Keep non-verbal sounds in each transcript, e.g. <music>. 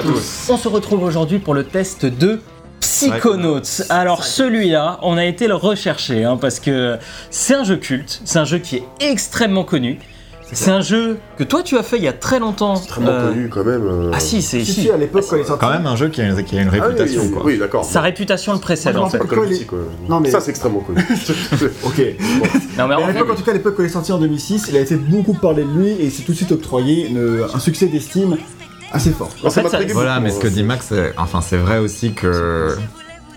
à tous. On se retrouve aujourd'hui pour le test de Psychonauts. Alors celui-là, on a été le rechercher hein, parce que c'est un jeu culte, c'est un jeu qui est extrêmement connu. C'est un jeu que toi tu as fait il y a très longtemps. Extrêmement Euh, connu quand même. euh. Ah si, c'est Si, si. si, à l'époque, quand il est sorti. Quand même un jeu qui a, qui a une Ah oui, réputation, oui, quoi. Oui, d'accord. Sa réputation le précède en fait. Pas quoi. Non, mais- Ça, c'est extrêmement connu. <laughs> Ok. <laughs> Non mais à l'époque, en tout cas, à l'époque, quand il est sorti en 2006, il a été beaucoup parlé de lui et il s'est tout de suite octroyé une- un succès d'estime assez fort. Fait, ça- Voilà, mais ce que euh, dit Max, c'est- enfin, c'est vrai aussi que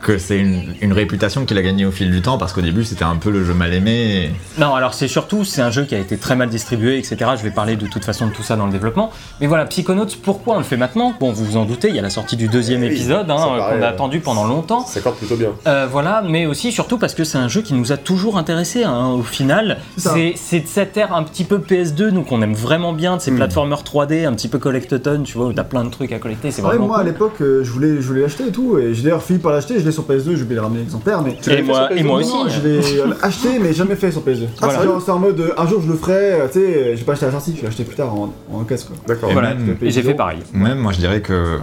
que c'est une, une réputation qu'il a gagnée au fil du temps parce qu'au début c'était un peu le jeu mal aimé. et- Non, alors c'est surtout, c'est un jeu qui a été très mal distribué, etc. Je vais parler de toute façon de tout ça dans le développement. Mais voilà, Psychonauts, pourquoi on le fait maintenant? Bon, vous vous en doutez, il y a la sortie du deuxième Oui, épisode hein, qu'on a euh, attendu pendant longtemps. Ça accorde plutôt bien. Euh, voilà, mais aussi surtout parce que c'est un jeu qui nous a toujours intéressés. hein, au final, C'est ça. c'est c'est de cette ère un petit peu PS2, nous qu'on aime vraiment bien, de ces Hmm. platformers 3D, un petit peu collectathon, tu vois, où t'as plein de trucs à collecter. C'est Ouais, vraiment. moi, à l'époque, euh, je voulais, je voulais l'acheter et tout, et j'ai d'ailleurs fini par l'acheter, je l'ai sur PS2, j'ai oublié de ramener l'exemplaire, mais. Tu Et moi, sur et PS2? moi Non, aussi. je l'ai euh, <laughs> acheté, mais jamais fait sur PS2. Voilà. C'est en mode, euh, un jour je le ferai, euh, tu sais, j'ai pas acheté à la sortie, je l'ai acheté plus tard en, en quoi. D'accord. Et Voilà, même- et j'ai fait pareil. Même moi je dirais que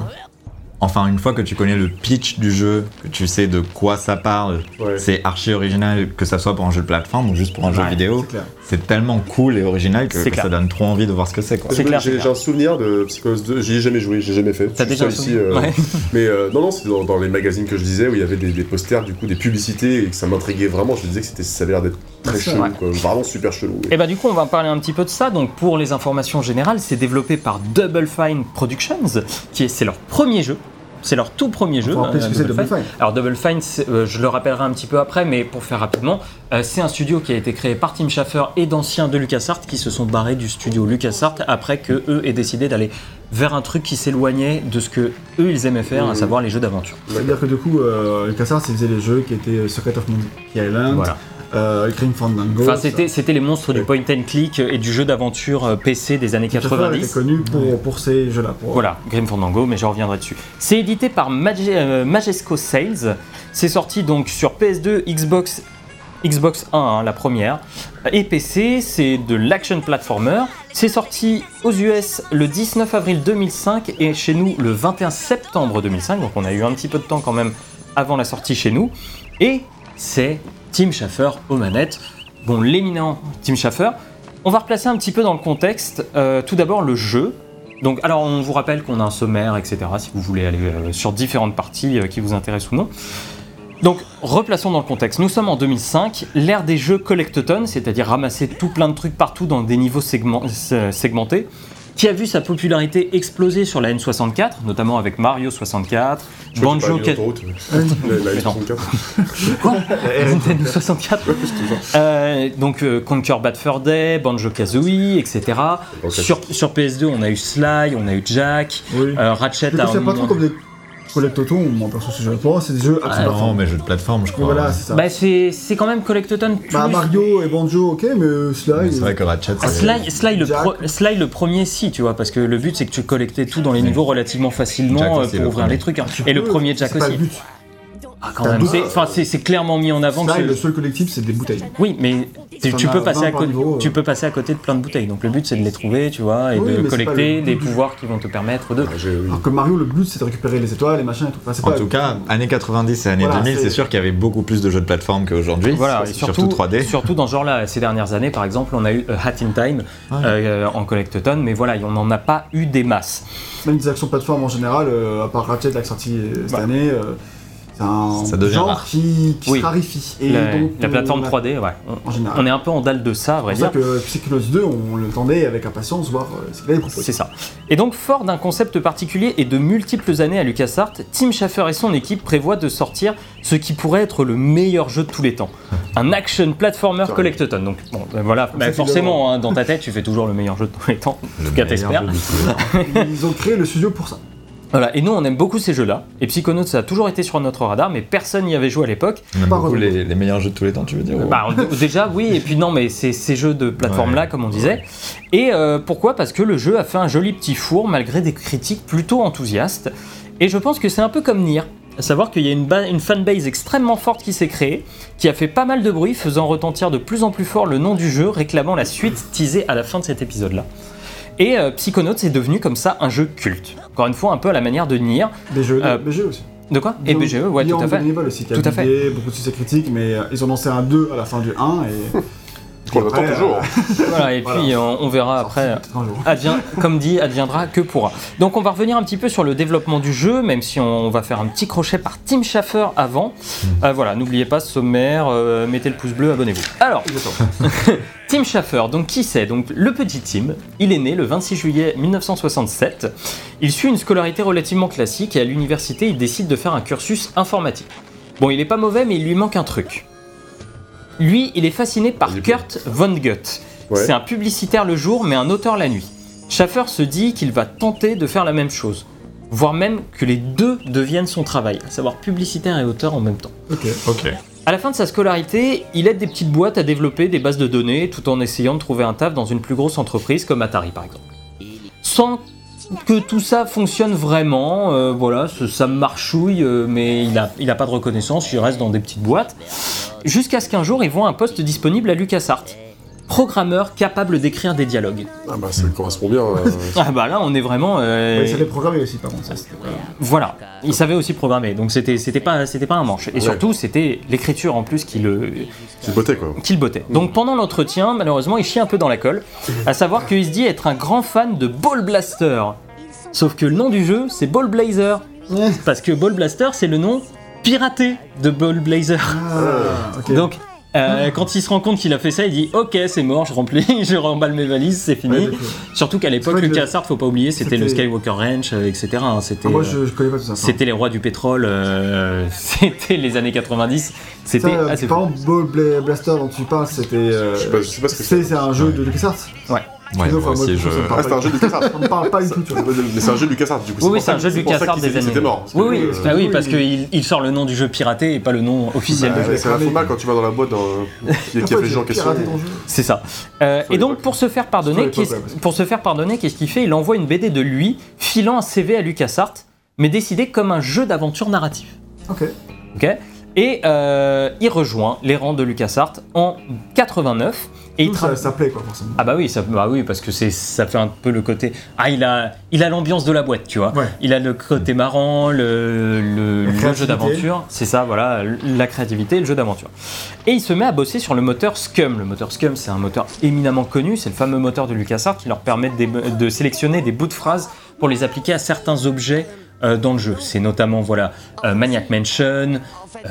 enfin une fois que tu connais le pitch du jeu, que tu sais de quoi ça parle, Ouais. c'est archi original que ça soit pour un jeu de plateforme ou juste pour un jeu vidéo. C'est. C'est tellement cool et original que, C'est ça donne trop envie de voir ce que c'est. C'est c'est J'ai un souvenir de Psychose 2, j'y ai jamais joué, j'ai jamais fait. T'as déjà souvenir euh, Ouais. <laughs> Mais euh, non, non, c'était dans, dans les magazines que je disais où il y avait des, des posters, du coup, des publicités et que ça m'intriguait vraiment. Je me disais que c'était, ça avait l'air d'être très C'est chelou, ouais. quoi. Vraiment super chelou. Et bah du coup on va parler un petit peu de ça. Donc pour les informations générales, c'est développé par Double Fine Productions, qui est c'est leur premier jeu. C'est leur tout premier jeu. Euh, que Double Fine. Alors Double Fine, euh, je le rappellerai un petit peu après, mais pour faire rapidement, euh, c'est un studio qui a été créé par Tim Schafer et d'anciens de LucasArts qui se sont barrés du studio LucasArts après que eux aient décidé d'aller vers un truc qui s'éloignait de ce que eux ils aimaient faire, à Mhm. savoir les jeux d'aventure. C'est-à-dire que du coup, euh, LucasArts, il faisait les jeux qui étaient Secret of Monkey Island, Voilà. Euh, Grim Fandango. Enfin c'était c'était les monstres du point and click et du jeu d'aventure euh, PC des années Tim Schafer était 90. connu pour, pour ces jeux-là. pour- Voilà, Grim Fandango, mais je reviendrai dessus. C'est édité par Mage- euh, Majesco Sales. C'est sorti donc sur PS2, Xbox, Xbox 1, hein, la première, et PC. C'est de l'action platformer. C'est sorti aux US le 19 avril 2005 et chez nous le 21 septembre 2005. Donc on a eu un petit peu de temps quand même avant la sortie chez nous. Et c'est Tim Schafer aux manettes. Bon, l'éminent Tim Schafer. On va replacer un petit peu dans le contexte. Euh, tout d'abord, le jeu. Donc, alors, on vous rappelle qu'on a un sommaire, etc. Si vous voulez aller euh, sur différentes parties euh, qui vous intéressent ou non. Donc, replaçons dans le contexte. Nous sommes en 2005, l'ère des jeux collectathon, c'est-à-dire ramasser tout plein de trucs partout dans des niveaux segmen- segmentés, qui a vu sa popularité exploser sur la N64, notamment avec Mario 64, Je Banjo, pas Ka- lu l'autoroute. La- <laughs> la Mais non. N64. Quoi Nintendo 64 Euh, Donc euh, Conquer Bad Fur Day, Banjo Kazooie, etc. Sur, sur PS2, on a eu Sly, on a eu Jack, Oui. euh, Ratchet Je un pas trop comme des collectotons, moi perso, ce jeu. Pour moi, c'est des jeux Ah, Non, plateforme. mais jeu de plateforme, je crois. Voilà, ouais. c'est ça. Bah, c'est c'est quand même Collectoton plus. Bah, Mario et Banjo, ok, mais Mais Sly. C'est vrai que Ratchet, Ah, c'est- Sly, Sly, le Jack. pro- Sly, le premier, si, tu vois, parce que le but c'est que tu collectais tout dans les Oui. niveaux relativement Jack facilement euh, pour le ouvrir premier. les trucs. hein. Et le premier Jack c'est pas aussi. le but. Ah, quand même. C'est- Enfin, c'est c'est clairement mis en avant. que le seul collectif, c'est des bouteilles. Oui, mais tu, T'en tu peux passer 20 à côté, niveau, tu peux passer à côté de plein de bouteilles. Donc le but c'est de les trouver, tu vois, et Oui, de collecter des pouvoirs qui vont te permettre de. Ah. Alors que Mario, le but, c'est de récupérer les étoiles, les machins et tout. Enfin, c'est En pas- tout cas, années 90 et années Voilà, 2000, c'est- c'est sûr qu'il y avait beaucoup plus de jeux de plateforme qu'aujourd'hui. Voilà, et surtout, surtout, 3D. surtout dans ce genre-là, ces dernières années, par exemple, on a eu euh, Hat in Time Ouais. euh, en collectathon, mais voilà, on n'en a pas eu des masses. Même des actions plateformes en général, euh, à part Ratchet, là, qui est sorti euh, cette Bah. année, euh, c'est un Ça devient genre rare. qui, qui Oui. se raréfie. Et la, donc, la on plateforme a- 3D, ouais. On, En général. on est un peu en dalle de ça, à vrai C'est pour ça dire. que Psychonauts 2, on le tendait avec impatience, voir euh, ce qu'il allait proposer. C'est ça. Et donc, fort d'un concept particulier et de multiples années à LucasArts, Tim Schafer et son équipe prévoient de sortir ce qui pourrait être le meilleur jeu de tous les temps. Un action platformer collectathon. Donc, bon, ben voilà, ben forcément, hein, dans ta tête, tu fais toujours le meilleur jeu de tous les temps. En tout cas, t'espères. Ils ont créé le studio pour ça. Voilà, et nous, on aime beaucoup ces jeux-là. Et Psychonauts, ça a toujours été sur notre radar, mais personne n'y avait joué à l'époque. Beaucoup les, les meilleurs jeux de tous les temps, tu veux dire ou- Bah, on- déjà, oui, et puis non, mais c'est ces jeux de plateforme-là, Ouais. comme on disait. Et euh, pourquoi? Parce que le jeu a fait un joli petit four, malgré des critiques plutôt enthousiastes. Et je pense que c'est un peu comme Nier. À savoir qu'il y a une, une fanbase extrêmement forte qui s'est créée, qui a fait pas mal de bruit, faisant retentir de plus en plus fort le nom du jeu, réclamant la suite teasée à la fin de cet épisode-là. Et euh, Psychonauts est devenu comme ça un jeu culte. Encore une fois, un peu à la manière de Nier. BGE, Euh, BGE aussi. De quoi? Et BGE, ouais, tout à fait. aussi, qui a Tout à fait. beaucoup de succès critiques, mais euh, ils ont lancé un 2 à la fin du 1 et. <laughs> Attend toujours. <laughs> Voilà, et puis on, on verra après. Advient, comme dit, adviendra que pourra. Donc on va revenir un petit peu sur le développement du jeu, même si on, va faire un petit crochet par Tim Schafer avant. Euh, voilà, n'oubliez pas ce sommaire, euh, mettez le pouce bleu, abonnez-vous. Alors, <laughs> Tim Schafer, donc qui c'est? Donc le petit Tim, il est né le 26 juillet 1967. Il suit une scolarité relativement classique et à l'université, il décide de faire un cursus informatique. Bon, il est pas mauvais, mais il lui manque un truc. Lui, il est fasciné par est Kurt Vonnegut. Ouais. C'est un publicitaire le jour, mais un auteur la nuit. Schaffer se dit qu'il va tenter de faire la même chose, voire même que les deux deviennent son travail, à savoir publicitaire et auteur en même temps. Ok. Ok. À la fin de sa scolarité, il aide des petites boîtes à développer des bases de données tout en essayant de trouver un taf dans une plus grosse entreprise comme Atari par exemple. Sans que tout ça fonctionne vraiment, euh, voilà, ça, ça marchouille, euh, mais il a, il a pas de reconnaissance, il reste dans des petites boîtes. Jusqu'à ce qu'un jour, il voit un poste disponible à LucasArts. Programmeur capable d'écrire des dialogues. Ah bah ça correspond bien. euh, <laughs> Ah bah là, on est vraiment... euh, Ouais, il savait programmer aussi, par contre. Ça, Voilà, il savait aussi programmer, donc c'était c'était pas c'était pas un manche. Et Ouais. surtout, c'était l'écriture en plus qui le C'est beauté quoi. qui le bottait. Donc pendant l'entretien, malheureusement, il chie un peu dans la colle, à savoir qu'il se dit être un grand fan de Ball Blaster. Sauf que le nom du jeu, c'est Ball Blazer, parce que Ball Blaster, c'est le nom piraté de Ball Blazer. Ah. <laughs> Donc euh, quand il se rend compte qu'il a fait ça, il dit OK, c'est mort, je remplis, <laughs> je remballe mes valises, c'est fini. Ouais. Surtout qu'à l'époque, LucasArts, faut pas oublier, c'était le Skywalker Ranch, euh, etc. hein, C'était Ah, moi, euh, je, je connais pas tout ça. c'était les rois du pétrole, euh, <laughs> c'était les années 90, c'était Ça, assez par exemple, Ball Bla- Blaster dont tu parles, c'était. euh, Je sais pas- je sais pas ce que c'est. C'est un jeu de LucasArts. Ouais. Ouais, moi aussi, je. ça Ah c'est un jeu de LucasArts. On ne parle pas du tout, tu vois. Mais c'est un jeu de LucasArts du coup. Oui, c'est un ça- jeu ça LucasArts qu'ils des étaient- C'était années. mort. Oui, oui, euh, parce qu'il il sort le nom du jeu piraté et pas le nom officiel Bah, du jeu. un faux mal quand tu vas dans la boîte dans... qui, a fait les j'ai gens en question. jeu C'est ça. Euh, et donc pour se faire pardonner, qu'est-ce qu'il fait? Il envoie une BD de lui, filant un CV à LucasArts, mais décidé comme un jeu d'aventure narratif. Ok. Ok? Et euh, il rejoint les rangs de LucasArts en 89 et il ça, ça plaît, quoi, forcément. Ah bah oui, ça, bah oui, parce que c'est, ça fait un peu le côté. Ah, il a, il a l'ambiance de la boîte, tu vois. Ouais. Il a le côté marrant, le, le, La le jeu d'aventure. C'est ça, voilà, la créativité et le jeu d'aventure. Et il se met à bosser sur le moteur Scum. Le moteur Scum, c'est un moteur éminemment connu. C'est le fameux moteur de LucasArts qui leur permet de, de sélectionner des bouts de phrases pour les appliquer à certains objets. Euh, dans le jeu, c'est notamment voilà euh, Maniac Mansion,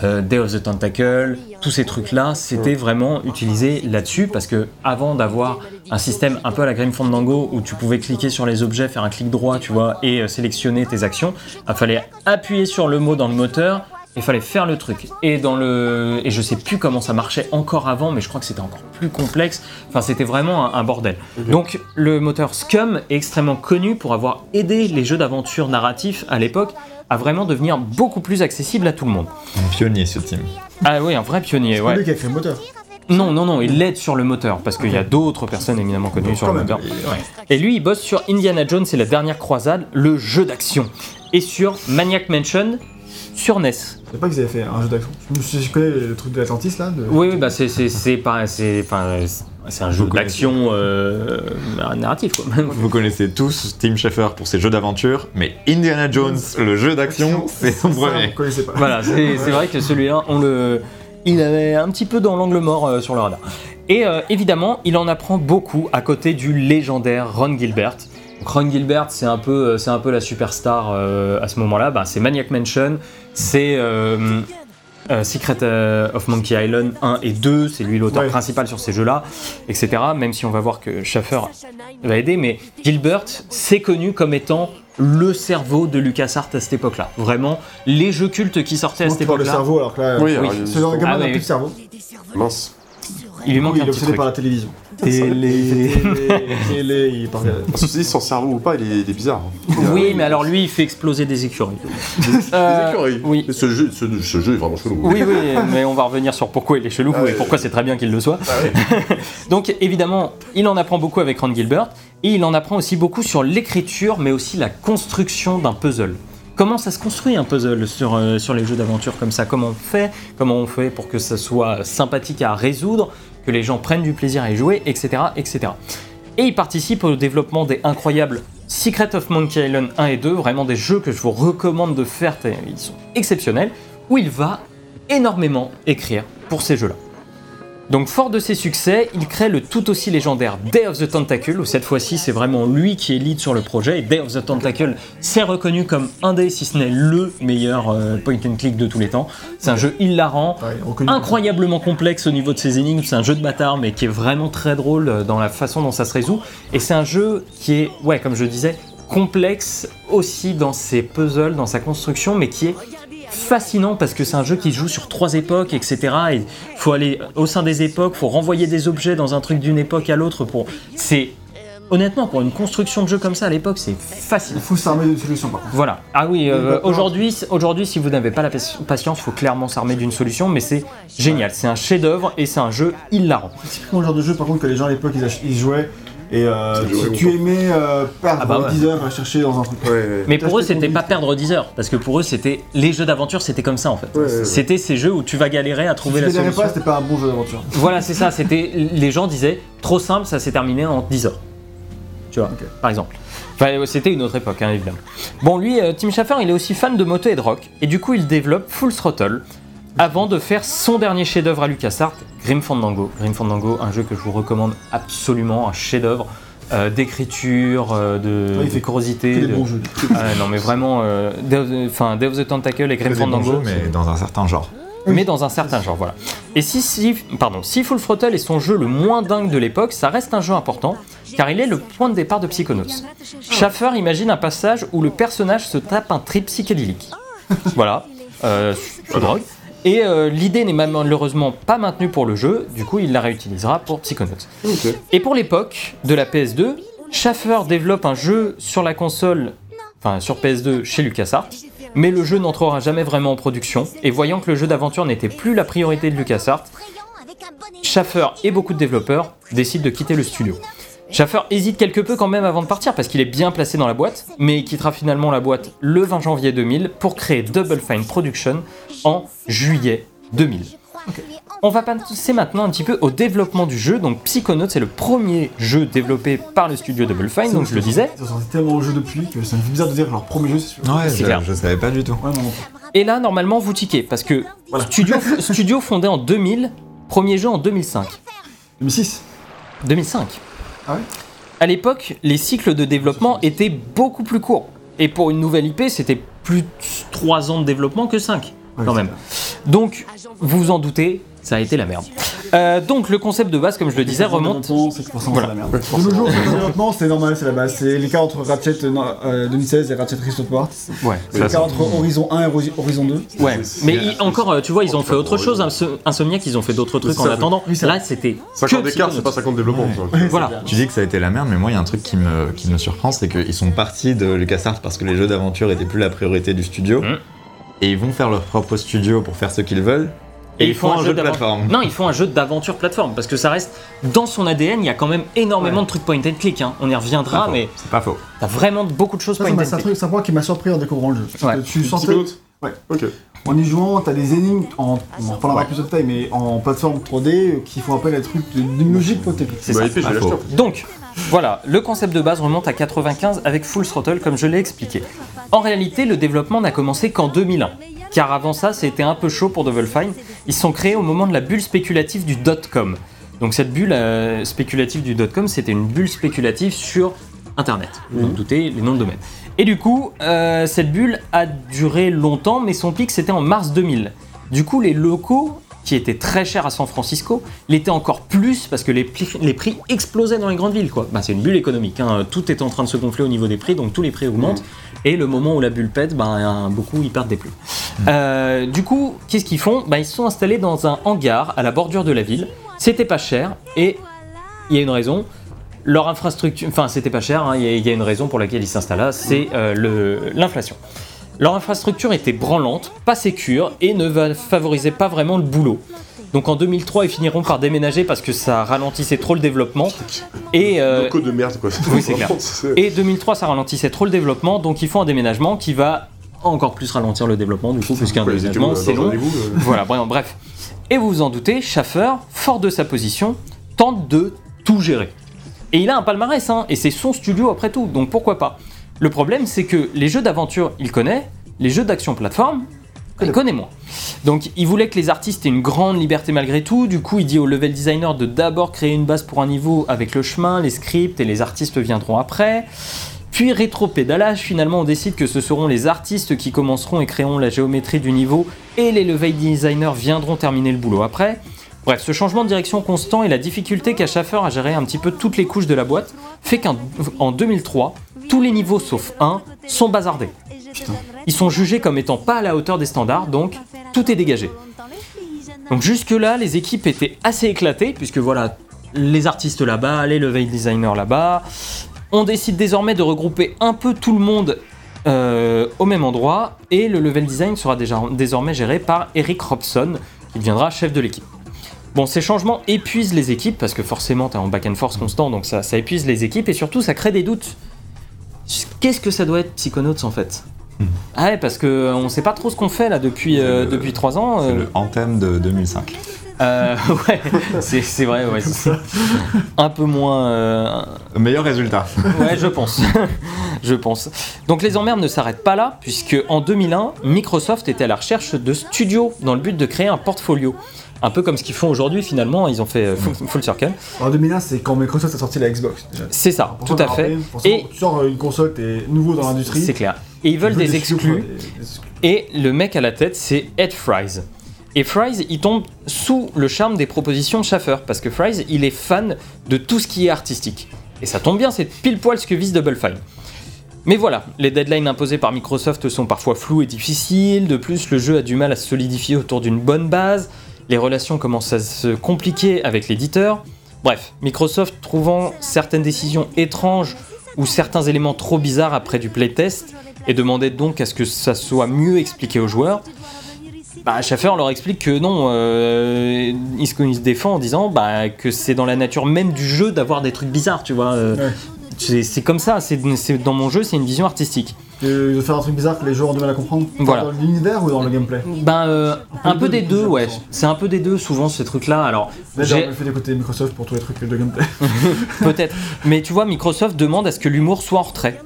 euh, Day of the Tentacle, tous ces trucs-là, c'était vraiment utilisé là-dessus parce que avant d'avoir un système un peu à la Grim Fandango où tu pouvais cliquer sur les objets, faire un clic droit, tu vois, et euh, sélectionner tes actions, il fallait appuyer sur le mot dans le moteur. Il fallait faire le truc. Et dans le et je sais plus comment ça marchait encore avant, mais je crois que c'était encore plus complexe. Enfin, c'était vraiment un, un bordel. Donc, le moteur Scum est extrêmement connu pour avoir aidé les jeux d'aventure narratifs à l'époque à vraiment devenir beaucoup plus accessible à tout le monde. Un pionnier ce team. Ah oui, un vrai pionnier, C'est ouais. lui qui a créé le moteur. Non, non, non, il l'aide sur le moteur, parce qu'il y a d'autres personnes éminemment connues sur le même. moteur. Et lui, il bosse sur Indiana Jones et la dernière croisade, le jeu d'action. Et sur Maniac Mansion, sur NES. Je sais pas qu'ils avaient fait un jeu d'action. Je, connais le truc de l'Atlantis, là. De... Oui, oui, bah c'est c'est c'est pas c'est enfin c'est un jeu d'action euh, narratif quoi. <laughs> Vous connaissez tous Tim Schafer pour ses jeux d'aventure, mais Indiana Jones, <laughs> le jeu d'action, c'est son premier. connaissait pas. Voilà, c'est c'est vrai que celui-là, on le, il avait un petit peu dans l'angle mort euh, sur le radar. Et euh, évidemment, il en apprend beaucoup à côté du légendaire Ron Gilbert. Ron Gilbert, c'est un peu, euh, c'est un peu la superstar euh, à ce moment-là. Bah, c'est Maniac Mansion, c'est euh, euh, Secret of Monkey Island 1 et 2, c'est lui l'auteur Ouais. principal sur ces jeux-là, etc. Même si on va voir que Schaffer va aider, mais Gilbert, c'est connu comme étant le cerveau de LucasArts à cette époque-là. Vraiment, les jeux cultes qui sortaient à cette époque-là, cerveau alors que là. Oui, Oui. alors, il- Ce genre de gamin Ah, oui, plus oui. de cerveau. mince. Il lui manque Oui, un il est petit obsédé truc. par la télévision. Télé. Télé, télé, il parle. Ceci sans cerveau ou pas, il est, il est bizarre. Oui, mais alors lui, il fait exploser des écureuils. <laughs> Des Euh, écureuils. oui. Mais ce jeu, ce, ce jeu est vraiment chelou. Oui, oui, mais on va revenir sur pourquoi il est chelou Ah et ouais. pourquoi c'est très bien qu'il le soit. Ah. <laughs> Donc évidemment, il en apprend beaucoup avec Ron Gilbert et il en apprend aussi beaucoup sur l'écriture, mais aussi la construction d'un puzzle. Comment ça se construit un puzzle sur, euh, sur les jeux d'aventure comme ça? Comment on fait? Comment on fait pour que ça soit sympathique à résoudre, que les gens prennent du plaisir à y jouer, etc., etc. Et il participe au développement des incroyables Secret of Monkey Island 1 et 2, vraiment des jeux que je vous recommande de faire, ils sont exceptionnels, où il va énormément écrire pour ces jeux-là. Donc fort de ses succès, il crée le tout aussi légendaire Day of the Tentacle, où cette fois-ci c'est vraiment lui qui est lead sur le projet, et Day of the Tentacle s'est reconnu comme un des, si ce n'est le meilleur euh, point and click de tous les temps. C'est un jeu hilarant, Ouais, incroyablement complexe au niveau de ses énigmes, c'est un jeu de bâtard mais qui est vraiment très drôle euh, dans la façon dont ça se résout, et c'est un jeu qui est, ouais comme je disais, complexe aussi dans ses puzzles, dans sa construction, mais qui est fascinant parce que c'est un jeu qui se joue sur trois époques, etc. Et faut aller au sein des époques, faut renvoyer des objets dans un truc d'une époque à l'autre pour. C'est honnêtement pour une construction de jeu comme ça à l'époque, c'est facile. Il faut s'armer d'une solution par contre. Voilà. Ah oui, euh, aujourd'hui, aujourd'hui, si vous n'avez pas la patience, faut clairement s'armer d'une solution, mais c'est génial. C'est un chef-d'œuvre et c'est un jeu hilarant. C'est typiquement le genre de jeu par contre que les gens à l'époque ils, ils jouaient et euh, si tu aimais euh, perdre Ah bah ouais. 10 heures à chercher dans un truc. Ouais, ouais. Mais pour eux, c'était pas perdre 10 heures, parce que pour eux, c'était les jeux d'aventure, c'était comme ça en fait. Ouais, ouais, ouais. C'était ces jeux où tu vas galérer à trouver tu la galérais solution. pas, c'était pas un bon jeu d'aventure. Voilà, c'est ça. C'était les gens disaient trop simple, ça s'est terminé en 10 heures. Tu vois, par exemple. Enfin, c'était une autre époque, hein, évidemment. Bon, lui, euh, Tim Schafer, il est aussi fan de moto et de rock, et du coup, il développe Full Throttle avant de faire son dernier chef-d'œuvre à LucasArts, Grim Fandango. Grim Fandango, un jeu que je vous recommande absolument, un chef-d'œuvre euh, d'écriture, euh, de, Ouais, de curiosité. De- bons jeux. Ah, non, mais vraiment, euh, Day of the- enfin, Day of the Tentacle et Grim bons Fandango jeux, mais dans un certain genre. mais dans un certain genre, voilà. Et si, si, pardon, si Full Throttle est son jeu le moins dingue de l'époque, ça reste un jeu important, car il est le point de départ de Psychonauts. Schaffer imagine un passage où le personnage se tape un trip psychédélique. <laughs> voilà, euh, sous drogue. Et euh, l'idée n'est malheureusement pas maintenue pour le jeu, du coup il la réutilisera pour Psychonauts. Et pour l'époque de la PS2, Schaffer développe un jeu sur la console, enfin sur PS2 chez LucasArts, mais le jeu n'entrera jamais vraiment en production, et voyant que le jeu d'aventure n'était plus la priorité de LucasArts, Schaffer et beaucoup de développeurs décident de quitter le studio. Schaffer hésite quelque peu quand même avant de partir parce qu'il est bien placé dans la boîte, mais il quittera finalement la boîte le 20 janvier 2000 pour créer Double Fine Production en juillet 2000. On va passer maintenant un petit peu au développement du jeu. Donc Psychonauts, c'est le premier jeu développé par le studio Double Fine, donc je le disais. Ils ont sorti tellement de jeux depuis que ça me fait bizarre de dire leur premier jeu, c'est sûr. Ouais, C'est je, clair. je savais pas du tout. Ouais, non, non. Et là, normalement, vous tiquez parce que studio, <laughs> studio fondé en 2000, premier jeu en 2005. 2006. 2005. Ah ouais À l'époque, les cycles de développement étaient beaucoup plus courts. Et pour une nouvelle IP, c'était plus 3 ans de développement que 5, Ouais, quand même. Donc, vous vous en doutez, ça a été la merde. Euh, donc, le concept de base, comme je le disais, remonte. Voilà. la merde. De nos jours, le développement, c'est normal, c'est la base. C'est l'écart entre Ratchet euh, non, euh, 2016 et Ratchet Rift Apart. Ouais. C'est l'écart entre Horizon 1 et Hori- Horizon 2. Ouais, mais il- encore, euh, tu vois, ils ont fait autre chose. Inso- Insomniac, ils ont fait d'autres trucs en attendant. Là, c'était. 50 que d'écart, c'est pas 50 développement. ça. Voilà. Tu dis que ça a été la merde, mais moi, il y a un truc qui me, qui me surprend, c'est qu'ils sont partis de LucasArts parce que les jeux d'aventure étaient plus la priorité du studio. Mhm. Et ils vont faire leur propre studio pour faire ce qu'ils veulent. Et, ils font un jeu de plateforme. Non, ils font un jeu d'aventure plateforme parce que ça reste dans son ADN. Il y a quand même énormément de trucs point and click. hein. On y reviendra, mais. C'est pas faux. t'as vraiment beaucoup de choses Ça, point and c'est un click. c'est un point qui m'a surpris en découvrant le jeu. Parce Ouais. que tu sentais, Ouais. Ok. en y jouant, t'as des énigmes, en, on en reparlera plus de détail, mais en plateforme 3D euh, qui font appel à des trucs de- d'une logique point technique. C'est Bah, ça. Donc, voilà, le concept de base remonte à 95 avec Full Throttle, comme je l'ai expliqué. En réalité, le développement n'a commencé qu'en 2001, car avant ça, c'était un peu chaud pour Double Fine. Ils sont créés au moment de la bulle spéculative du dot-com. Donc cette bulle euh, spéculative du dot-com, c'était une bulle spéculative sur Internet. Vous vous doutez, les noms de domaine. Et du coup, euh, cette bulle a duré longtemps, mais son pic, c'était en mars 2000. Du coup, les locaux, qui étaient très chers à San Francisco, l'étaient encore plus parce que les prix, les prix explosaient dans les grandes villes. quoi. Bah, c'est une bulle économique. hein. Tout est en train de se gonfler au niveau des prix, donc tous les prix augmentent. Et le moment où la bulle pète, ben, beaucoup ils perdent des plumes. Euh, du coup, qu'est-ce qu'ils font? Ben, Ils se sont installés dans un hangar à la bordure de la ville. C'était pas cher et il y a une raison. Leur infrastructure, enfin c'était pas cher, hein, il y a- il y, a une raison pour laquelle ils s'installent là, c'est euh, l'inflation. Leur infrastructure était branlante, pas sécure et ne favorisait pas vraiment le boulot. Donc en 2003, ils finiront par déménager parce que ça ralentissait trop le développement. Et, euh, de merde, quoi. oui, c'est clair. <laughs> Et 2003, ça ralentissait trop le développement, donc ils font un déménagement qui va encore plus ralentir le développement du coup, puisqu'un déménagement c'est un long. euh <laughs> Voilà, bref, bref. Et vous vous en doutez, Schaffer, fort de sa position, tente de tout gérer. Et il a un palmarès, hein, et c'est son studio après tout, donc pourquoi pas. Le problème, c'est que les jeux d'aventure, il connaît, les jeux d'action plateforme, il connaît moins. Donc il voulait que les artistes aient une grande liberté malgré tout, du coup il dit au level designer de d'abord créer une base pour un niveau avec le chemin, les scripts et les artistes viendront après. Puis rétro-pédalage, finalement on décide que ce seront les artistes qui commenceront et créeront la géométrie du niveau et les level designers viendront terminer le boulot après. Bref, ce changement de direction constant et la difficulté qu'a Schaffer à gérer un petit peu toutes les couches de la boîte fait qu'en en 2003, tous les niveaux sauf un sont bazardés. Ils sont jugés comme étant pas à la hauteur des standards, donc tout est dégagé. Donc jusque-là, les équipes étaient assez éclatées, puisque voilà, les artistes là-bas, les level designers là-bas. On décide désormais de regrouper un peu tout le monde euh, au même endroit, et le level design sera déjà, désormais géré par Eric Robson, qui deviendra chef de l'équipe. Bon, ces changements épuisent les équipes, parce que forcément, tu es en back and force constant, donc ça, ça épuise les équipes, et surtout, ça crée des doutes. Qu'est-ce que ça doit être Psychonauts en fait ah ouais, parce que on sait pas trop ce qu'on fait là depuis euh, Le- depuis trois ans. C'est euh, le Anthem de 2005. euh, <laughs> ouais, c'est c'est vrai, ouais, un peu moins. euh, Meilleur résultat. ouais, je pense, <laughs> je pense. Donc les emmerdes ne s'arrêtent pas là, puisque en 2001, Microsoft était à la recherche de studios dans le but de créer un portfolio. Un peu comme ce qu'ils font aujourd'hui finalement, ils ont fait euh, full, full circle. En 2001, c'est quand Microsoft a sorti la Xbox. C'est ça, Pour tout ça, à fait. Et tu sors une console, t'es nouveau dans l'industrie. c'est clair. Et ils veulent des studios, exclus. quoi, des- des exclus. Et le mec à la tête, c'est Ed Fries. Et Fries, il tombe sous le charme des propositions de Schaffer, parce que Fries, il est fan de tout ce qui est artistique. Et ça tombe bien, c'est pile poil ce que vise Double Fine. Mais voilà, les deadlines imposées par Microsoft sont parfois floues et difficiles. De plus, le jeu a du mal à se solidifier autour d'une bonne base. Les relations commencent à se compliquer avec l'éditeur. Bref, Microsoft trouvant certaines décisions étranges ou certains éléments trop bizarres après du playtest et demandait donc à ce que ça soit mieux expliqué aux joueurs. Bah, Schaffer leur explique que non, euh, il, se, défend en disant bah, que c'est dans la nature même du jeu d'avoir des trucs bizarres, tu vois. euh. C'est- comme ça, c'est dans mon jeu, c'est une vision artistique. Euh, de faire un truc bizarre que les joueurs ont du mal à comprendre. Voilà. Dans l'univers ou dans le gameplay Ben, euh, un peu des deux, ouais. 100%. C'est un peu des deux, souvent, ces trucs-là. Alors, D'ailleurs, j'ai- fait d'écouter Microsoft pour tous les trucs de gameplay. <laughs> peut-être. Mais tu vois, Microsoft demande à ce que l'humour soit en retrait,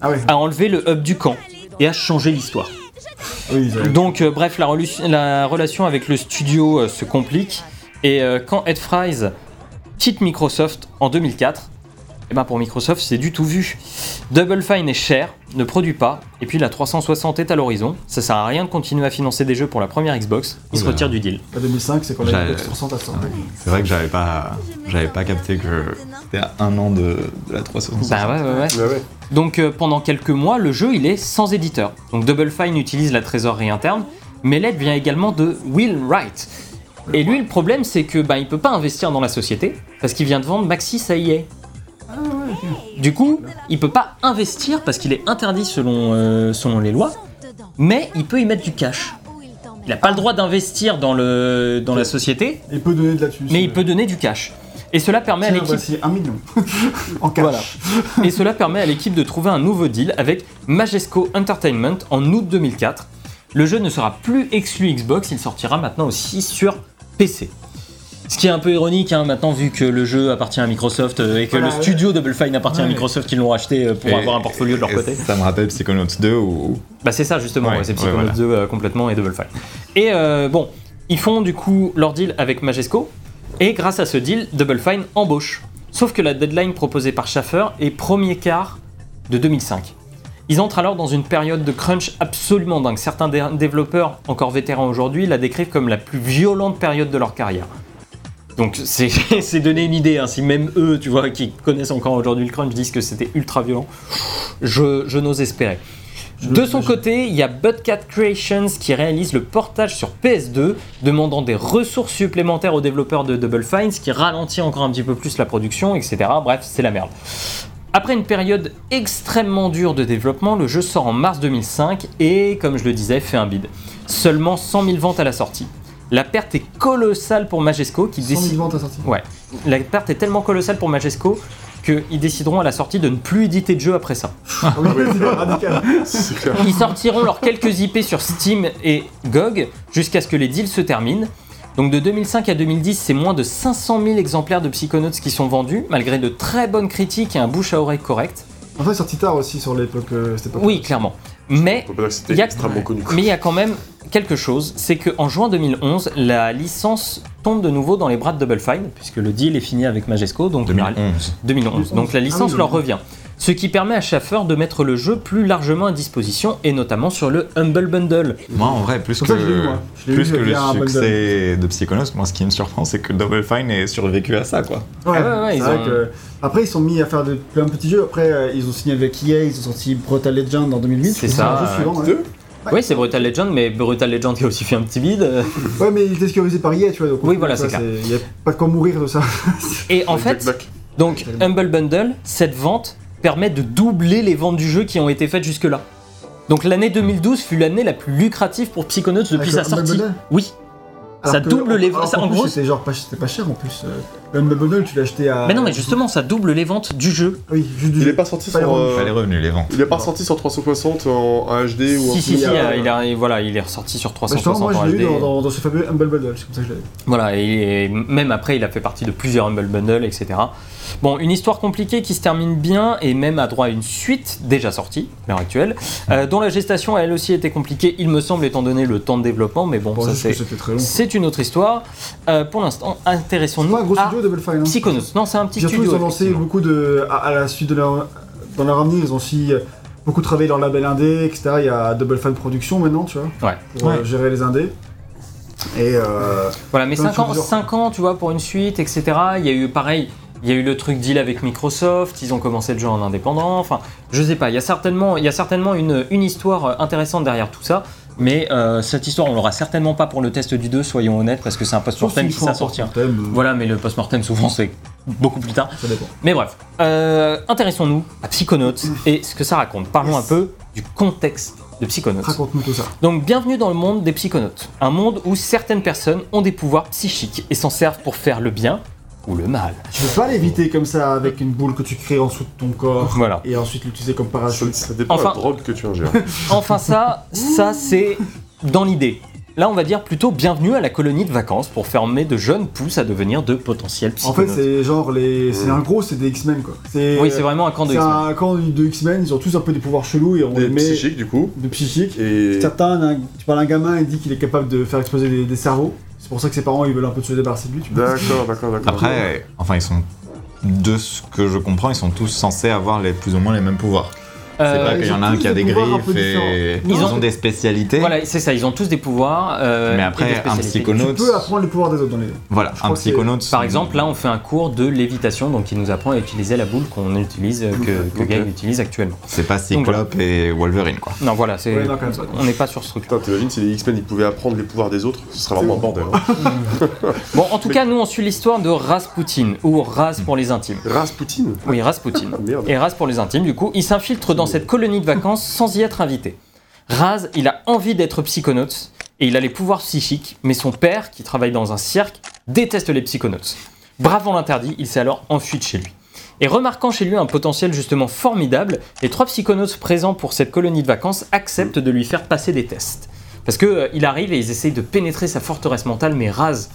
Ah ouais, à enlever le hub du camp et à changer l'histoire. oui, Donc, euh, bref, la relation avec le studio euh, se complique. Et euh, quand Ed Fries quitte Microsoft en 2004, eh ben pour Microsoft, c'est du tout vu. Double Fine est cher, ne produit pas, et puis la 360 est à l'horizon. Ça sert à rien de continuer à financer des jeux pour la première Xbox. Il se Oula. retire du deal. En 2005, c'est quand la J'avais- Xbox 360 a sorti. C'est vrai que j'avais pas, j'avais pas capté que c'était à un an de, de la 360. Bah ouais, ouais, ouais. Ouais, ouais. Donc euh, pendant quelques mois, le jeu il est sans éditeur. Donc Double Fine utilise la trésorerie interne, mais l'aide vient également de Will Wright. Et lui, le problème, c'est que bah, il peut pas investir dans la société parce qu'il vient de vendre Maxis à EA. Du coup, il peut pas investir parce qu'il est interdit selon, euh, selon les lois, mais il peut y mettre du cash. Il n'a pas le droit d'investir dans, le, dans la société, Il peut donner de la thune. mais il peut donner du cash. Et cela permet à l'équipe voici un million. <laughs> en cash. Voilà. Et cela permet à l'équipe de trouver un nouveau deal avec Majesco Entertainment en août 2004. Le jeu ne sera plus exclu Xbox, il sortira maintenant aussi sur PC. Ce qui est un peu ironique hein, maintenant vu que le jeu appartient à Microsoft euh, et que Voilà, le ouais. studio Double Fine appartient à. Microsoft qui l'ont racheté euh, pour Et- avoir un portfolio de leur côté. Ça me rappelle Psychonauts 2 où Bah c'est ça justement, Ouais, ouais, c'est ouais, Psychonauts voilà. 2 euh, complètement et Double Fine. Et euh, bon, ils font du coup leur deal avec Majesco et grâce à ce deal, Double Fine embauche. Sauf que la deadline proposée par Schaffer est premier quart de 2005. Ils entrent alors dans une période de crunch absolument dingue. Certains dé- développeurs, encore vétérans aujourd'hui, la décrivent comme la plus violente période de leur carrière. Donc c'est <laughs> donner une idée, hein. si même eux, tu vois, qui connaissent encore aujourd'hui le crunch, disent que c'était ultra violent, je, je n'ose espérer. De son côté, il y a Budcat Creations qui réalise le portage sur PS2, demandant des ressources supplémentaires aux développeurs de Double Fine, ce qui ralentit encore un petit peu plus la production, etc. Bref, c'est la merde. Après une période extrêmement dure de développement, le jeu sort en mars 2005 et, comme je le disais, fait un bid. Seulement 100 000 ventes à la sortie. La perte est colossale pour Majesco qui 100 000 décide... Ouais, la perte est tellement colossale pour Majesco qu'ils décideront à la sortie de ne plus éditer de jeu après ça. <laughs> Oui, c'est radical. C'est clair. Ils sortiront leurs quelques IP sur Steam et GOG jusqu'à ce que les deals se terminent. Donc de 2005 à 2010, c'est moins de 500 000 exemplaires de Psychonauts qui sont vendus, malgré de très bonnes critiques et un bouche à oreille correct. En fait, il est sorti tard aussi sur l'époque. euh, cette époque. Oui, clairement. Mais Il y a- extrêmement connu. mais il y a quand même quelque chose, c'est qu'en juin 2011, la licence tombe de nouveau dans les bras de Double Fine, puisque le deal est fini avec Majesco, donc 2011. 2011. Donc la licence Ah oui, leur oui. revient. Ce qui permet à Schaffer de mettre le jeu plus largement à disposition, et notamment sur le Humble Bundle. Moi, en vrai, plus Comme que, eu, moi. Plus eu que le succès de Psychonauts, moi, ce qui me surprend, c'est que Double Fine ait survécu à ça, quoi. Ouais, Ah ouais, ouais, c'est ils vrai que- Après, ils sont mis à faire de plein de petits jeux. Après, euh, ils ont signé avec EA, ils ont sorti Brutal Legend en 2008. C'est ça, un jeu ouais. suivant, ouais. Deux Oui, c'est Brutal Legend, mais Brutal Legend qui a aussi fait un petit bide. <laughs> Ouais, mais il était sécurisé par EA, tu vois. Donc, Oui, voilà, c'est clair. Il n'y a pas de quoi mourir de ça. Et en fait, donc Humble Bundle, cette vente permet de doubler les ventes du jeu qui ont été faites jusque-là. Donc l'année 2012 fut l'année la plus lucrative pour Psychonauts depuis Avec sa sortie. Oui. Alors Ça que- double les qu'en en gros. C'était genre pas, c'était pas cher en plus. euh, Le Bundle, tu l'as acheté à. Mais non, mais justement, ça double les ventes du jeu. Oui, juste du Il jeu. est pas sorti Pas sur. euh, Pas les revenus, les ventes. Il est pas sorti sur 360 en en HD ou en. Si, si, il si, euh, il, a- voilà, il est ressorti sur Bah, 360 justement, moi, en je l'ai eu HD. dans, dans- dans ce fameux Humble Bundle, c'est comme ça que je l'ai eu. Voilà, et, et même après, il a fait partie de plusieurs Humble Bundle, etc. Bon, une histoire compliquée qui se termine bien et même a droit à une suite déjà sortie, à l'heure actuelle, euh, dont la gestation a elle aussi été compliquée, il me semble, étant donné le temps de développement, mais bon, Bon, ça c'est. une autre histoire. Euh, pour l'instant, intéressons-nous pas un gros à studio, Double Fine. Hein. Psychonauts. Non, c'est un petit Surtout, studio. ils ont lancé beaucoup de. À, à la suite de leur. Dans leur avenir, ils ont aussi euh, beaucoup travaillé leur label indé, etc. Il y a Double Fine Production maintenant, tu vois, Ouais. pour Ouais. gérer les indés. Et. Euh, Voilà, mais Comme 5 tu ans, disais. cinq ans, tu vois, pour une suite, etc. Il y a eu pareil. Il y a eu le truc deal avec Microsoft, ils ont commencé le jeu en indépendant, enfin, je sais pas, il y a certainement, il y a certainement une, une histoire euh, intéressante derrière tout ça, mais euh, cette histoire, on l'aura certainement pas pour le test du 2, soyons honnêtes, parce que c'est un post-mortem qui un sortir. euh, Voilà, mais le post-mortem, souvent, c'est beaucoup plus tard. Ça dépend. Mais bref, euh, intéressons-nous à Psychonauts et ce que ça raconte. Parlons un peu du contexte de Psychonauts. Raconte-nous tout ça. Donc bienvenue dans le monde des psychonautes, un monde où certaines personnes ont des pouvoirs psychiques et s'en servent pour faire le bien ou le mal. Tu peux pas l'éviter comme ça avec une boule que tu crées en dessous de ton corps Voilà. et ensuite l'utiliser comme parachute. ça dépend de la drogue que tu ingères. <laughs> Enfin ça, ça c'est dans l'idée. Là on va dire plutôt bienvenue à la colonie de vacances pour former de jeunes pousses à devenir de potentiels En fait, psychonautes. c'est genre les. C'est un gros, c'est des X-Men quoi. C'est oui c'est vraiment un camp de C'est X-Men. un camp de X-Men, ils ont tous un peu des pouvoirs chelous et on Des les met. psychiques du coup. De psychiques. Et. Certains, un- tu parles à un gamin, il dit qu'il est capable de faire exploser des, des cerveaux. C'est pour ça que ses parents ils veulent un peu se débarrasser de lui. D'accord, d'accord, d'accord. Après, enfin, ils sont. De ce que je comprends, ils sont tous censés avoir les, plus ou moins les mêmes pouvoirs. C'est Euh, pas ils qu'il y en ont a un qui a des griffes et. Ils Ils ont- ont des spécialités. Voilà, c'est ça, ils ont tous des pouvoirs. euh, Mais et après, des un psychonaute. Tu peux apprendre les pouvoirs des autres dans les deux. Voilà, Je un c'est- psychonaute. Par exemple, là, on fait un cours de lévitation, donc il nous apprend à utiliser la boule qu'on utilise, que, que Ok. Gabe utilise actuellement. C'est pas Cyclope et Wolverine, quoi. Non, voilà, c'est. Ouais, pas. on n'est pas sur ce truc. Putain, t'imagines si les X-Men ils pouvaient apprendre les pouvoirs des autres, ce serait vraiment un bordel. hein. <laughs> <laughs> Bon, en tout cas, nous, on suit l'histoire de Rasputin, ou Raz pour les intimes. Rasputin Oui, Rasputin. Ah. Et Raz pour les intimes, du coup, il s'infiltre dans cette colonie de vacances sans y être invité. Raz, il a envie d'être psychonaute, et il a les pouvoirs psychiques, mais son père, qui travaille dans un cirque, déteste les psychonautes. Bravant l'interdit, il s'est alors enfui de chez lui. Et remarquant chez lui un potentiel justement formidable, les trois psychonautes présents pour cette colonie de vacances acceptent de lui faire passer des tests. Parce que euh, il arrive et ils essayent de pénétrer sa forteresse mentale, mais Raz...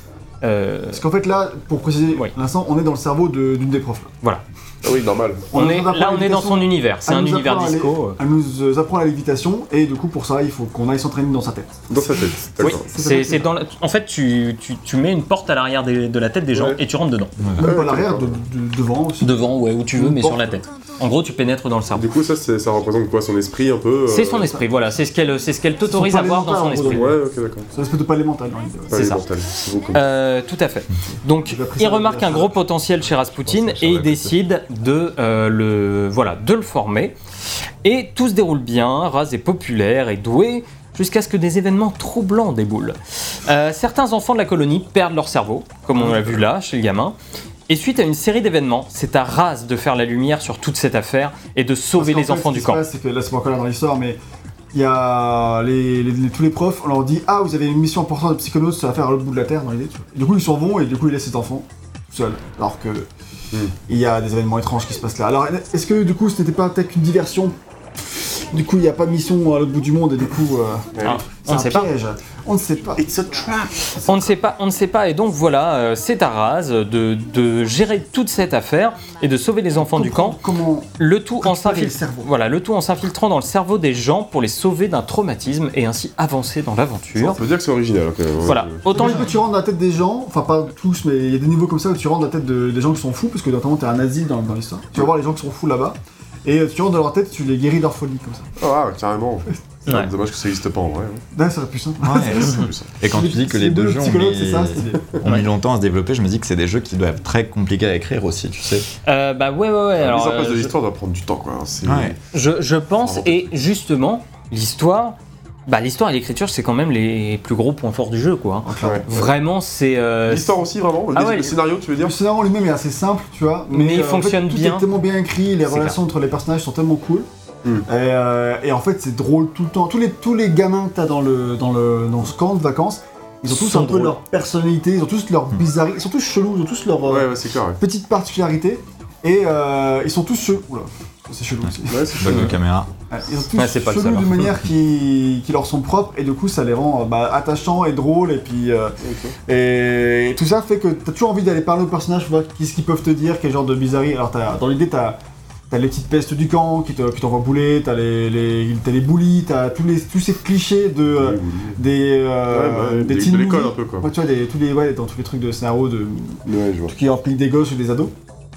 euh, Parce qu'en fait, là, pour préciser Oui. l'instant, on est dans le cerveau de- d'une des profs. là. voilà. Ah oui, normal. On est là, on est dans son univers. C'est un nous univers apprend à disco. Elle nous euh, apprend la lévitation et du coup, pour ça, il faut qu'on aille s'entraîner dans sa tête. Dans sa tête. Oui, D'accord. c'est dans la- En fait, tu, tu, tu mets une porte à l'arrière de la tête des gens Ouais. et tu rentres dedans. Même Ouais, pas l'arrière, d'accord. de, de- devant aussi. Devant, ouais, où tu veux, Une mais porte. sur la tête. En gros, tu pénètres dans le cerveau. Du coup, ça, ça représente quoi Son esprit un peu euh, C'est son esprit, voilà. C'est ce qu'elle c'est ce qu'elle t'autorise à voir dans son esprit. Ouais, ok, d'accord. C'est un espèce de palais mental. hein, C'est les ça. mentales, c'est beaucoup. Euh, tout à fait. Donc, il remarque un gros potentiel chez Rasputin et il décide de euh, le voilà de le former. Et tout se déroule bien. Raz est populaire et doué jusqu'à ce que des événements troublants déboulent. Euh, certains enfants de la colonie perdent leur cerveau, comme on l'a vu là chez le gamin. Et suite à une série d'événements, c'est à Raz de faire la lumière sur toute cette affaire et de sauver les fait, enfants ce du qui se camp. passe, C'est que là, c'est pas encore là dans l'histoire, mais il y a les, les- les- tous les profs, on leur dit Ah, vous avez une mission importante de psychonaute, ça va faire à l'autre bout de la terre dans l'idée. du coup, ils s'en vont et du coup, ils laissent les enfants tout seuls. Alors que Hmm. il y a des événements étranges qui se passent là. Alors, est-ce que du coup, ce n'était pas peut-être qu'une diversion? Du coup, il n'y a pas de mission à l'autre bout du monde et du coup, euh. Ah, c'est un pas. On ne sait pas. It's a trap. On ne sait pas, on ne sait pas, et donc voilà, euh, c'est à Raz de, de gérer toute cette affaire et de sauver les enfants du camp. Comment Le tout en voilà, le tout s'infiltrant dans le cerveau des gens pour les sauver d'un traumatisme et ainsi avancer dans On l'aventure. peut dire que c'est original. quand même, ouais. Voilà, autant que tu rentres dans la tête des gens, enfin pas tous, mais il y a des niveaux comme ça où tu rentres dans la tête de- des gens qui sont fous, parce que notamment t'as un asile dans, dans l'histoire. Tu vas voir les gens qui sont fous là-bas, et euh, tu rentres dans leur tête, tu les guéris de leur folie comme ça. Ah, ouais, carrément. <laughs> C'est Ouais. dommage que ça n'existe pas en vrai. hein. Là, ça aurait pu <laughs> ça. Et quand tu dis que les le deux jeux ont mis, c'est ça, c'est- <laughs> ont mis longtemps à se développer, je me dis que c'est des jeux qui doivent être très compliqués à écrire aussi, tu sais. Euh, bah ouais, ouais, ouais. La Alors, mise en place euh, de je- l'histoire doit prendre du temps, quoi. hein. Ouais. je, je pense, et justement, l'histoire, bah l'histoire et l'écriture, c'est quand même les plus gros points forts du jeu, quoi. Ouais. Vraiment, c'est. euh, L'histoire aussi, vraiment Ah Le- ouais. Le scénario, tu veux dire Le scénario lui-même est assez simple, tu vois. Mais il euh, en fonctionne fait, tout bien. est tellement bien écrit, les relations entre les personnages sont tellement cool. Et, euh, et en fait, c'est drôle tout le temps. Tous les, tous les gamins que t'as dans le, dans, le, dans ce camp de vacances, ils ont tous Sont un peu leur personnalité, ils ont tous leur bizarrerie, ils sont tous chelous, ils ont tous leur euh, Ouais, ouais, c'est clair. Ouais, petite particularité. Et euh, ils sont tous chelous. Oula, c'est chelou aussi. Ouais, c'est chaud. de caméra. Ils sont tous pas chelous d'une manière qui, qui leur sont propres et du coup ça les rend bah, attachants et drôles et puis euh, et tout ça fait que t'as toujours envie d'aller parler aux personnages voir qu'est-ce qu'ils peuvent te dire, quel genre de bizarrerie. Alors t'as- dans l'idée t'as T'as les petites pestes du camp qui te- qui t'envoient bouler, t'as les, les, t'as les bullies, t'as tous, les, tous ces clichés de, euh, des, euh, Ouais, bah, des de- teen de l'école un peu, quoi. Ouais, tu vois, des, tous les, ouais, dans tous les trucs de scénario, de, Ouais, je vois. tout qui implique des gosses ou des ados,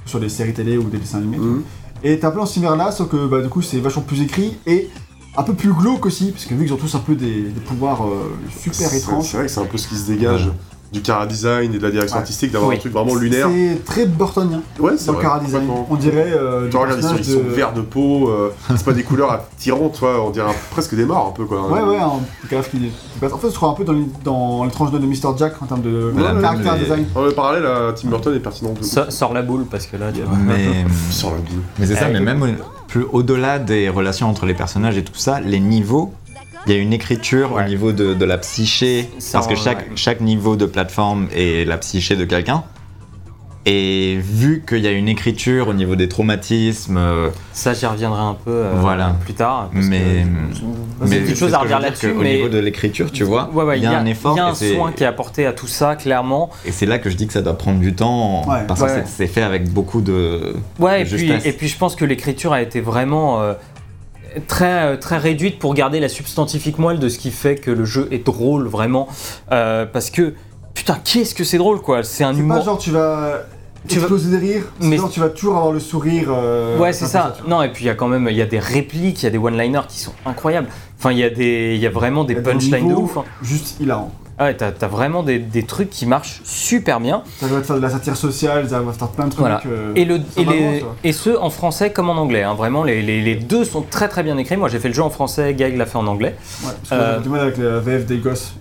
sur des séries télé ou des dessins animés. Mhm. Et t'as un peu ce univers-là, sauf que bah, du coup c'est vachement plus écrit et un peu plus glauque aussi, parce que vu qu'ils ont tous un peu des, des pouvoirs euh, super étranges. C'est vrai que c'est un peu ce qui se dégage du cara design et de la direction Ouais. artistique, d'avoir Oui. un truc vraiment lunaire. C'est très burtonien Ouais, c'est dans le vrai. cara design. On dirait euh, Tu des regardes, ils sont, ils sont de- verts de peau, euh, c'est pas des couleurs attirantes, toi, on dirait un- presque des morts un peu quoi. Ouais, ouais, un qui. En fait, je crois un peu dans, les- dans l'étrange de Mr. Jack en termes de de caractère mais- design. Le parallèle à Tim Burton est pertinent. So- Sors la boule parce que là, tu vois. Mais, <laughs> Sur la boule. mais c'est ça, Eh, mais même plus au-delà des relations entre les personnages et tout ça, les niveaux, il y a une écriture Ouais. au niveau de, de la psyché, parce que chaque, ouais. chaque niveau de plateforme est la psyché de quelqu'un. Et vu qu'il y a une écriture au niveau des traumatismes, euh, Ça, j'y reviendrai un peu euh, Voilà. plus tard. parce mais, que- mais C'est une c'est chose à redire là-dessus, mais- niveau de l'écriture, tu vois, Ouais, ouais, il y a un effort. Il y a un soin qui est apporté à tout ça, clairement. Et c'est là que je dis que ça doit prendre du temps, Ouais. parce Ouais, que c'est- fait avec beaucoup de. Ouais, et puis, et puis je pense que l'écriture a été vraiment euh, très, euh, très réduite pour garder la substantifique moelle de ce qui fait que le jeu est drôle, vraiment. Euh, parce que, putain, qu'est-ce que c'est drôle, quoi? C'est un humour. pas genre tu vas Tu vas- exploser des rires, Mais- genre tu vas toujours avoir le sourire. euh, Ouais, c'est ça. Non, et puis il y a quand même il y a des répliques, il y a des one-liners qui sont incroyables. Enfin, il y a des il y a vraiment des punchlines de ouf. hein. Juste hilarant. Ah ouais, t'as t'as vraiment des, des trucs qui marchent super bien. Ça va faire de la satire sociale, ça va faire plein de trucs. Voilà. euh, Et, le, et, les- et ce en français comme en anglais. hein. Vraiment, les, les- les deux sont très très bien écrits. Moi, j'ai fait le jeu en français, Gag l'a fait en anglais. Ouais, parce que Euh, du mal avec la VF des gosses.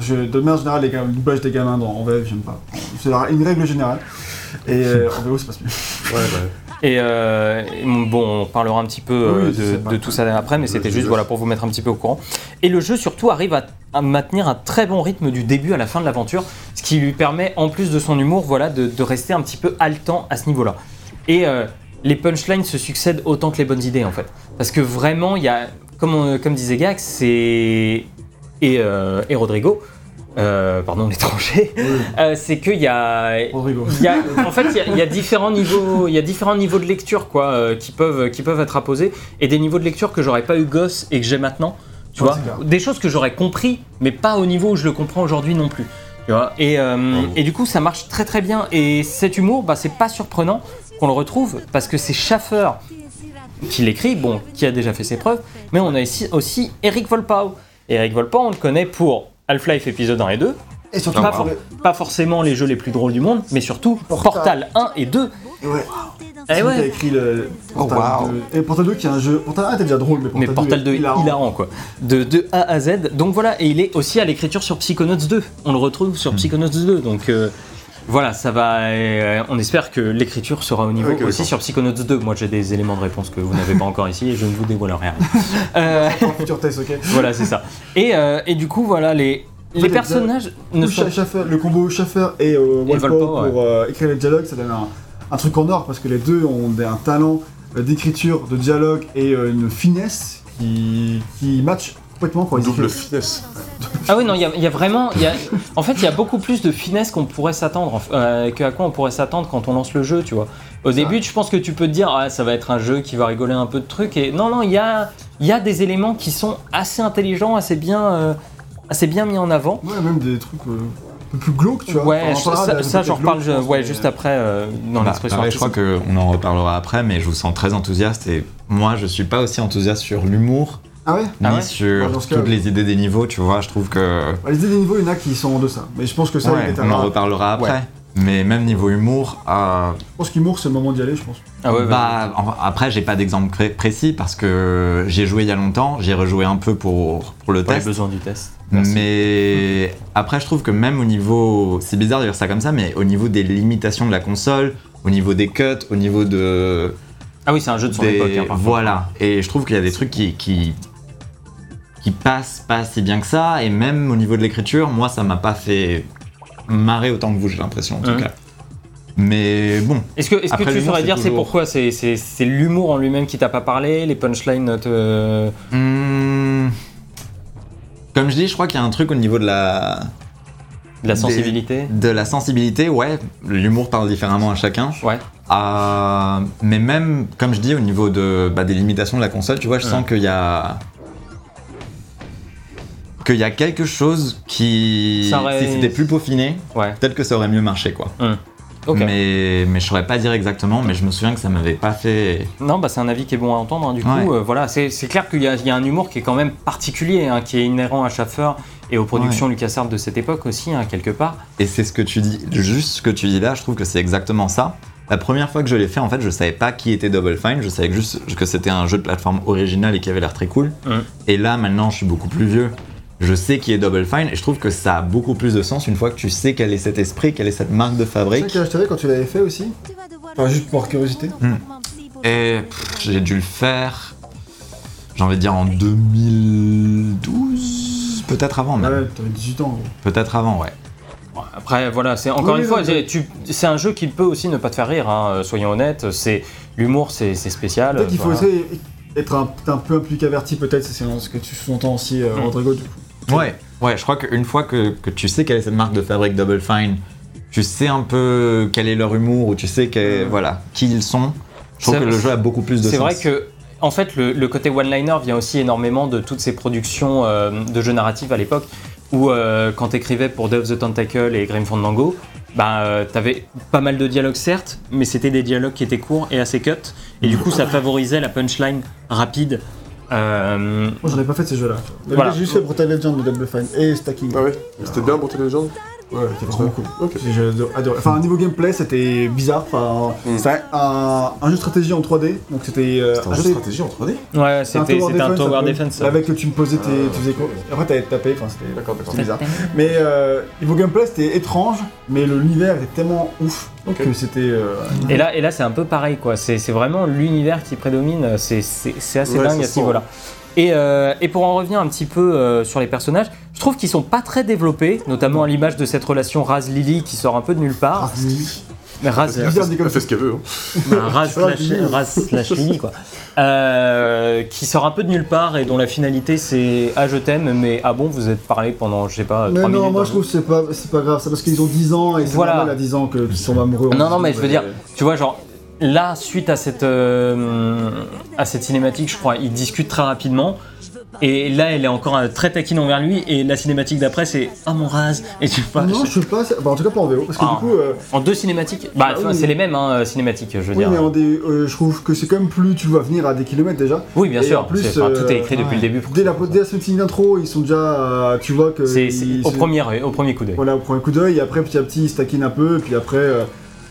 Je, de manière générale, les le doublage des gamins dans, en VF, j'aime pas. C'est une règle générale. Et euh, en VO, ça passe mieux. Ouais, bah, Et, euh, et bon, on parlera un petit peu euh, Oui, de, tout ça après, mais c'était juste voilà, pour vous mettre un petit peu au courant. Et le jeu surtout arrive à, à maintenir un très bon rythme du début à la fin de l'aventure, ce qui lui permet, en plus de son humour, voilà, de, de rester un petit peu haletant à ce niveau-là. Et euh, les punchlines se succèdent autant que les bonnes idées en fait. Parce que vraiment, il y a, comme, on- comme disait Gax, c'est. Et, euh, et Rodrigo, euh, pardon, <laughs> l'étranger, euh, c'est qu'il y a, Rodrigo. il y a- en fait, il y a- il y, a différents niveaux, il y a différents niveaux de lecture quoi, euh, qui peuvent, qui peuvent être apposés, et des niveaux de lecture que j'aurais pas eu gosse et que j'ai maintenant. Tu vois, des choses que j'aurais compris, mais pas au niveau où je le comprends aujourd'hui non plus. Tu vois, et, et du coup, ça marche très très bien. Et cet humour, bah, c'est pas surprenant qu'on le retrouve parce que c'est Schaffer qui l'écrit, bon, qui a déjà fait ses preuves, mais on a ici aussi Eric Volpau. Et Eric Volpau, on le connaît pour Half-Life épisode 1 et 2, Et surtout, pas, for- pas forcément les jeux les plus drôles du monde, mais surtout Portal. Portal 1 et 2. Et ouais. Eh C'est lui qui a ouais. écrit le Portal Oh, wow. 2. Et Portal 2 qui est un jeu. Portal 1 était déjà drôle, mais Portal Mais 2. Portal 2 est hilarant. hilarant, quoi. De, de A à Z. Donc voilà, et il est aussi à l'écriture sur Psychonauts 2. On le retrouve sur Psychonauts 2. Donc euh, voilà, ça va. euh, on espère que l'écriture sera au niveau Ok, aussi d'accord. sur Psychonauts 2. Moi j'ai des éléments de réponse que vous n'avez pas encore ici et je ne vous dévoilerai rien. <laughs> Euh, futur test, ok. voilà, c'est ça. Et, euh, et du coup, voilà, les, les les personnages ne Le, sont. Scha- Schaffer- le combo Schaffer et euh, Walpole pour euh, écrire les dialogues, ça donne un, un truc en or parce que les deux ont des- un talent euh, d'écriture, de dialogue et euh, une finesse qui, qui match complètement Double finesse. Ah oui, non, il y, a- il y a vraiment. il y a- en fait, il y a beaucoup plus de finesse qu'on pourrait s'attendre, euh, que à quoi on pourrait s'attendre quand on lance le jeu, tu vois. Au début, je pense que tu peux te dire, ah, ça va être un jeu qui va rigoler un peu de trucs. Et non, non, il y a, il y a des éléments qui sont assez intelligents, assez bien, euh, assez bien mis en avant. Ouais, même des trucs euh, un peu plus glauques, tu vois. Ouais, Enfin, je- ça, ça, de j'en reparle je ouais, juste après euh, dans Bah, l'expression pareil, je crois qu'on en reparlera après, mais je vous sens très enthousiaste et moi je suis pas aussi enthousiaste sur l'humour Ah ouais Ah ni ouais sur Bah, cas, toutes oui. les idées des niveaux, tu vois. Je trouve que Bah, Les idées des niveaux, il y en a qui sont en deçà. Mais je pense que ça, Ouais, on en reparlera après. Ouais. Mais même niveau humour, euh, Je pense qu'humour, c'est le moment d'y aller, je pense. Ah ouais, bah, en- après j'ai pas d'exemple pré- précis parce que j'ai joué il y a longtemps, j'ai rejoué un peu pour, pour le test. besoins du test. Merci. Mais après, je trouve que même au niveau. C'est bizarre de dire ça comme ça, mais au niveau des limitations de la console, au niveau des cuts, au niveau de. Ah oui, c'est un jeu de son des- époque. hein, par contre. voilà. Et je trouve qu'il y a des trucs qui. qui qui passent pas si bien que ça, et même au niveau de l'écriture, moi ça m'a pas fait marrer autant que vous, j'ai l'impression en tout cas. Mais bon, Est-ce que, est-ce que Après, tu saurais dire c'est toujours- pourquoi C'est l'humour en lui-même qui t'a pas parlé Les punchlines te. hmm, comme je dis, je crois qu'il y a un truc au niveau de la. de la Des- sensibilité De la sensibilité, ouais, l'humour parle différemment à chacun. Ouais. Euh, mais même, comme je dis, au niveau de, bah, des limitations de la console, tu vois, je Ouais. sens qu'il y a. qu'il y a quelque chose qui. Aurait- Si c'était plus peaufiné, Ouais. peut-être que ça aurait mieux marché, quoi. Ok. Mais, mais je saurais pas dire exactement, mais je me souviens que ça m'avait pas fait. Non, bah c'est un avis qui est bon à entendre. hein, du Ouais. coup, euh, voilà, c'est clair qu'il y, y a un humour qui est quand même particulier, hein, qui est inhérent à Schaffer et aux productions LucasArts de cette époque aussi, hein, quelque part. Et c'est ce que tu dis, juste ce que tu dis là, je trouve que c'est exactement ça. La première fois que je l'ai fait, en fait, je savais pas qui était Double Fine, je savais juste que c'était un jeu de plateforme original et qui avait l'air très cool. Mhm. Et là, maintenant, je suis beaucoup plus vieux. Je sais qui est Double Fine et je trouve que ça a beaucoup plus de sens une fois que tu sais quel est cet esprit, quelle est cette marque de fabrique. ça que je quand tu l'avais fait aussi Enfin, juste pour curiosité. Et pff, j'ai dû le faire, j'ai envie de dire en 2012, peut-être avant même. Ouais, t'avais 18 ans. gros. Peut-être avant, ouais. Après, voilà, c'est encore Oui, une fois, c'est- tu- c'est un jeu qui peut aussi ne pas te faire rire, hein, euh, soyons honnêtes. C'est l'humour, c'est c'est spécial. Peut-être qu'il faut essayer d'être un, un peu plus qu'averti, peut-être, c'est ce que tu sous-entends aussi, euh, Mm. Rodrigo, du coup. Ouais, ouais, je crois qu'une fois que, que tu sais quelle est cette marque de fabrique Double Fine, tu sais un peu quel est leur humour ou tu sais que, voilà, qui ils sont, je trouve que le jeu a beaucoup plus de sens. C'est vrai que, en fait, le, le côté one-liner vient aussi énormément de toutes ces productions euh, de jeux narratifs à l'époque, où euh, quand t'écrivais pour of the Tentacle et Grim Fandango, bah, euh, t'avais pas mal de dialogues certes, mais c'était des dialogues qui étaient courts et assez cut, et du coup ça favorisait la punchline rapide. Euh, Moi, j'en ai pas fait ces jeux-là. Mais Voilà. J'ai juste fait Brutal Legend de Double Fine et Stacking. Ah ouais C'était bien pour Legend? Ouais, c'était vraiment cool. Ok. J'ai adoré-. Enfin, niveau gameplay, c'était bizarre. Enfin, Mm. c'était un, un jeu de stratégie en 3D. Donc, c'était. euh, C'était un jeu de stratégie en 3D ouais, c'était un tower defense. Avec que tu me posais tes. Ah. Tu faisais quoi Après, t'avais tapé. Enfin, c'était. D'accord, bizarre. Mais euh, niveau gameplay, c'était étrange. Mais l'univers était tellement ouf Ok. que c'était. euh, Et là, et là c'est un peu pareil, quoi. C'est c'est vraiment l'univers qui prédomine. C'est assez Ouais, dingue à ce niveau-là. Et, euh, et pour en revenir un petit peu euh, sur les personnages, je trouve qu'ils sont pas très développés, notamment à l'image de cette relation Raz-Lily qui sort un peu de nulle part. ah, Lily. Mais Raz, Elle fait ce qu'elle veut. hein. ben, Raz slash, Raz-Lily. Lily, quoi. Euh, qui sort un peu de nulle part et dont la finalité c'est Ah, je t'aime, mais ah bon, vous êtes parlé pendant, je sais pas, Mais 3 non, minutes. moi je trouve que c'est pas, c'est pas grave, c'est parce qu'ils ont 10 ans et c'est Voilà. normal à 10 ans que- qu'ils sont amoureux. Non, non, mais je veux dire, tu vois, genre, là, suite à cette, euh, à cette cinématique, je crois, ils discutent très rapidement. Et là, elle est encore euh, très taquine envers lui. Et la cinématique d'après, c'est Ah mon rase Et tu vois, Non, je- sais pas, bah, en tout cas pas en VO, parce que Ah. du coup, euh, En deux cinématiques Bah, Ah oui. c'est les mêmes hein, cinématiques, je veux oui, dire. mais en des- euh, je trouve que c'est quand même plus, tu le vois venir à des kilomètres déjà. Oui, bien Et sûr. en plus, c'est- enfin, tout est euh, écrit depuis le début. pour Dès la, dès la cinématique d'intro, ils sont déjà, euh, tu vois que. C'est c'est ils- au premier, au premier coup d'œil. Voilà, au premier coup d'œil, et après petit à petit ils se taquinent un peu, et puis après euh,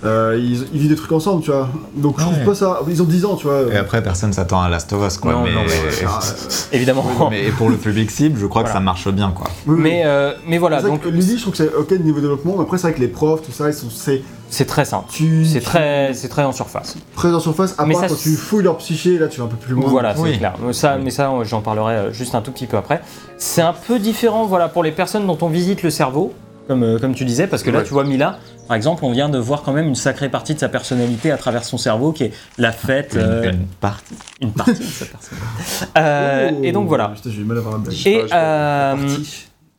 euh, ils, ils vivent des trucs ensemble, tu vois. Donc je trouve Ouais. pas ça. Ils ont 10 ans, tu vois. Et après, personne s'attend à Last of Us, quoi. Non, mais, non, mais- Ah, <laughs> Évidemment. mais pour le public cible, je crois Voilà. que ça marche bien, quoi. oui, oui. Mais, euh, mais voilà, donc Lily, je trouve que c'est ok niveau développement, mais après c'est vrai que les profs, tout ça, ils sont c'est c'est très simple. tu C'est très, c'est très en surface. très en surface. À Mais part ça, quand tu fouilles leur psyché, là tu vas un peu plus loin. Voilà, c'est Oui. clair. Mais ça, mais ça, j'en parlerai euh, juste un tout petit peu après. C'est un peu différent, voilà, pour les personnes dont on visite le cerveau, comme, comme tu disais, parce que là, Ouais. tu vois Mila, par exemple, on vient de voir quand même une sacrée partie de sa personnalité à travers son cerveau, qui est la fête, euh, Une, une partie. une partie de sa personnalité. Euh, Oh. et donc voilà. Putain, j'ai eu mal à voir la blague. Et, euh,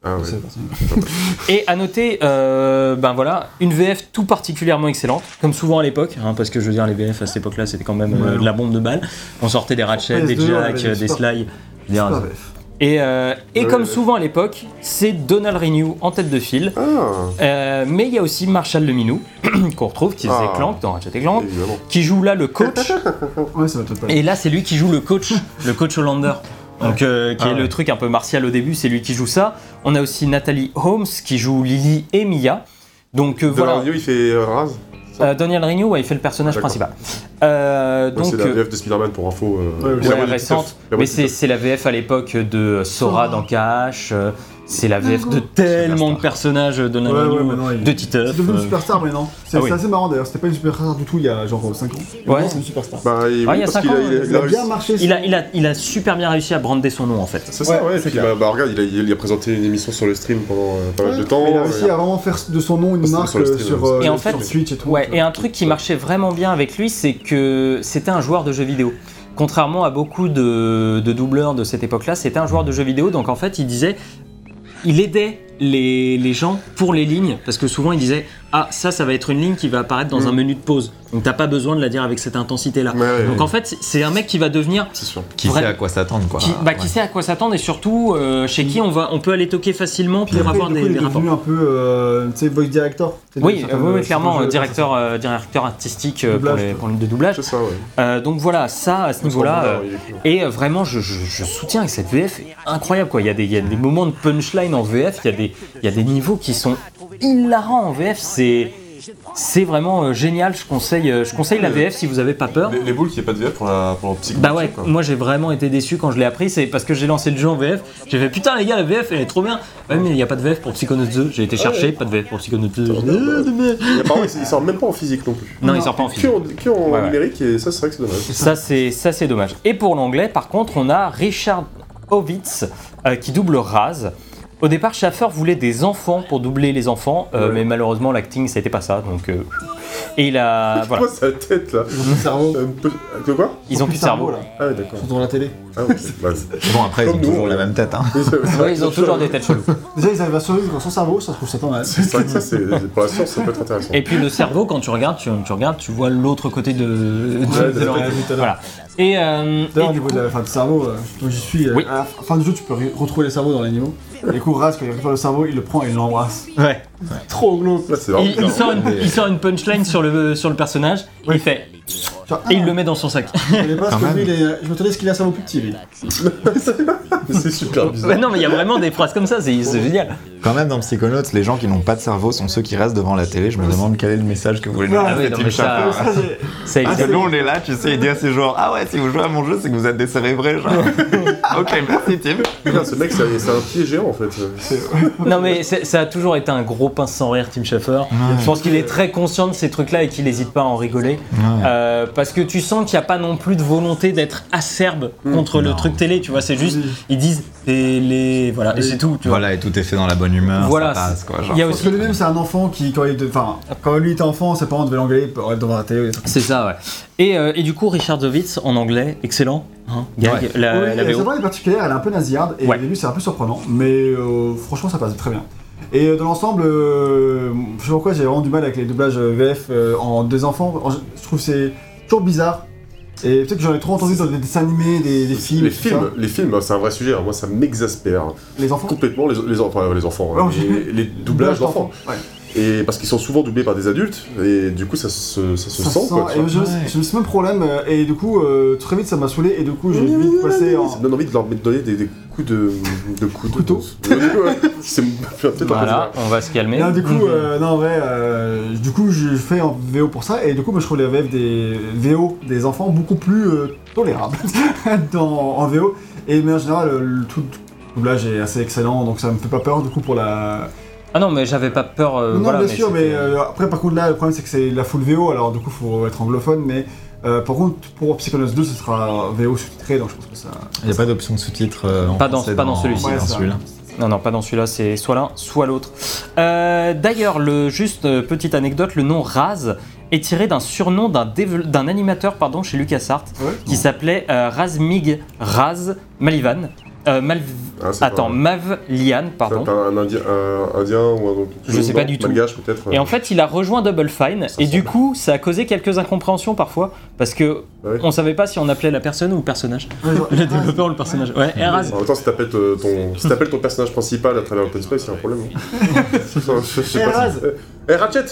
Ah ouais. Et à noter, euh, ben voilà, une VF tout particulièrement excellente, comme souvent à l'époque, hein, parce que je veux dire, les VF à cette époque-là, c'était quand même euh, Ouais. de la bombe de balle. On sortait des Ratchet, des PS2, on avait Jack, des euh, Et, euh, et comme souvent à l'époque, c'est Donald Renew en tête de file. Ah, Euh, mais il y a aussi Marshall Le Minou, <clears throat> qu'on retrouve, qui faisait Ah. Clank dans Ratchet et Clank, évidemment. qui joue là le coach. <laughs> Ouais, ça m'étonne pas. et là, c'est lui qui joue le coach, <laughs> le coach Hollander. Donc, euh, qui Ah est le ouais. truc un peu martial au début, c'est lui qui joue ça. On a aussi Nathalie Holmes qui joue Lily et Mia. Donc euh, Voilà. il fait euh, Raz. Euh, Daniel ouais, il fait le personnage D'accord. principal. Euh, Ouais, c'est la euh, VF de Spider-Man pour info. euh, Ouais, ouais, récente, mais c'est la VF à l'époque de Sora Sora. dans Cash. euh, C'est la VF de tellement de personnages de Ouais, de Titeuf. C'est devenu une superstar maintenant. C'est Ah oui. c'est assez marrant d'ailleurs, c'était pas une superstar du tout il y a genre 5 ans. Ouais. c'est une superstar. Bah, il, Ouais, il y a bien réussi. marché. Il a, son- il, a, il a super bien réussi à brander son nom en fait. C'est ça, Ouais, ouais. c'est Puis, clair. bah, bah, regarde, il a, il a présenté une émission sur le stream pendant euh, pas mal de temps. Il a réussi euh, à vraiment faire de son nom une marque sur le stream, sur, ouais. euh, Et en sur fait- Switch et tout. Ouais, et un truc qui marchait vraiment bien avec lui, c'est que c'était un joueur de jeux vidéo. Contrairement à beaucoup de, de doubleurs de cette époque-là, c'était un joueur de jeux vidéo, donc en fait il disait, il aidait les, les gens pour les lignes, parce que souvent il disait, ah ça ça va être une ligne qui va apparaître dans Mm. un menu de pause, donc t'as pas besoin de la dire avec cette intensité-là. Ouais, ouais, donc ouais. en fait c'est- un mec qui va devenir C'est sûr. Qui Vrai- sait à quoi s'attendre, quoi. qui, bah, Ouais. qui sait à quoi s'attendre et surtout euh, chez qui on, va, on peut aller toquer facilement pour avoir des, il des est rapports. devenu un peu, euh, tu sais, voice director. C'est Oui, euh, oui, clairement, directeur, euh, directeur artistique euh, pour, Doublage, les, pour les de doublage. C'est ça, ouais. Euh, donc voilà, ça à ce niveau-là. euh, et vraiment, je, je- je soutiens que cette VF est incroyable. Quoi. Il, y a des, il y a des moments de punchline en VF, il y, a des, il y a des niveaux qui sont hilarants en VF. C'est, c'est vraiment euh, génial. Je conseille, euh, je conseille la VF si vous n'avez pas peur. Les, les boules, qu'il n'y pas de VF pour, la, pour. Bah ouais, quoi. moi j'ai vraiment été déçu quand je l'ai appris, c'est parce que j'ai lancé le jeu en VF. J'ai fait putain les gars, la VF elle est trop bien. Ouais, mais il n'y a pas de VF pour Psychonauts 2. J'ai été chercher, pas de VF pour Psychonauts 2. J'ai dit, Ah, dommage. Et apparemment, il il sort même pas en physique non plus. Non, il sort pas en Que physique. en, que en Ouais, ouais. numérique, et ça, c'est vrai que c'est dommage. Ça c'est ça c'est dommage. Et pour l'anglais, par contre, on a Richard Ovitz euh, qui double Raz. Au départ, Schaffer voulait des enfants pour doubler les enfants, euh, Ouais. mais malheureusement l'acting c'était pas ça. Donc euh, et il a <laughs> voilà, Quoi, sa tête là Ils ont plus de cerveau. Peu- Que quoi? Ils ont plus de cerveau. là. Ah, ouais, d'accord. Ils sont dans la télé. Ah, ouais, bah, c'est- Bon, après, ils Comme ont nous, toujours la même tête, hein. c'est vrai Ouais, ils ont toujours des têtes cheloues. <laughs> Déjà, ils arrivent à survivre sans cerveau, ça je trouve ça pas mal. C'est vrai que ça, c'est pour la science, ça peut être intéressant. Et puis le cerveau, quand tu regardes, tu, tu regardes, tu vois l'autre côté de, de- de de. Voilà. Et, euh, D'ailleurs, et du niveau coup, de la fin du cerveau, euh, j'y suis, euh, Oui. à la fin du jeu, tu peux re- retrouver les cerveaux dans les niveaux. Du coup, Raz, quand il récupère le cerveau, il le prend et il l'embrasse. ouais. Trop glauque. C'est il, vraiment il bizarre. sort une, il sort une punchline sur le, sur le personnage, il fait, et il le met dans son sac. je connais pas ce Quand que même. lui, il est- je m'attendais à ce qu'il ait un cerveau plus petit, lui. <laughs> C'est super bizarre. Ouais, non, mais il y a vraiment des phrases comme ça, c'est c'est génial. Quand même, dans Psychonauts, les gens qui n'ont pas de cerveau sont ceux qui restent devant la télé. Je me demande quel est le message que vous voulez nous Ah passer, oui, non, Team mais ça- Schafer. Ça, j'ai- Ça, il- Parce que nous, on est là, tu sais, il dit à ces joueurs Ah ouais, si vous jouez à mon jeu, c'est que vous êtes décérébrés, genre. <laughs> ok, merci, Tim. Putain, ce mec, c'est c'est un pied géant en fait. <laughs> Non, mais ça a toujours été un gros pince sans rire, Tim Schafer. Je pense qu'il est très conscient de ces trucs-là et qu'il n'hésite pas à en rigoler. Euh, parce que tu sens qu'il n'y a pas non plus de volonté d'être acerbe contre le Non. truc télé, tu vois, c'est juste, ils disent les. Voilà, et c'est tout, tu vois. Voilà, et tout est fait dans la bonne humeur. Voilà, ça passe, quoi. Genre. Il y a Parce aussi. que lui-même, c'est un enfant qui, quand il, quand lui était enfant, ses parents devaient l'engueuler pour être devant la télé. C'est ça, ouais. Et, euh, et du coup, Richard Dovitz en anglais, excellent. Hein, gag, Ouais. la, oui, la VO. est particulière, elle est un peu nasillarde, et Ouais. au début c'est un peu surprenant, mais euh, franchement ça passe très bien. Et euh, dans l'ensemble, euh, je sais pas pourquoi j'ai vraiment du mal avec les doublages VF euh, en deux enfants. En- Je trouve que c'est toujours bizarre. Et peut-être que j'en ai trop entendu dans des dessins animés, des, des films. Les films, ça. les films, c'est un vrai sujet. hein. Moi, ça m'exaspère Les enfants? complètement les, les, enfin, les enfants, hein, les doublages d'enfants. Ouais. Et parce qu'ils sont souvent doublés par des adultes, et du coup, ça se, ça se Ça sent. sent, quoi, Ouais. j'ai ce même problème, euh, et du coup, euh, très vite ça m'a saoulé, et du coup j'ai vite passé en. Ça me donne envie de leur donner des, des coups de, de couteau. Couteau. <laughs> Ouais, c'est peut-être un peu Voilà, on va se calmer. Non, du coup, Mhm. euh, non, en vrai, euh, du coup, j'ai fait en VO pour ça, et du coup, moi, je trouve les VF des VO des enfants beaucoup plus euh, tolérables <laughs> dans, en VO. Et mais en général, le, le tout le doublage est assez excellent, donc ça me fait pas peur du coup pour la. Ah non, mais j'avais pas peur. euh, non, voilà, bien sûr, mais euh, après, par contre, là, le problème c'est que c'est la full VO, alors du coup, faut être anglophone, mais euh, par contre, pour Psychonauts 2, ce sera VO sous-titré, donc je pense que ça. Il n'y a pas d'option de sous-titres euh, en Pas dans- pas dans celui-ci. Ouais, celui-là. Non, non, pas dans celui-là, c'est soit l'un, soit l'autre. Euh, D'ailleurs, le juste euh, petite anecdote, le nom Raz est tiré d'un surnom d'un animateur pardon, chez LucasArts Ouais. qui s'appelait euh, Razmig Raz Malivan. Euh, Ah, c'est Attends, pas- Mavlian, pardon. C'est un indien, un indien ou un autre Je sais pas du tout. Malgache peut-être. Et en fait, il a rejoint Double Fine, Ça et du coup, ça a causé quelques incompréhensions parfois, parce que Ouais. on savait pas si on appelait la personne ou le personnage. Ouais, Le développeur ou le personnage. Ouais, Raz. En même temps, si t'appelles te- ton, si t'appelles ton personnage principal à travers Open Space, a un problème. hein. <laughs> Je sais Eh, pas si- Raz. Ratchet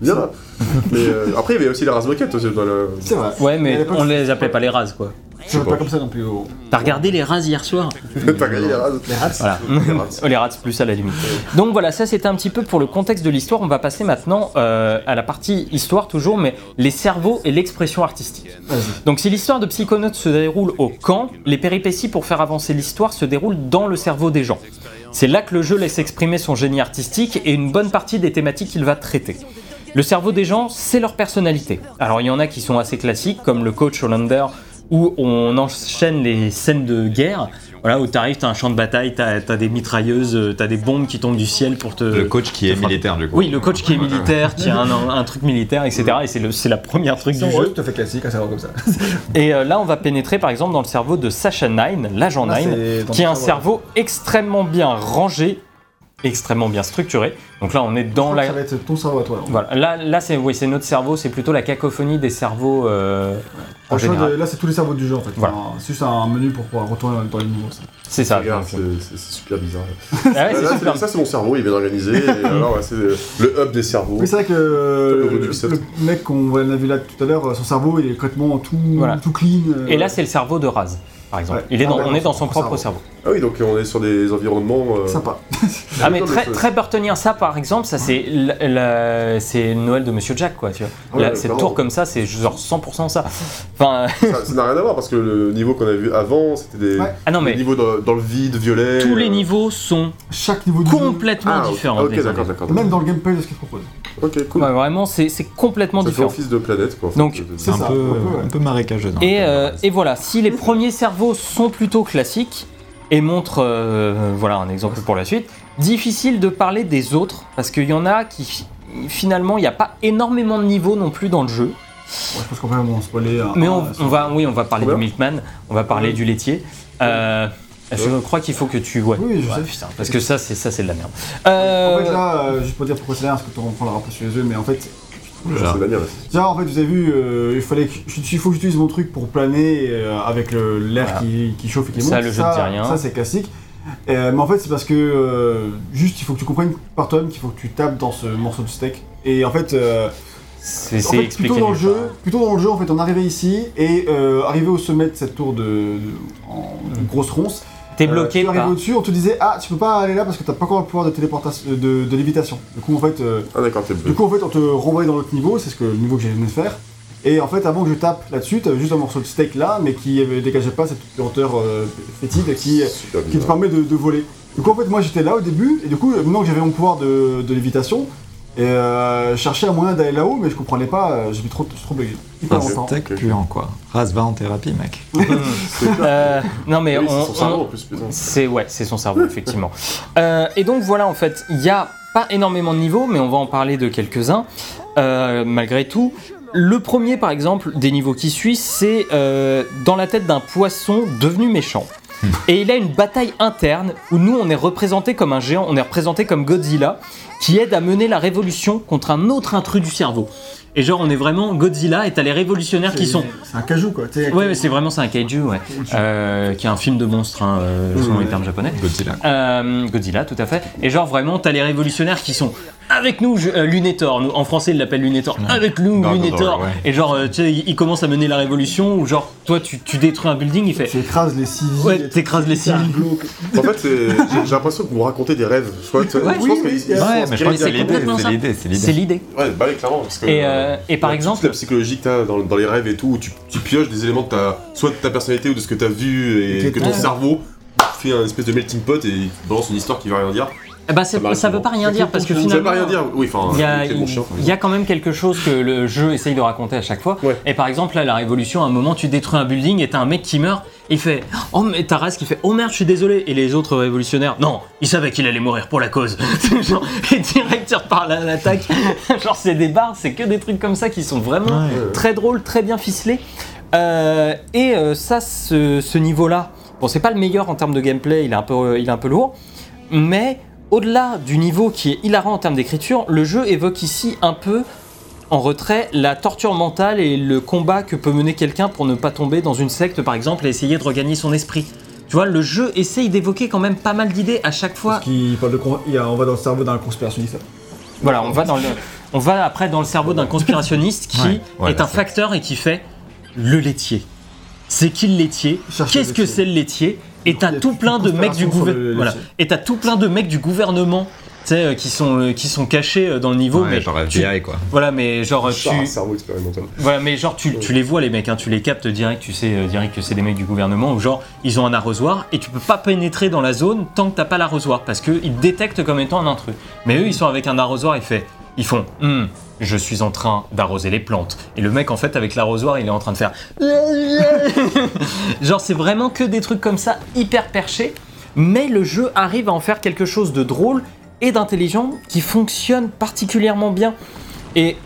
Viens là <laughs> Mais euh, après, il y avait aussi la Raz Moquette aussi dans le. C'est vrai. Ouais, mais l'époque, on les appelait pas les Raz, quoi. C'est pas comme ça non plus. oh. T'as regardé les Raz hier soir <laughs> T'as gagné la Raz Les rats. Voilà. <laughs> Oh, les Rats plus à la limite. Donc voilà, ça c'était un petit peu pour le contexte de l'histoire. On va passer maintenant euh, à la partie histoire toujours, mais les cerveaux et l'expression artistique. Donc si l'histoire de Psychonautes se déroule au camp, les péripéties pour faire avancer l'histoire se déroulent dans le cerveau des gens. C'est là que le jeu laisse exprimer son génie artistique et une bonne partie des thématiques qu'il va traiter. Le cerveau des gens, c'est leur personnalité. Alors il y en a qui sont assez classiques, comme le coach Hollander, où on enchaîne les scènes de guerre. Voilà, où t'arrives, t'as un champ de bataille, t'as as des mitrailleuses, euh, t'as des bombes qui tombent du ciel pour te. Le coach qui est militaire du coup. Oui, le coach qui est militaire, qui a un, <laughs> un truc militaire, etc. Et c'est le- c'est la première truc C'est du un jeu. jeu tout à fait classique, un cerveau comme ça. <laughs> Et euh, là, on va pénétrer par exemple dans le cerveau de Sacha Nine, l'agent Là, Nine, qui a un cerveau extrêmement bien rangé, extrêmement bien structuré. Donc là, on est dans la. Ça va être ton cerveau à toi. Voilà, là, là c'est oui, c'est notre cerveau, c'est plutôt la cacophonie des cerveaux euh, en Franchement, général. de- là, c'est tous les cerveaux du jeu en fait. Voilà. C'est juste un menu pour pouvoir retourner dans les niveaux. ça. C'est ça. C'est- super bizarre. Ah ouais, Là, super. ça, c'est mon cerveau, il est bien organisé. et <laughs> alors, ouais, c'est le hub des cerveaux. C'est vrai que euh, le, le mec qu'on a vu là tout à l'heure, son cerveau il est complètement tout, Voilà. tout clean. euh, Et là, c'est le cerveau de Raz, par exemple. Ouais. Il est dans, Ah on est dans son son propre cerveau. cerveau. Ah oui, donc on est sur des environnements. euh, sympa. <laughs> Ah mais très, c'est- très burtonien ça par exemple ça c'est c'est Noël de Monsieur Jack quoi tu vois Ouais, Là, cette tour comme ça c'est genre 100% ça enfin Ça n'a rien à voir parce que le niveau qu'on a vu avant, c'était des, Ouais. ah non des mais niveaux dans, dans le vide, violet. tous les euh, niveaux sont Chaque niveau complètement Ah, différents ok, les uns d'accord, des d'accord. même dans le gameplay de ce qu'il propose. Ok, cool. Ouais, vraiment c'est c'est complètement ça différent office de planète quoi. Donc, C'est un, ça, peu, un peu, ouais. un peu marécageux. et, de euh, et voilà si les premiers cerveaux sont plutôt classiques et montrent euh, voilà un exemple pour la suite difficile de parler des autres parce qu'il y en a qui finalement il n'y a pas énormément de niveaux non plus dans le jeu Ouais, je pense qu'on va vraiment spoiler. un- Mais on, un- on va, oui, on va parler du milkman, on va parler du laitier. Euh, je crois qu'il faut que tu. Ouais. Oui, je Ouais, sais. putain, parce que ça, c'est ça, c'est de la merde. En Euh, fait, là, euh, juste pour dire pourquoi c'est là, parce que tu reprendras sur les yeux, mais en fait, Ça, mienne, là. en fait, vous avez vu, euh, il fallait que, il faut que j'utilise mon truc pour planer euh, avec l'air Voilà. qui, qui chauffe et qui Ça, monte. le jeu ne dit rien. Ça, c'est classique. Euh, mais en fait, c'est parce que euh, juste, il faut que tu comprennes par toi-même qu'il faut que tu tapes dans ce morceau de steak. Et en fait, euh, c'est en c'est fait, expliqué. plutôt dans le jeu, plutôt dans le jeu, en fait, on arrivait ici et euh, arrivé au sommet de cette tour de, de- en de grosse ronce. T'es euh, bloqué tu arrives au-dessus, on te disait ah tu peux pas aller là parce que t'as pas encore le pouvoir de téléportation, de, de lévitation. Du coup en fait, euh, Ah d'accord, t'es du coup en fait on te renvoyait dans l'autre niveau, c'est ce que le niveau que j'ai venu de faire. Et en fait avant que je tape là-dessus, t'avais juste un morceau de steak là, mais qui euh, dégageait pas cette lenteur euh, fétide qui, qui te permet de, de voler. Du coup en fait moi j'étais là au début et du coup maintenant que j'avais mon pouvoir de, de lévitation, et euh, je cherchais un moyen d'aller là-haut mais je comprenais pas, euh, j'ai mis trop, trop bugué. Longtemps. tech puant quoi. Raz va en thérapie mec. <laughs> Euh, non, mais Oui, on. c'est son cerveau en plus, putain. C'est ouais, c'est son cerveau effectivement. Euh, et donc voilà, en fait, il y a pas énormément de niveaux, mais on va en parler de quelques-uns euh, malgré tout. Le premier, par exemple, des niveaux qui suit, c'est euh, dans la tête d'un poisson devenu méchant. Et il a une bataille interne où nous, on est représenté comme un géant, on est représenté comme Godzilla, qui aide à mener la révolution contre un autre intrus du cerveau. Et genre, on est vraiment Godzilla et t'as les révolutionnaires qui sont C'est un cajou quoi. Ouais, mais c'est vraiment c'est un kaiju, ouais. <laughs> Euh, qui est un film de monstre, hein, euh, selon Ouais. les termes japonais. Godzilla. Euh, Godzilla, tout à fait. Et genre vraiment, t'as les révolutionnaires qui sont avec nous, euh, en français, ils l'appellent Lunator. Avec nous, ouais. Et genre, euh, tu sais, il il commence à mener la révolution. Ou genre, toi, tu, tu détruis un building, il fait. Tu écrases les civils. Ouais, t'écrases les civils. En fait, c'est- j'ai j'ai l'impression que vous racontez des rêves. Que- je Ouais, pense oui, il- ouais, il mais je crois que c'est l'idée, c'est ça. l'idée, c'est C'est l'idée. l'idée. Ouais, bah oui, clairement. Parce que, Et, euh, euh, et par toute exemple, la psychologie que t'as dans, dans les rêves et tout, où tu, tu pioches des éléments de ta, soit de ta personnalité ou de ce que t'as vu et Ok, que ton ouais. cerveau fait un espèce de melting pot et il balance une histoire qui va rien dire. Eh ben, Ça ça veut souvent. pas rien dire parce que Ça veut finalement. pas rien dire. Oui, enfin, Il y, a, il y a quand même quelque chose que le jeu essaye de raconter à chaque fois. Ouais. Et par exemple, là, la révolution, à un moment, tu détruis un building et t'as un mec qui meurt. Il fait Oh, mais Taras qui fait Oh merde, je suis désolé. Et les autres révolutionnaires Non, il savait qu'il allait mourir pour la cause. <laughs> Genre, et direct, tu repars à l'attaque. <laughs> Genre, c'est des barres, c'est que des trucs comme ça qui sont vraiment Ouais. très drôles, très bien ficelés. Euh, et euh, ça, ce, ce niveau-là, bon, c'est pas le meilleur en termes de gameplay, il est un peu, il est un peu lourd, mais au-delà du niveau qui est hilarant en termes d'écriture, le jeu évoque ici un peu en retrait la torture mentale et le combat que peut mener quelqu'un pour ne pas tomber dans une secte, par exemple, et essayer de regagner son esprit. Tu vois, le jeu essaye d'évoquer quand même pas mal d'idées à chaque fois. Parce qu'il parle de. con- on va dans le cerveau d'un conspirationniste. Voilà, on va dans le, on va après dans le cerveau d'un conspirationniste qui Ouais, ouais, est un facteur et qui fait le laitier. C'est qui le laitier Qu'est-ce que c'est le laitier Et t'as tout plein de mecs du gouvernement. Voilà. Et t'as tout plein de mecs du gouvernement, tu sais, euh, qui sont euh, qui sont cachés euh, dans le niveau, Ouais, mais genre tu- FBI quoi. voilà, mais genre Char, tu, cerveau expérimental. voilà, mais genre tu, tu les vois les mecs, hein, tu les captes direct, tu sais euh, direct que c'est des mecs du gouvernement ou genre ils ont un arrosoir et tu peux pas pénétrer dans la zone tant que t'as pas l'arrosoir parce que ils te détectent comme étant un intrus. Mais eux ils sont avec un arrosoir, ils fait, ils font, Hum, je suis en train d'arroser les plantes et le mec en fait avec l'arrosoir il est en train de faire, <laughs> genre c'est vraiment que des trucs comme ça hyper perchés, mais le jeu arrive à en faire quelque chose de drôle et d'intelligent qui fonctionne particulièrement bien et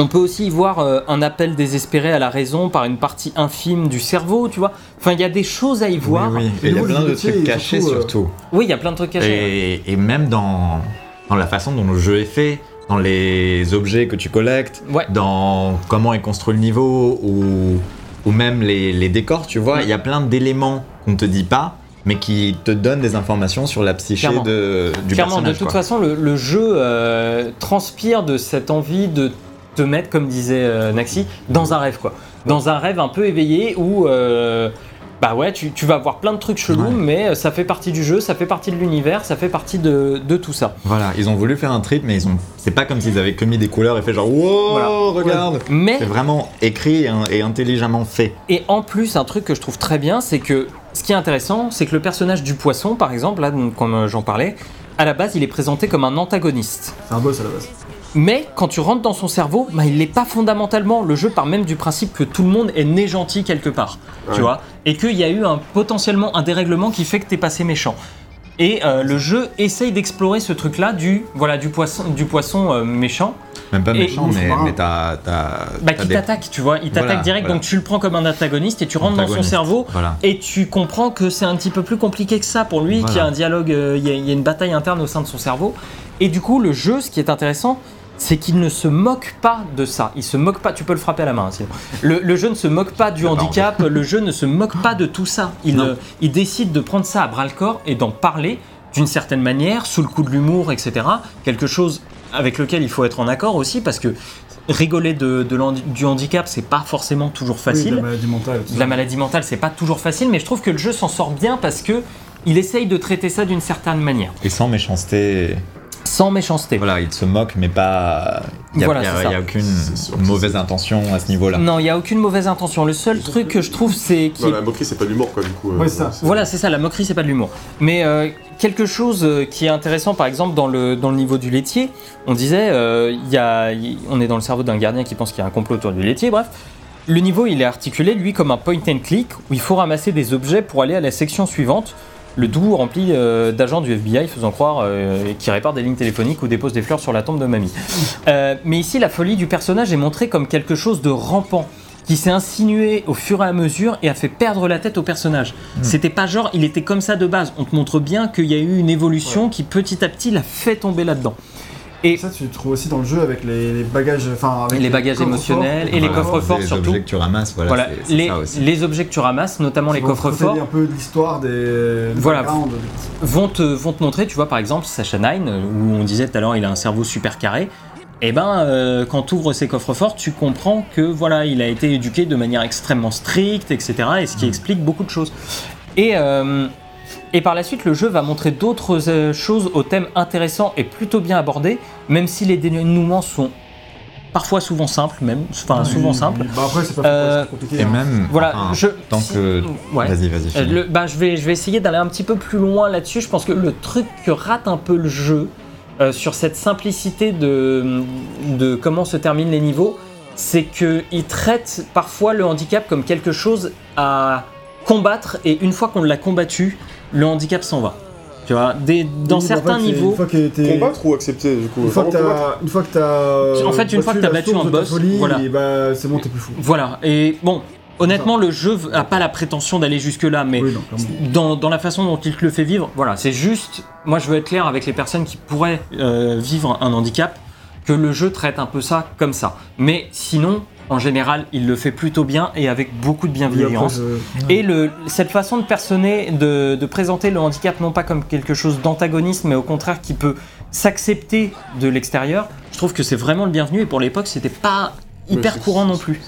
on peut aussi y voir euh, un appel désespéré à la raison par une partie infime du cerveau, tu vois. Enfin, il y a des choses à y voir. Oui, oui. Et il y a plein le de trucs cachés surtout, euh, surtout. Oui, il y a plein de trucs cachés. Et, et même dans, dans la façon dont le jeu est fait, dans les objets que tu collectes, Ouais. dans comment est construit le niveau, ou, ou même les, les décors, tu vois, il y a plein d'éléments qu'on te dit pas, mais qui te donnent des informations sur la psyché Clairement. de, du Clairement, de toute quoi. façon, le, le jeu euh, transpire de cette envie de te mettre, comme disait euh, Naxi, dans un rêve, quoi. Dans un rêve un peu éveillé où. euh, bah ouais, tu, tu vas voir plein de trucs chelous, Ouais. mais ça fait partie du jeu, ça fait partie de l'univers, ça fait partie de, de tout ça. Voilà, ils ont voulu faire un trip, mais ils ont. C'est pas comme s'ils avaient que mis des couleurs et fait genre wow, Voilà. regarde. Mais C'est vraiment écrit et, et intelligemment fait. Et en plus, un truc que je trouve très bien, c'est que ce qui est intéressant, c'est que le personnage du poisson, par exemple, là, comme euh, j'en parlais, à la base, il est présenté comme un antagoniste. C'est un boss à la base. Mais quand tu rentres dans son cerveau, bah, il l'est pas fondamentalement. Le jeu part même du principe que tout le monde est né gentil quelque part, tu vois, et qu'il y a eu un, potentiellement un dérèglement qui fait que t'es passé méchant. Et euh, le jeu essaye d'explorer ce truc-là du voilà du poisson du poisson euh, méchant, Même pas méchant, mais, mais t'as. t'as- bah, qui des- t'attaque, tu vois, il t'attaque Voilà, direct, voilà. donc tu le prends comme un antagoniste et tu rentres dans son cerveau Voilà. Et tu comprends que c'est un petit peu plus compliqué que ça pour lui, qu'il y a un dialogue, euh, y, il y a une bataille interne au sein de son cerveau. Et du coup, le jeu, ce qui est intéressant, c'est qu'il ne se moque pas de ça. Il se moque pas, tu peux le frapper à la main hein, sinon. Le, le jeu ne se moque pas du handicap, le jeu ne se moque pas de tout ça. Il, euh, il décide de prendre ça à bras le corps et d'en parler d'une certaine manière, sous le coup de l'humour, etc. Quelque chose avec lequel il faut être en accord aussi, parce que rigoler de, du handicap, c'est pas forcément toujours Oui, facile de la maladie mentale. de la maladie mentale, c'est pas toujours facile, mais je trouve que le jeu s'en sort bien parce que il essaye de traiter ça d'une certaine manière, Et sans méchanceté. Sans méchanceté. Voilà, il se moque, mais pas. Il n'y a, Voilà, il y a- y a aucune mauvaise intention à ce niveau-là. Non, il y a aucune mauvaise intention. Le seul truc que je trouve, c'est qui Non, la moquerie, c'est pas de l'humour, quoi, du coup. euh, Ouais, ça. Voilà, c'est ça, la moquerie, c'est pas de l'humour. Mais euh, quelque chose euh, qui est intéressant, par exemple, dans le, dans le niveau du laitier, on disait, euh, y a, on est dans le cerveau d'un gardien qui pense qu'il y a un complot autour du laitier, bref. Le niveau, il est articulé, lui, comme un point and click, où il faut ramasser des objets pour aller à la section suivante. Le doux rempli euh, d'agents du FBI faisant croire euh, qui réparent des lignes téléphoniques ou déposent des fleurs sur la tombe de mamie. Euh, mais ici, la folie du personnage est montrée comme quelque chose de rampant, qui s'est insinué au fur et à mesure et a fait perdre la tête au personnage. C'était pas genre, il était comme ça de base. On te montre bien qu'il y a eu une évolution qui petit à petit l'a fait tomber là-dedans. Et Ça, tu le trouves aussi dans le jeu avec les, les bagages. Enfin, avec les bagages émotionnels et les Voilà, coffres forts les surtout. objets que tu ramasses, voilà, les, ça aussi. les objets que tu ramasses, notamment les coffres forts, un peu de l'histoire des. Voilà. vont te, vont te montrer, tu vois, par exemple, Sacha Nine, où on disait tout à l'heure, il a un cerveau super carré. Et ben, euh, quand tu ouvres ses coffres forts, tu comprends que voilà, il a été éduqué de manière extrêmement stricte, etc. Et ce qui explique beaucoup de choses. Et, euh, et par la suite, le jeu va montrer d'autres euh, choses au thème intéressant et plutôt bien abordé, même si les dénouements sont parfois souvent simples, même, enfin souvent Oui, simples. Bah après, c'est pas Euh, c'est compliqué. Et hein. même. Voilà, enfin, je. Tant si- que. ouais. Vas-y, vas-y. Euh, le- bah, je, vais, je vais essayer d'aller un petit peu plus loin là-dessus. Je pense que le truc que rate un peu le jeu euh, sur cette simplicité de, de comment se terminent les niveaux, c'est qu'il traite parfois le handicap comme quelque chose à combattre et une fois qu'on l'a combattu, le handicap s'en va. Tu vois, des- dans Oui, certains en fait, c'est niveaux. Une fois que t'es- Combattre ou accepter du coup Une fois que t'as, une fois que t'as, En fait, une fois que t'as la battu un boss, folie, voilà. et bah c'est bon, t'es plus fou. Voilà, et bon, honnêtement, le jeu a pas la prétention d'aller jusque-là, mais Oui, non, clairement. dans, dans la façon dont il te le fait vivre, voilà, c'est juste, moi je veux être clair avec les personnes qui pourraient euh, vivre un handicap, que le jeu traite un peu ça comme ça. Mais sinon, en général, il le fait plutôt bien et avec beaucoup de bienveillance. Et le, cette façon de, personner, de, de présenter le handicap non pas comme quelque chose d'antagoniste, mais au contraire qui peut s'accepter de l'extérieur, je trouve que c'est vraiment le bienvenu. Et pour l'époque, c'était pas hyper courant non plus.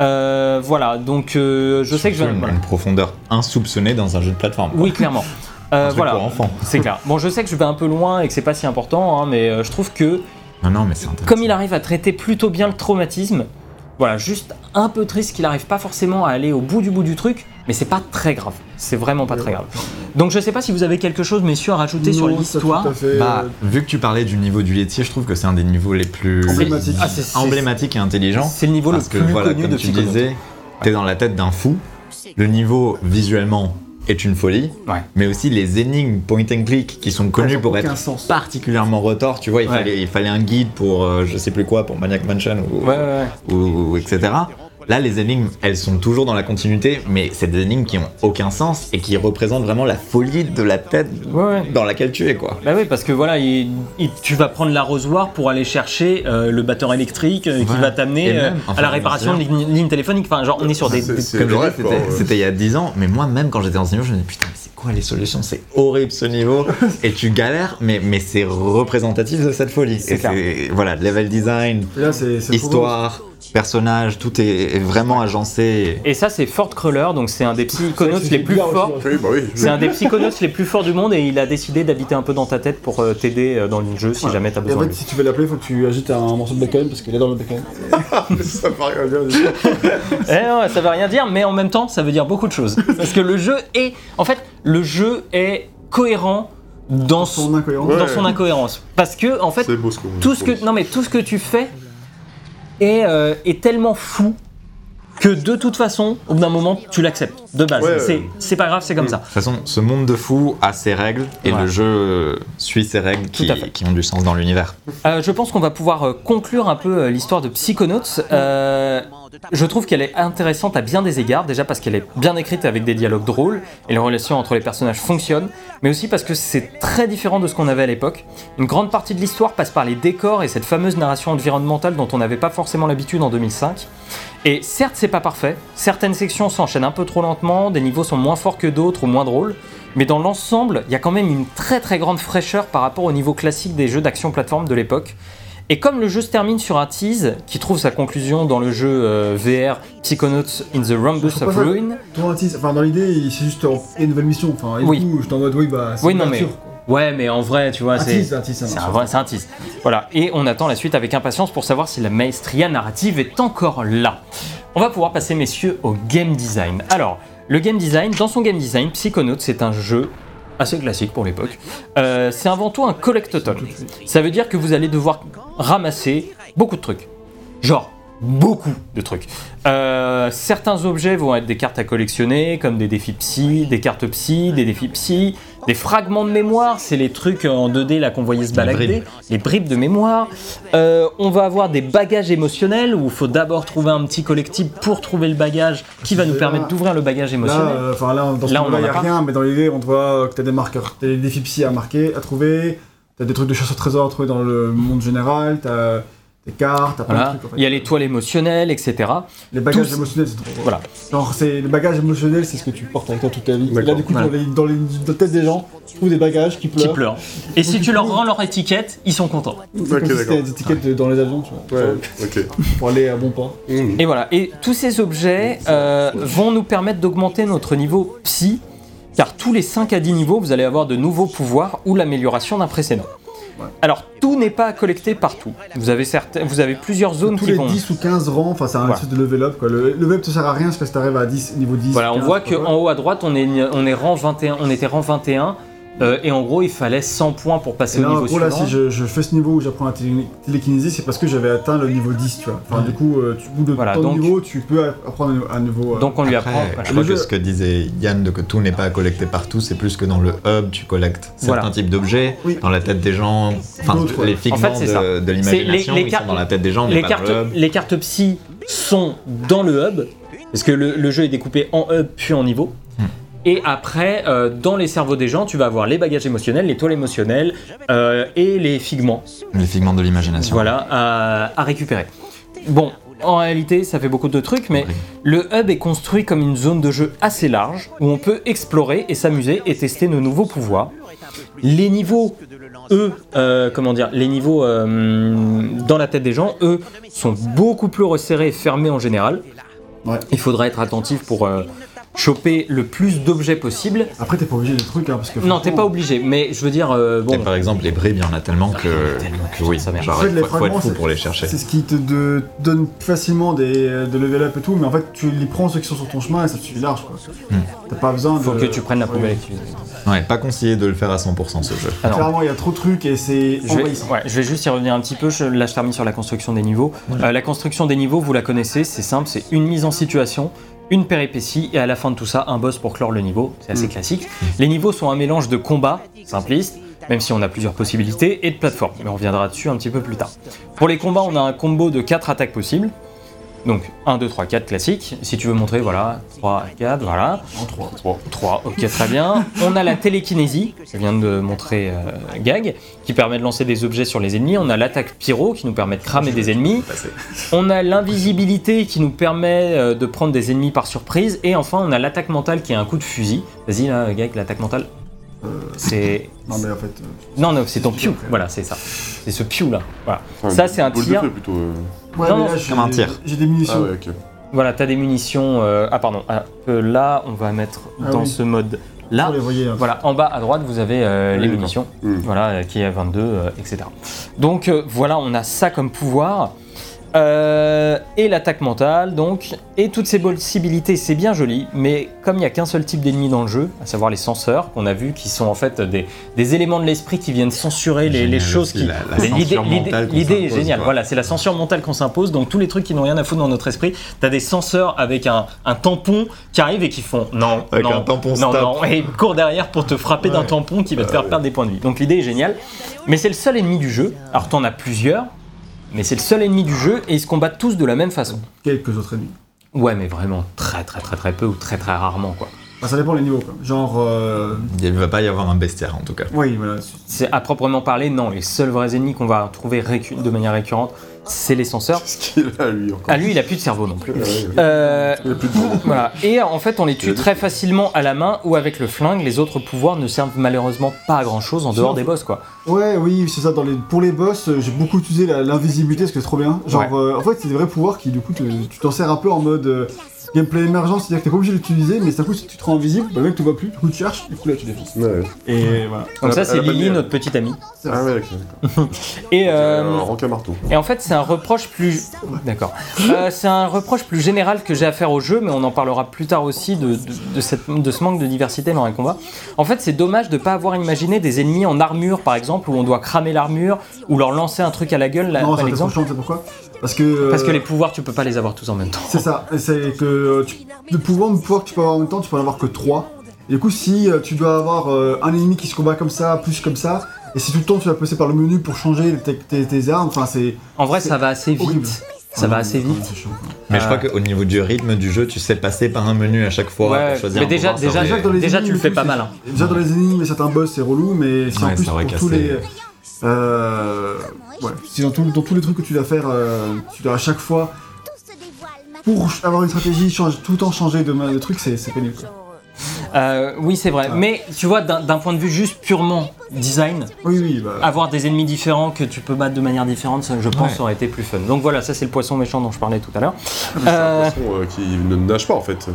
Euh, voilà, donc euh, je sais que je une, voilà. une profondeur insoupçonnée dans un jeu de plateforme. Oui, clairement. Euh, voilà, pour enfants. c'est clair. Bon, je sais que je vais un peu loin et que c'est pas si important, hein, mais euh, je trouve que Non, non, mais c'est intéressant. comme il arrive à traiter plutôt bien le traumatisme, voilà, juste un peu triste qu'il arrive pas forcément à aller au bout du bout du truc, mais c'est pas très grave. C'est vraiment pas très grave. Donc je sais pas si vous avez quelque chose, messieurs, à rajouter sur Non, l'histoire. Bah, vu que tu parlais du niveau du laitier, je trouve que c'est un des niveaux les plus Emblématique. Ah, emblématiques et intelligents. C'est le niveau Parce le que plus voilà, connu comme de tu disais, t'es dans la tête d'un fou. Le niveau visuellement est une folie, Ouais. mais aussi les énigmes point and click qui sont connus ça n'a pour être sens. particulièrement retors. Tu vois, il, Ouais. fallait, il fallait un guide pour euh, je sais plus quoi, pour Maniac Mansion ou, Ouais, ouais, ouais. ou- ou etc. Là, les énigmes, elles sont toujours dans la continuité, mais c'est des énigmes qui ont aucun sens et qui représentent vraiment la folie de la tête Ouais, ouais. dans laquelle tu es, quoi. Bah oui, parce que voilà, il- il- tu vas prendre l'arrosoir pour aller chercher euh, le batteur électrique euh, qui Ouais. va t'amener euh, même, enfin, à la réparation de lignes lignes téléphoniques. Enfin, genre, on est sur des. C'est- des- c'est Comme rêve, c'était il y a 10 ans, mais moi même quand j'étais dans ce niveau, je me disais putain, mais c'est quoi les solutions? C'est horrible ce niveau, <laughs> et tu galères, mais, mais c'est représentatif de cette folie. C'est Et clair. c'est- Voilà, level design, là, c'est, histoire, personnage, tout est, est vraiment agencé. Et ça, c'est Fort Cruller, donc c'est un des psychonauts C'est les plus forts. Oui, bah oui. C'est un des psychonauts les plus forts du monde et il a décidé d'habiter un peu dans ta tête pour euh, t'aider euh, dans le jeu si Ouais. jamais t'as Et en besoin de fait, lui. si tu veux l'appeler, il faut que tu agites un morceau de bacon parce qu'il adore le bacon. <laughs> ça paraît rien dire. Eh non, ça veut rien dire, mais en même temps, ça veut dire beaucoup de choses. Parce que le jeu est. En fait, le jeu est cohérent dans son, incohérence. Ouais. dans son incohérence. Parce que, en fait, C'est beau ce que vous tout ce que non mais tout ce que tu fais est, euh, est tellement fou que de toute façon au bout d'un moment tu l'acceptes de base. Ouais, c'est c'est pas grave c'est comme ça. De toute façon, ce monde de fou a ses règles, et Ouais. le jeu euh, suit ces règles qui, Tout à fait. qui ont du sens dans l'univers. Euh, je pense qu'on va pouvoir euh, conclure un peu l'histoire de Psychonauts. Euh, je trouve qu'elle est intéressante à bien des égards déjà parce qu'elle est bien écrite avec des dialogues drôles et les relations entre les personnages fonctionnent mais aussi parce que c'est très différent de ce qu'on avait à l'époque. Une grande partie de l'histoire passe par les décors et cette fameuse narration environnementale dont on n'avait pas forcément l'habitude en 2005 Et certes, c'est pas parfait. Certaines sections s'enchaînent un peu trop lentement, des niveaux sont moins forts que d'autres ou moins drôles. Mais dans l'ensemble, il y a quand même une très très grande fraîcheur par rapport au niveau classique des jeux d'action plateforme de l'époque. Et comme le jeu se termine sur un tease qui trouve sa conclusion dans le jeu euh, VR Psychonauts in the Rhombus Je of Ruin, enfin dans l'idée, il- c'est juste une nouvelle mission. Enfin, et Oui. du coup, je t'en mode, oui, bah, c'est Oui, une non, mais- ouverture, quoi. Ouais, mais en vrai, tu vois, c'est. un C'est un, vrai- c'est un tease. Voilà, et on attend la suite avec impatience pour savoir si la maestria narrative est encore là. On va pouvoir passer, messieurs, au game design. Alors, le game design, dans son game design, Psychonauts, c'est un jeu assez classique pour l'époque. Euh, c'est avant tout un collectoton. Ça veut dire que vous allez devoir ramasser beaucoup de trucs. Genre, beaucoup de trucs. Euh, certains objets vont être des cartes à collectionner, comme des défis psy, des cartes psy, des défis psy, des fragments de mémoire, c'est les trucs en 2D là qu'on voyait se Les balader, bribes. les bribes de mémoire. Euh, on va avoir des bagages émotionnels où il faut d'abord trouver un petit collectible pour trouver le bagage qui va nous permettre d'ouvrir le bagage Là, émotionnel. euh, enfin là, dans ce Là, on moment-là, il en n'y a a pas. rien, mais dans l'idée, on te voit que t'as des marqueurs, t'as des défis psy à marquer, à trouver, t'as des trucs de chasse au trésor à trouver dans le monde général, t'as des cartes, t'as plein Voilà. de trucs. En fait. Il y a l'étoile émotionnelle, etc. Les bagages tous- émotionnels, c'est trop. Voilà. Genre, c'est les bagages émotionnels, c'est ce que tu portes avec toi toute ta vie. Et là, du coup, Voilà. dans, les, dans, les, dans la tête des gens, tu trouves des bagages qui pleurent. Qui pleurent. Et si tu leur rends leur étiquette, ils sont contents. C'est Ok, comme si des étiquettes dans les avions, tu vois. Ouais, ok. Pour aller à bon pas. Mmh. Et voilà, et tous ces objets euh, vont nous permettre d'augmenter notre niveau psy, car tous les 5 à 10 niveaux, vous allez avoir de nouveaux pouvoirs ou l'amélioration d'un précédent. Alors, tout n'est pas à collecter partout. Vous avez, certains, vous avez plusieurs zones Tous qui les vont... 10 ou 15 rangs, enfin, c'est un Voilà. de level up. Quoi. Le level up te sert à rien jusqu'à ce que t'arrives à 10, niveau 10. Voilà, on 15, voit qu'en haut à droite, on est, on est rang 21, on était rang 21. Euh, et en gros, il fallait 100 points pour passer là, au en niveau gros, là, si je, je fais ce niveau où j'apprends la télé- télékinésie, c'est parce que j'avais atteint le niveau 10, tu vois. Enfin, Ouais. du coup, euh, tu, au bout de Voilà, ton donc- niveau, tu peux apprendre un nouveau. euh, Donc on lui Après, apprend. je voilà. crois Le que jeu- ce que disait Yann de que tout n'est pas collecté partout, c'est plus que dans le hub, tu collectes certains types d'objets Oui. dans la tête des gens. Enfin, ouais. les figments En fait, c'est ça. de, de C'est les- l'imagination, ils sont dans la tête des gens, mais les pas cartes, dans le hub. les cartes psy sont dans le hub, parce que le, le jeu est découpé en hub puis en niveau. Et après, euh, dans les cerveaux des gens, tu vas avoir les bagages émotionnels, les toiles émotionnelles euh, et les figments Les figments de l'imagination. voilà, à, à récupérer. Bon, en réalité, ça fait beaucoup de trucs, mais Oui. le hub est construit comme une zone de jeu assez large où on peut explorer et s'amuser et tester nos nouveaux pouvoirs. Les niveaux, eux, euh, comment dire, les niveaux euh, dans la tête des gens, eux, sont beaucoup plus resserrés et fermés en général. Ouais. Il faudra être attentif pour euh, choper le plus d'objets possible. Après, t'es pas obligé des trucs, hein, parce que. Non, t'es pas obligé, mais je veux dire, euh, Et bon, par exemple, les bribes, il y en a tellement que, que oui, ça merde. genre, En fait, les faut, faut être fragments, fou c'est- pour les chercher. C'est ce qui te de- donne facilement des, des level up et tout, mais en fait, tu les prends ceux qui sont sur ton chemin et ça te suffit large, quoi. Hmm. T'as pas besoin de. faut que tu prennes la plus belle Ouais. pas conseillé de le faire à 100% ce jeu. Ah non. Clairement, il y a trop de trucs et c'est Je vais, envahissant. ouais, je vais juste y revenir un petit peu. Je- là, je termine sur la construction des niveaux. Euh, la construction des niveaux, vous la connaissez, c'est simple, c'est une mise en situation, une péripétie, et à la fin de tout ça, un boss pour clore le niveau. C'est assez classique. Les niveaux sont un mélange de combat, simpliste, même si on a plusieurs possibilités, et de plateforme. Mais on reviendra dessus un petit peu plus tard. Pour les combats, on a un combo de 4 attaques possibles. Donc 1, 2, 3, 4 classique. Si tu veux montrer, voilà, 3, 4, voilà. En 3. 3, ok, très bien. On a la télékinésie, que vient de montrer euh, Gag, qui permet de lancer des objets sur les ennemis. On a l'attaque pyro, qui nous permet de cramer des ennemis. On a l'invisibilité, qui nous permet euh, de prendre des ennemis par surprise. Et enfin, on a l'attaque mentale, qui est un coup de fusil. Vas-y, là, Gag, l'attaque mentale. C'est. Non, mais en fait. euh, Non, non, c'est ton piou. Voilà, c'est ça. C'est ce piou là. Voilà. Enfin, Ça, c'est un tir. plutôt. Ouais, Non, mais non, là, c'est j'ai- comme un tir. J'ai des munitions. Ah ouais, ok. Voilà, t'as des munitions. euh, Ah, pardon. Ah, euh, là, on va mettre Ah dans oui. ce mode là. Les hein. Voilà, en bas à droite, vous avez euh, Oui, les d'accord. munitions, Hmm. voilà, euh, qui est à 22, euh, etc. Donc euh, voilà, on a ça comme pouvoir. Euh, et l'attaque mentale, donc, et toutes ces possibilités, c'est bien joli, mais comme il n'y a qu'un seul type d'ennemi dans le jeu, à savoir les censeurs, qu'on a vu, qui sont en fait des, des éléments de l'esprit qui viennent censurer les, choses qui. L'idée est géniale, quoi. voilà, c'est la censure mentale qu'on s'impose, donc tous les trucs qui n'ont rien à foutre dans notre esprit, t'as des censeurs avec un, un tampon qui arrivent et qui font non, Avec non, un tampon non, non, et courent derrière pour te frapper d'un tampon qui va te faire perdre des points de vie. Donc l'idée est géniale, mais c'est le seul ennemi du jeu. Alors t'en as plusieurs, mais c'est le seul ennemi du jeu et ils se combattent tous de la même façon. Quelques autres ennemis. Ouais, mais vraiment très très très très peu ou très très rarement quoi. Bah, ça dépend des niveaux, quoi. Genre. euh, Il ne va pas y avoir un bestiaire en tout cas. Oui, voilà. C'est à proprement parler, non, les seuls vrais ennemis qu'on va trouver récu- de manière récurrente, c'est les censeurs. Qu'est-ce qu'il a, lui, encore Ah lui, il a plus de cerveau non plus. Ouais, ouais. Euh, Il a plus de. Voilà. Et en fait, on les tue très facilement à la main ou avec le flingue. Les autres pouvoirs ne servent malheureusement pas à grand chose en dehors des boss, quoi. Ouais, oui, c'est ça. Dans les... Pour les boss, euh, j'ai beaucoup utilisé l'invisibilité parce que c'est trop bien. Genre, Ouais. euh, en fait, c'est des vrais pouvoirs qui, du coup, te- tu t'en sers un peu en mode euh, gameplay émergent, c'est-à-dire que t'es pas obligé de l'utiliser, mais d'un coup, si tu te rends invisible, bah, le mec te voit plus, du coup, tu cherches, du coup, là, tu défonces. Ouais. Et voilà. Donc ça, c'est Lily, notre petite amie. Ah ouais, ok. d'accord. <laughs> Et, euh, Euh, Un à marteau. et en fait, c'est un reproche plus... D'accord. Euh, c'est un reproche plus général que j'ai à faire au jeu, mais on en parlera plus tard aussi de, de, de cette- de ce manque de diversité dans les combats. En fait, c'est dommage de pas avoir imaginé des ennemis en armure, par exemple, où on doit cramer l'armure, ou leur lancer un truc à la gueule, là, non, par exemple. chiant, c'est pourquoi? Parce que. euh, Parce que les pouvoirs, tu peux pas les avoir tous en même temps. C'est ça, et c'est que euh, tu, le pouvoir, le pouvoir que tu peux avoir en même temps, tu peux en avoir que 3. Et du coup, si euh, tu dois avoir euh, un ennemi qui se combat comme ça, plus comme ça, et si tout le temps tu vas passer par le menu pour changer tes, tes- tes armes, enfin c'est. En vrai, ça va assez vite. horrible. Ça va assez vite. c'est. Mais je Euh, crois qu'au niveau du rythme du jeu, tu sais passer par un menu à chaque fois Ouais, pour choisir mais un déjà- pouvoir, ça déjà- Déjà, que dans les Déjà, énigmes tu le fais pas c'est- mal, hein. Déjà dans les énigmes et certains boss c'est relou, mais si en plus pour tous les. Euh, ouais, si dans, tout- dans tous les trucs que tu dois faire, euh, tu dois à chaque fois, pour avoir une stratégie, change, tout le temps changer de, de truc, c'est c'est pénible. Quoi. Euh, oui, c'est vrai. Mais tu vois, d'un point de vue juste purement design, Oui, oui, bah. avoir des ennemis différents que tu peux battre de manière différente, ça, je pense, Ouais. aurait été plus fun. Donc voilà, ça c'est le poisson méchant dont je parlais tout à l'heure. C'est un Euh, poisson euh, qui ne nage pas en fait.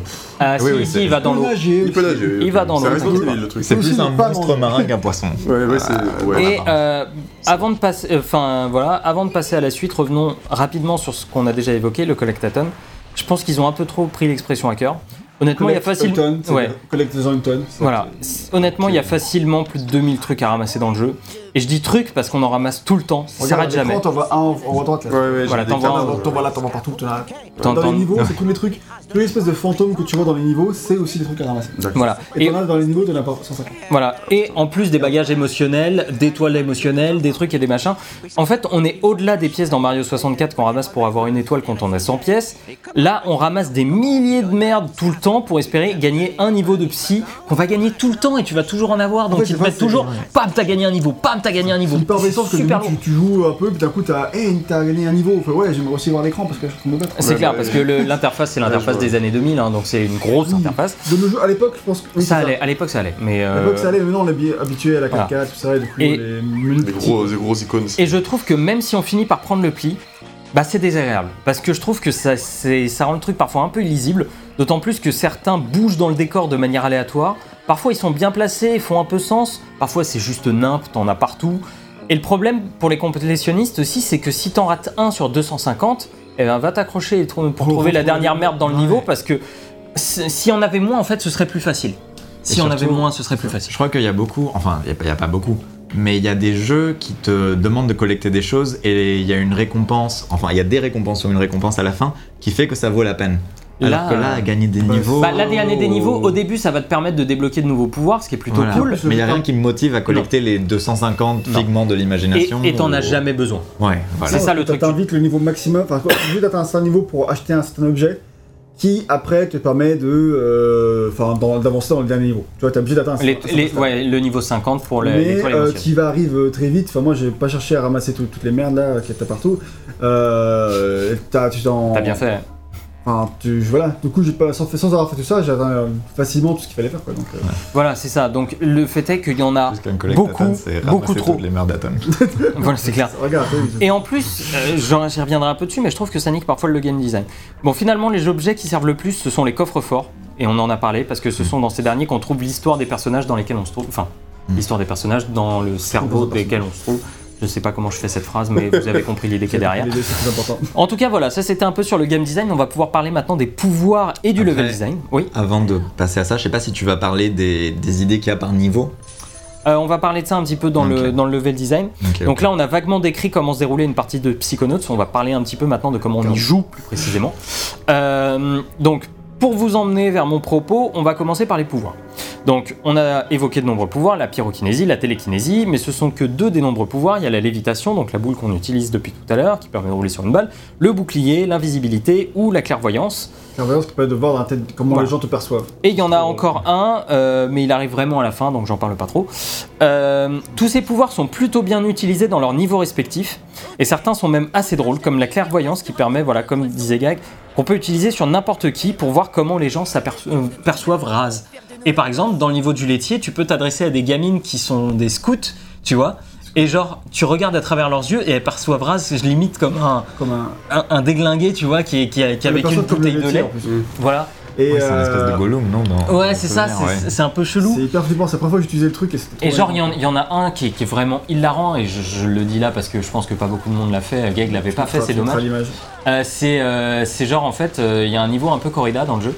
euh, Oui, si, oui, si, il va dans l'eau. Il peut nager. Il va dans C'est l'eau. C'est plus un monstre marin qu'un poisson. Ouais, ouais, c'est. Ouais. Et euh, avant de passer, euh, enfin voilà, avant de passer à la suite, revenons rapidement sur ce qu'on a déjà évoqué, le collectathon. Je pense qu'ils ont un peu trop pris l'expression à cœur. Honnêtement, il y a Collect facile. a tonne, c'est Ouais. le- Collect a une tonne. c'est- Voilà. Honnêtement, il y a facilement plus de 2000 trucs à ramasser dans le jeu. Et je dis trucs parce qu'on en ramasse tout le temps. Ça s'arrête jamais. T'en vois un en en haut à droite là. Ouais, ouais, Voilà, t'en vois un. T'en vois- t'en vois là, t'en vois partout. t'en as- T'en- Dans t'en- les niveaux, <laughs> c'est tous les trucs, tous les espèces de fantômes que tu vois dans les niveaux, c'est aussi des trucs à ramasser. D'accord. Voilà. Et Et t'en as dans les niveaux de n'importe 150. Voilà, et en plus des bagages émotionnels, des toiles émotionnelles, des trucs et des machins. En fait, on est au-delà des pièces dans Mario 64 qu'on ramasse pour avoir une étoile quand on a 100 pièces. Là, on ramasse des milliers de merdes tout le temps pour espérer gagner un niveau de psy qu'on va gagner tout le temps et tu vas toujours en avoir. Donc ils te mettent toujours, pam, t'as gagné un niveau, pam, t'as gagné un niveau. C'est hyper parce que Super tu, tu joues un peu, puis d'un coup t'as hey, t'as gagné un niveau. Fait, ouais, j'aimerais aussi voir l'écran parce que je suis en train de me battre. C'est clair, parce que l'interface, c'est l'interface des années 2000, hein, donc c'est une grosse interface. De nos jeux, à l'époque, je pense que. oui, Ça allait, à l'époque ça allait. Mais, À euh, l'époque, ça allait, mais maintenant on est bi- habitué à la Voilà. 4K, tout ça, et du coup, Et- les menus Des gros, des gros icônes. Et je trouve que même si on finit par prendre le pli, bah c'est désagréable. Parce que je trouve que ça, c'est- ça rend le truc parfois un peu illisible. D'autant plus que certains bougent dans le décor de manière aléatoire. Parfois ils sont bien placés, ils font un peu sens. Parfois c'est juste nimp, t'en as partout. Et le problème pour les complétionnistes aussi, c'est que si t'en rates un sur 250, eh ben, va t'accrocher pour trouver la dernière merde dans le Ouais. niveau. Parce que si on avait moins, en fait, ce serait plus facile. Si Et on surtout- avait moins, ce serait plus facile. Je crois qu'il y a beaucoup, enfin, il n'y a, pas beaucoup, mais il y a des jeux qui te demandent de collecter des choses et il y a une récompense, enfin, il y a des récompenses ou une récompense à la fin qui fait que ça vaut la peine. Alors Là, que là, euh, gagner des bah, niveaux. Bah, là, gagner des niveaux, au début, ça va te permettre de débloquer de nouveaux pouvoirs, ce qui est plutôt Voilà. cool. Mais il n'y a rien qui me motive à collecter les 250 Non. figments de l'imagination. et t'en as ou- jamais besoin. Ouais, voilà. C'est ça, le truc. T'as vite le niveau maximum, enfin, tu d'atteindre un certain niveau pour acheter un certain objet qui après te permet de. euh, Enfin, d'avancer dans le dernier niveau. Tu vois, t'as obligé d'atteindre ouais, le niveau 50 pour les, Mais euh, qui va arrive très vite. Enfin, moi, j'ai pas cherché à ramasser tout- toutes les merdes là qu'il y a partout. Euh, t'as, tu t'en. T'as bien fait. Enfin, tu, voilà. Du coup, j'ai pas, sans, sans avoir fait tout ça, j'ai atteint euh, facilement tout ce qu'il fallait faire. Quoi, donc, euh, Voilà, c'est ça. Donc le fait est qu'il y en a. Beaucoup, beaucoup trop. les merdes d'atomes. <laughs> voilà, c'est clair. regarde. Et en plus, euh, j'en- j'y reviendrai un peu dessus, mais je trouve que ça nique parfois le game design. Bon, finalement, les objets qui servent le plus, ce sont les coffres forts. Et on en a parlé parce que ce sont dans ces derniers qu'on trouve l'histoire des personnages dans lesquels on se trouve. Enfin, Mm. l'histoire des personnages dans le cerveau desquels on se trouve. Je sais pas comment je fais cette phrase, mais vous avez compris l'idée qui est <laughs> derrière. l'idée, c'est plus important. En tout cas, voilà, ça c'était un peu sur le game design. On va pouvoir parler maintenant des pouvoirs et du Après- level design. Oui. Avant de passer à ça, je sais pas si tu vas parler des, des idées qu'il y a par niveau. Euh, on va parler de ça un petit peu dans, le, Ok. dans le level design. Donc là, on a vaguement décrit comment se déroulait une partie de Psychonauts. On va parler un petit peu maintenant de comment on y joue plus précisément. Euh, donc, pour vous emmener vers mon propos, on va commencer par les pouvoirs. Donc, on a évoqué de nombreux pouvoirs, la pyrokinésie, la télékinésie, mais ce sont que deux des nombreux pouvoirs. Il y a la lévitation, donc la boule qu'on utilise depuis tout à l'heure, qui permet de rouler sur une balle, le bouclier, l'invisibilité ou la clairvoyance. Clairvoyance qui permet de voir dans la tête comment les gens te perçoivent. Et il y en a encore un, euh, mais il arrive vraiment à la fin, donc j'en parle pas trop. Euh, tous ces pouvoirs sont plutôt bien utilisés dans leur niveau respectif, et certains sont même assez drôles, comme la clairvoyance qui permet, voilà, comme disait Gag, qu'on peut utiliser sur n'importe qui pour voir comment les gens euh, perçoivent Raz. Et par exemple, dans le niveau du laitier, tu peux t'adresser à des gamines qui sont des scouts, tu vois, et genre, tu regardes à travers leurs yeux et elles perçoivent Raz, je limite comme un, Comme un. un, un déglingué, tu vois, qui, qui, qui avec une bouteille le de lait. Voilà. Et Ouais, c'est une espèce euh, de Gollum, non dans- Ouais, c'est ça, c'est ouais. un peu chelou. C'est hyper flippant, c'est la première fois que j'utilisais le truc et c'était Et trop genre, il y, en- il y en a un qui est, qui est vraiment hilarant, et je, je le dis là parce que je pense que pas beaucoup de monde l'a fait, Gag l'avait pas fait, c'est dommage. Euh, c'est euh, c'est genre, en fait, euh, il y a un niveau un peu corrida dans le jeu,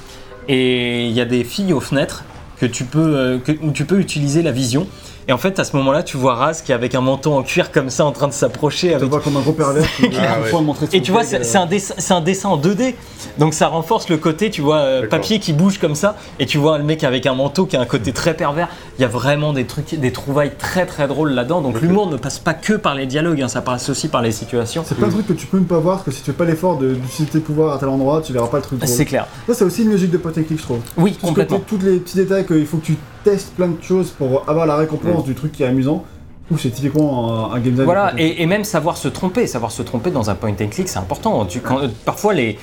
et il y a des filles aux fenêtres que tu peux, euh, que- où tu peux utiliser la vision. Et en fait, à ce moment-là, tu vois Raz qui est avec un menton en cuir comme ça en train de s'approcher Tu te avec vois comme un gros pervers qui Ah ouais. Et tu vois, <laughs> c'est un, dessin- c'est un dessin en 2D, donc ça renforce le côté, tu vois, euh, papier qui bouge comme ça, et tu vois le mec avec un manteau qui a un côté très pervers. Il y a vraiment des trucs, des trouvailles très très drôles là-dedans. Donc l'humour ne passe pas que par les dialogues, hein, ça passe aussi par les situations. C'est plein de trucs que tu peux ne pas voir parce que si tu fais pas l'effort de- d'utiliser tes pouvoirs à tel endroit, tu verras pas le truc. C'est clair. Ça, c'est aussi une logique de point je trouve. Oui, Tout complètement. côté, tous les petits détails qu'il faut que tu testes plein de choses pour avoir la récompense du truc qui est amusant. Ou c'est typiquement un, un game design. Voilà, et, et même savoir se tromper, savoir se tromper dans un point and click, c'est important. Tu, quand- euh, parfois les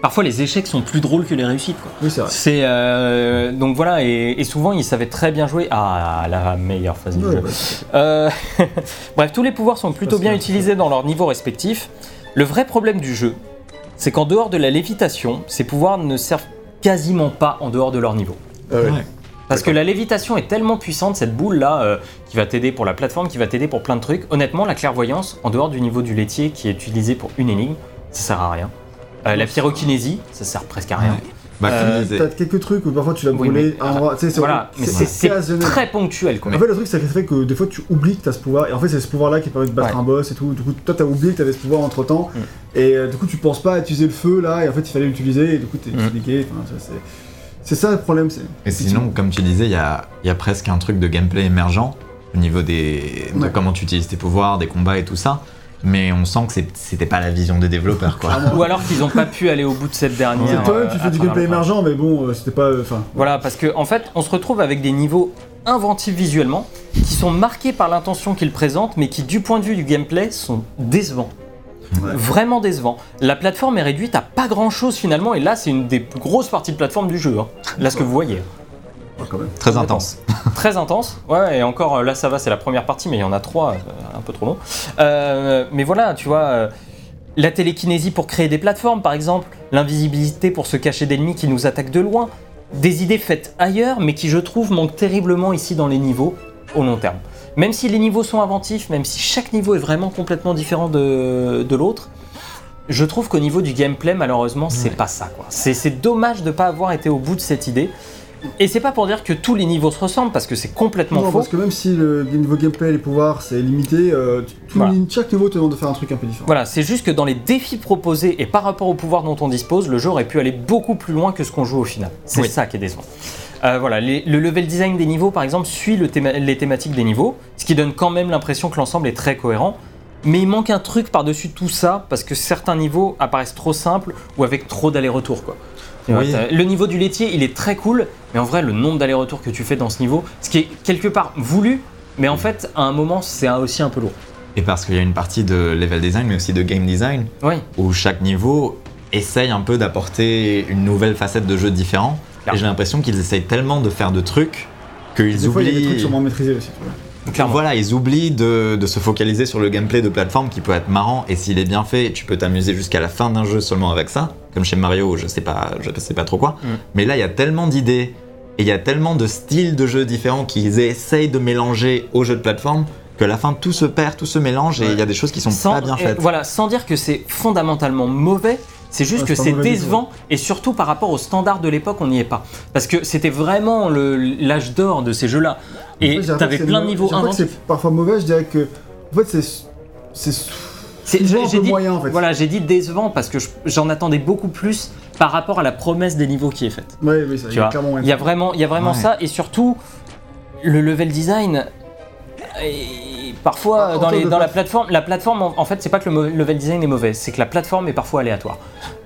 Parfois, les échecs sont plus drôles que les réussites. Quoi. Oui, c'est vrai. C'est euh, donc voilà, et, et souvent ils savaient très bien jouer à la meilleure phase du jeu. ouais. Euh, <laughs> Bref, tous les pouvoirs sont plutôt bien utilisés dans leur niveau respectif. Le vrai problème du jeu, c'est qu'en dehors de la lévitation, ces pouvoirs ne servent quasiment pas en dehors de leur niveau. Ah ouais. Parce que la lévitation est tellement puissante, cette boule là, euh, qui va t'aider pour la plateforme, qui va t'aider pour plein de trucs. Honnêtement, la clairvoyance, en dehors du niveau du laitier qui est utilisé pour une énigme, ça sert à rien. Euh, la pyrokinésie, ça sert presque à rien. Ouais. Bah, Euh. T'as quelques trucs où parfois tu vas brûler un sais, c'est Voilà, mais c'est c'est occasionnel. très ponctuel quoi. En fait, le truc, c'est que ça fait que des fois, tu oublies que t'as ce pouvoir, et en fait, c'est ce pouvoir-là qui permet de battre Ouais. un boss et tout. Du coup, toi, t'as oublié que t'avais ce pouvoir entre temps, Mm. et euh, du coup, tu penses pas à utiliser le feu là, et en fait, il fallait l'utiliser, et du coup, t'es Mm. paniqué. Enfin, ça, c'est. Ça le problème, c'est. Et sinon, comme tu disais, il y a, il y a presque un truc de gameplay émergent au niveau des, de Ouais. comment tu utilises tes pouvoirs, des combats et tout ça. Mais on sent que c'est- c'était pas la vision des développeurs, quoi. Ou alors qu'ils n'ont pas pu aller au bout de cette dernière. C'est toi-même, tu euh, fais à du gameplay émergent, mais bon, euh, c'était pas. euh. Voilà, parce qu'en en fait, on se retrouve avec des niveaux inventifs visuellement, qui sont marqués par l'intention qu'ils présentent, mais qui, du point de vue du gameplay, sont décevants. Ouais. Vraiment décevants. La plateforme est réduite à pas grand chose finalement, et là, c'est une des plus grosses parties de plateforme du jeu. hein. Là, ce que vous voyez. ouais, quand même. Très intense. <laughs> Très intense. Ouais, et encore euh, là, ça va, c'est la première partie, mais il y en a trois, euh, un peu trop long. Euh, mais voilà, tu vois. euh, la télékinésie pour créer des plateformes, par exemple, l'invisibilité pour se cacher d'ennemis qui nous attaquent de loin, des idées faites ailleurs, mais qui, je trouve, manquent terriblement ici dans les niveaux au long terme. Même si les niveaux sont inventifs, même si chaque niveau est vraiment complètement différent de, de l'autre, je trouve qu'au niveau du gameplay, malheureusement, c'est Ouais. pas ça. C'est dommage de ne pas avoir été au bout de cette idée. Et c'est pas pour dire que tous les niveaux se ressemblent, parce que c'est complètement Non, faux. parce que même si le niveau gameplay, les pouvoirs, c'est limité, euh, tu- tout- Voilà. chaque niveau te demande de faire un truc un peu différent. Voilà, c'est juste que dans les défis proposés et par rapport au pouvoir dont on dispose, le jeu aurait pu aller beaucoup plus loin que ce qu'on joue au final. C'est Oui. ça qui est décevant. Euh, voilà, les- le level design des niveaux, par exemple, suit le théma- les thématiques des niveaux, ce qui donne quand même l'impression que l'ensemble est très cohérent. Mais il manque un truc par-dessus tout ça, parce que certains niveaux apparaissent trop simples ou avec trop d'allers-retours. quoi. Oui. Le niveau du laitier, il est très cool, mais en vrai, le nombre d'allers-retours que tu fais dans ce niveau, ce qui est quelque part voulu, mais en fait, à un moment, c'est aussi un peu lourd. Et parce qu'il y a une partie de level design, mais aussi de game design, Oui, où chaque niveau essaye un peu d'apporter une nouvelle facette de jeu différent. Clairement. Et j'ai l'impression qu'ils essayent tellement de faire de trucs qu'ils Des fois, il y a des trucs oublient. moins maîtrisés aussi. Voilà, ils oublient de, de se focaliser sur le gameplay de plateforme qui peut être marrant et s'il est bien fait, tu peux t'amuser jusqu'à la fin d'un jeu seulement avec ça, comme chez Mario, je sais pas, je sais pas trop quoi. Mm. Mais là, il y a tellement d'idées et il y a tellement de styles de jeux différents qu'ils essayent de mélanger aux jeux de plateforme que à la fin tout se perd, tout se mélange et il y a des choses qui sont sans, pas bien euh, faites. voilà, sans dire que c'est fondamentalement mauvais, c'est juste que c'est décevant et surtout par rapport aux standards de l'époque, on n'y est pas. Parce que c'était vraiment le- l'âge d'or de ces jeux-là. Et t'avais plein de niveaux inventifs. c'est parfois mauvais, je dirais que. En fait, c'est. C'est moyen en fait. Voilà, j'ai dit décevant parce que je- j'en attendais beaucoup plus par rapport à la promesse des niveaux qui est faite. Ouais, oui, ça, Tu il y a vois, clairement. Il y a vraiment, il y a vraiment Ouais. ça et surtout le level design. et parfois, en dans, les- la plate- plateforme, la plateforme, en, en fait, c'est pas que le level design est mauvais, c'est que la plateforme est parfois aléatoire.